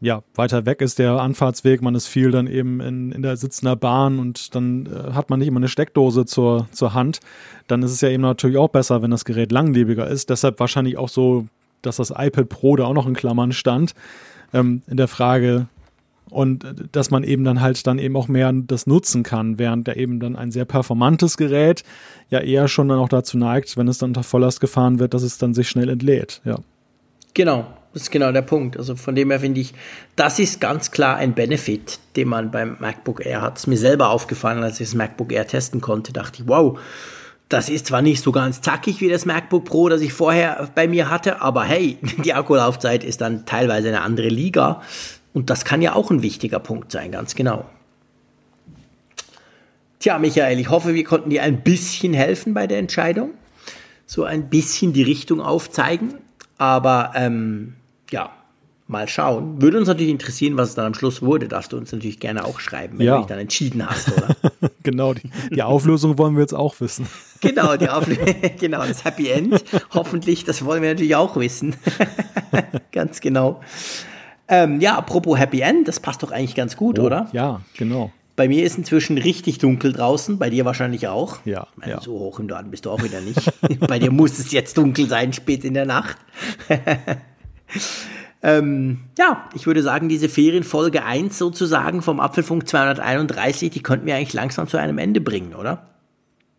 ja, weiter weg ist der Anfahrtsweg, man ist viel dann eben in, in der sitzender Bahn und dann äh, hat man nicht immer eine Steckdose zur, zur Hand, dann ist es ja eben natürlich auch besser, wenn das Gerät langlebiger ist. Deshalb wahrscheinlich auch so, dass das iPad Pro da auch noch in Klammern stand, ähm, in der Frage, und äh, dass man eben dann halt dann eben auch mehr das nutzen kann, während der eben dann ein sehr performantes Gerät ja eher schon dann auch dazu neigt, wenn es dann unter Volllast gefahren wird, dass es dann sich schnell entlädt, ja. Genau, das ist genau der Punkt. Also von dem her finde ich, das ist ganz klar ein Benefit, den man beim MacBook Air hat. Es mir selber aufgefallen, als ich das MacBook Air testen konnte, dachte ich, wow, das ist zwar nicht so ganz zackig wie das MacBook Pro, das ich vorher bei mir hatte, aber hey, die Akkulaufzeit ist dann teilweise eine andere Liga. Und das kann ja auch ein wichtiger Punkt sein, ganz genau. Tja, Michael, ich hoffe, wir konnten dir ein bisschen helfen bei der Entscheidung. So ein bisschen die Richtung aufzeigen. Aber ähm, ja, mal schauen. Würde uns natürlich interessieren, was es dann am Schluss wurde. Darfst du uns natürlich gerne auch schreiben, wenn Ja. du dich dann entschieden hast, oder? genau, die, die Auflösung wollen wir jetzt auch wissen. genau, die Auflö genau, das Happy End. Hoffentlich, das wollen wir natürlich auch wissen. ganz genau. Ähm, ja, apropos Happy End, das passt doch eigentlich ganz gut, oder? Ja, genau. Bei mir ist inzwischen richtig dunkel draußen, bei dir wahrscheinlich auch. Ja, meine, ja. So hoch im Norden bist du auch wieder nicht. bei dir muss es jetzt dunkel sein, spät in der Nacht. ähm, ja, ich würde sagen, diese Ferienfolge 1 sozusagen vom Apfelfunk 231, die könnten wir eigentlich langsam zu einem Ende bringen, oder?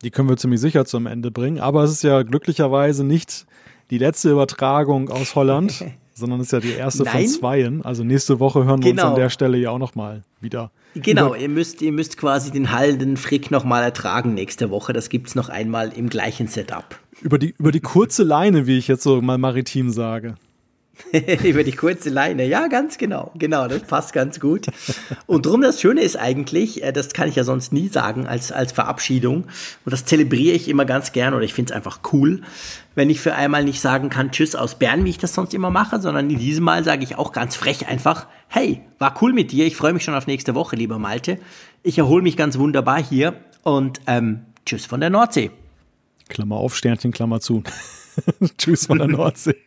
Die können wir ziemlich sicher zum Ende bringen. Aber es ist ja glücklicherweise nicht die letzte Übertragung aus Holland, sondern es ist ja die erste von Nein. zweien. Also nächste Woche hören wir uns Genau. an der Stelle ja auch nochmal wieder. Genau, ihr müsst, ihr müsst quasi den hallenden Frick nochmal ertragen nächste Woche. Das gibt's noch einmal im gleichen Setup. über, die, über die kurze Leine, wie ich jetzt so mal maritim sage. Über die kurze Leine. Ja, ganz genau. Genau, das passt ganz gut. Und drum das Schöne ist eigentlich, äh, das kann ich ja sonst nie sagen als, als Verabschiedung. Und das zelebriere ich immer ganz gern oder ich finde es einfach cool, wenn ich für einmal nicht sagen kann Tschüss aus Bern, wie ich das sonst immer mache, sondern in diesem Mal sage ich auch ganz frech einfach, hey, war cool mit dir. Ich freue mich schon auf nächste Woche, lieber Malte. Ich erhole mich ganz wunderbar hier und ähm, Tschüss von der Nordsee. Klammer auf, Sternchen, Klammer zu. Tschüss von der Nordsee.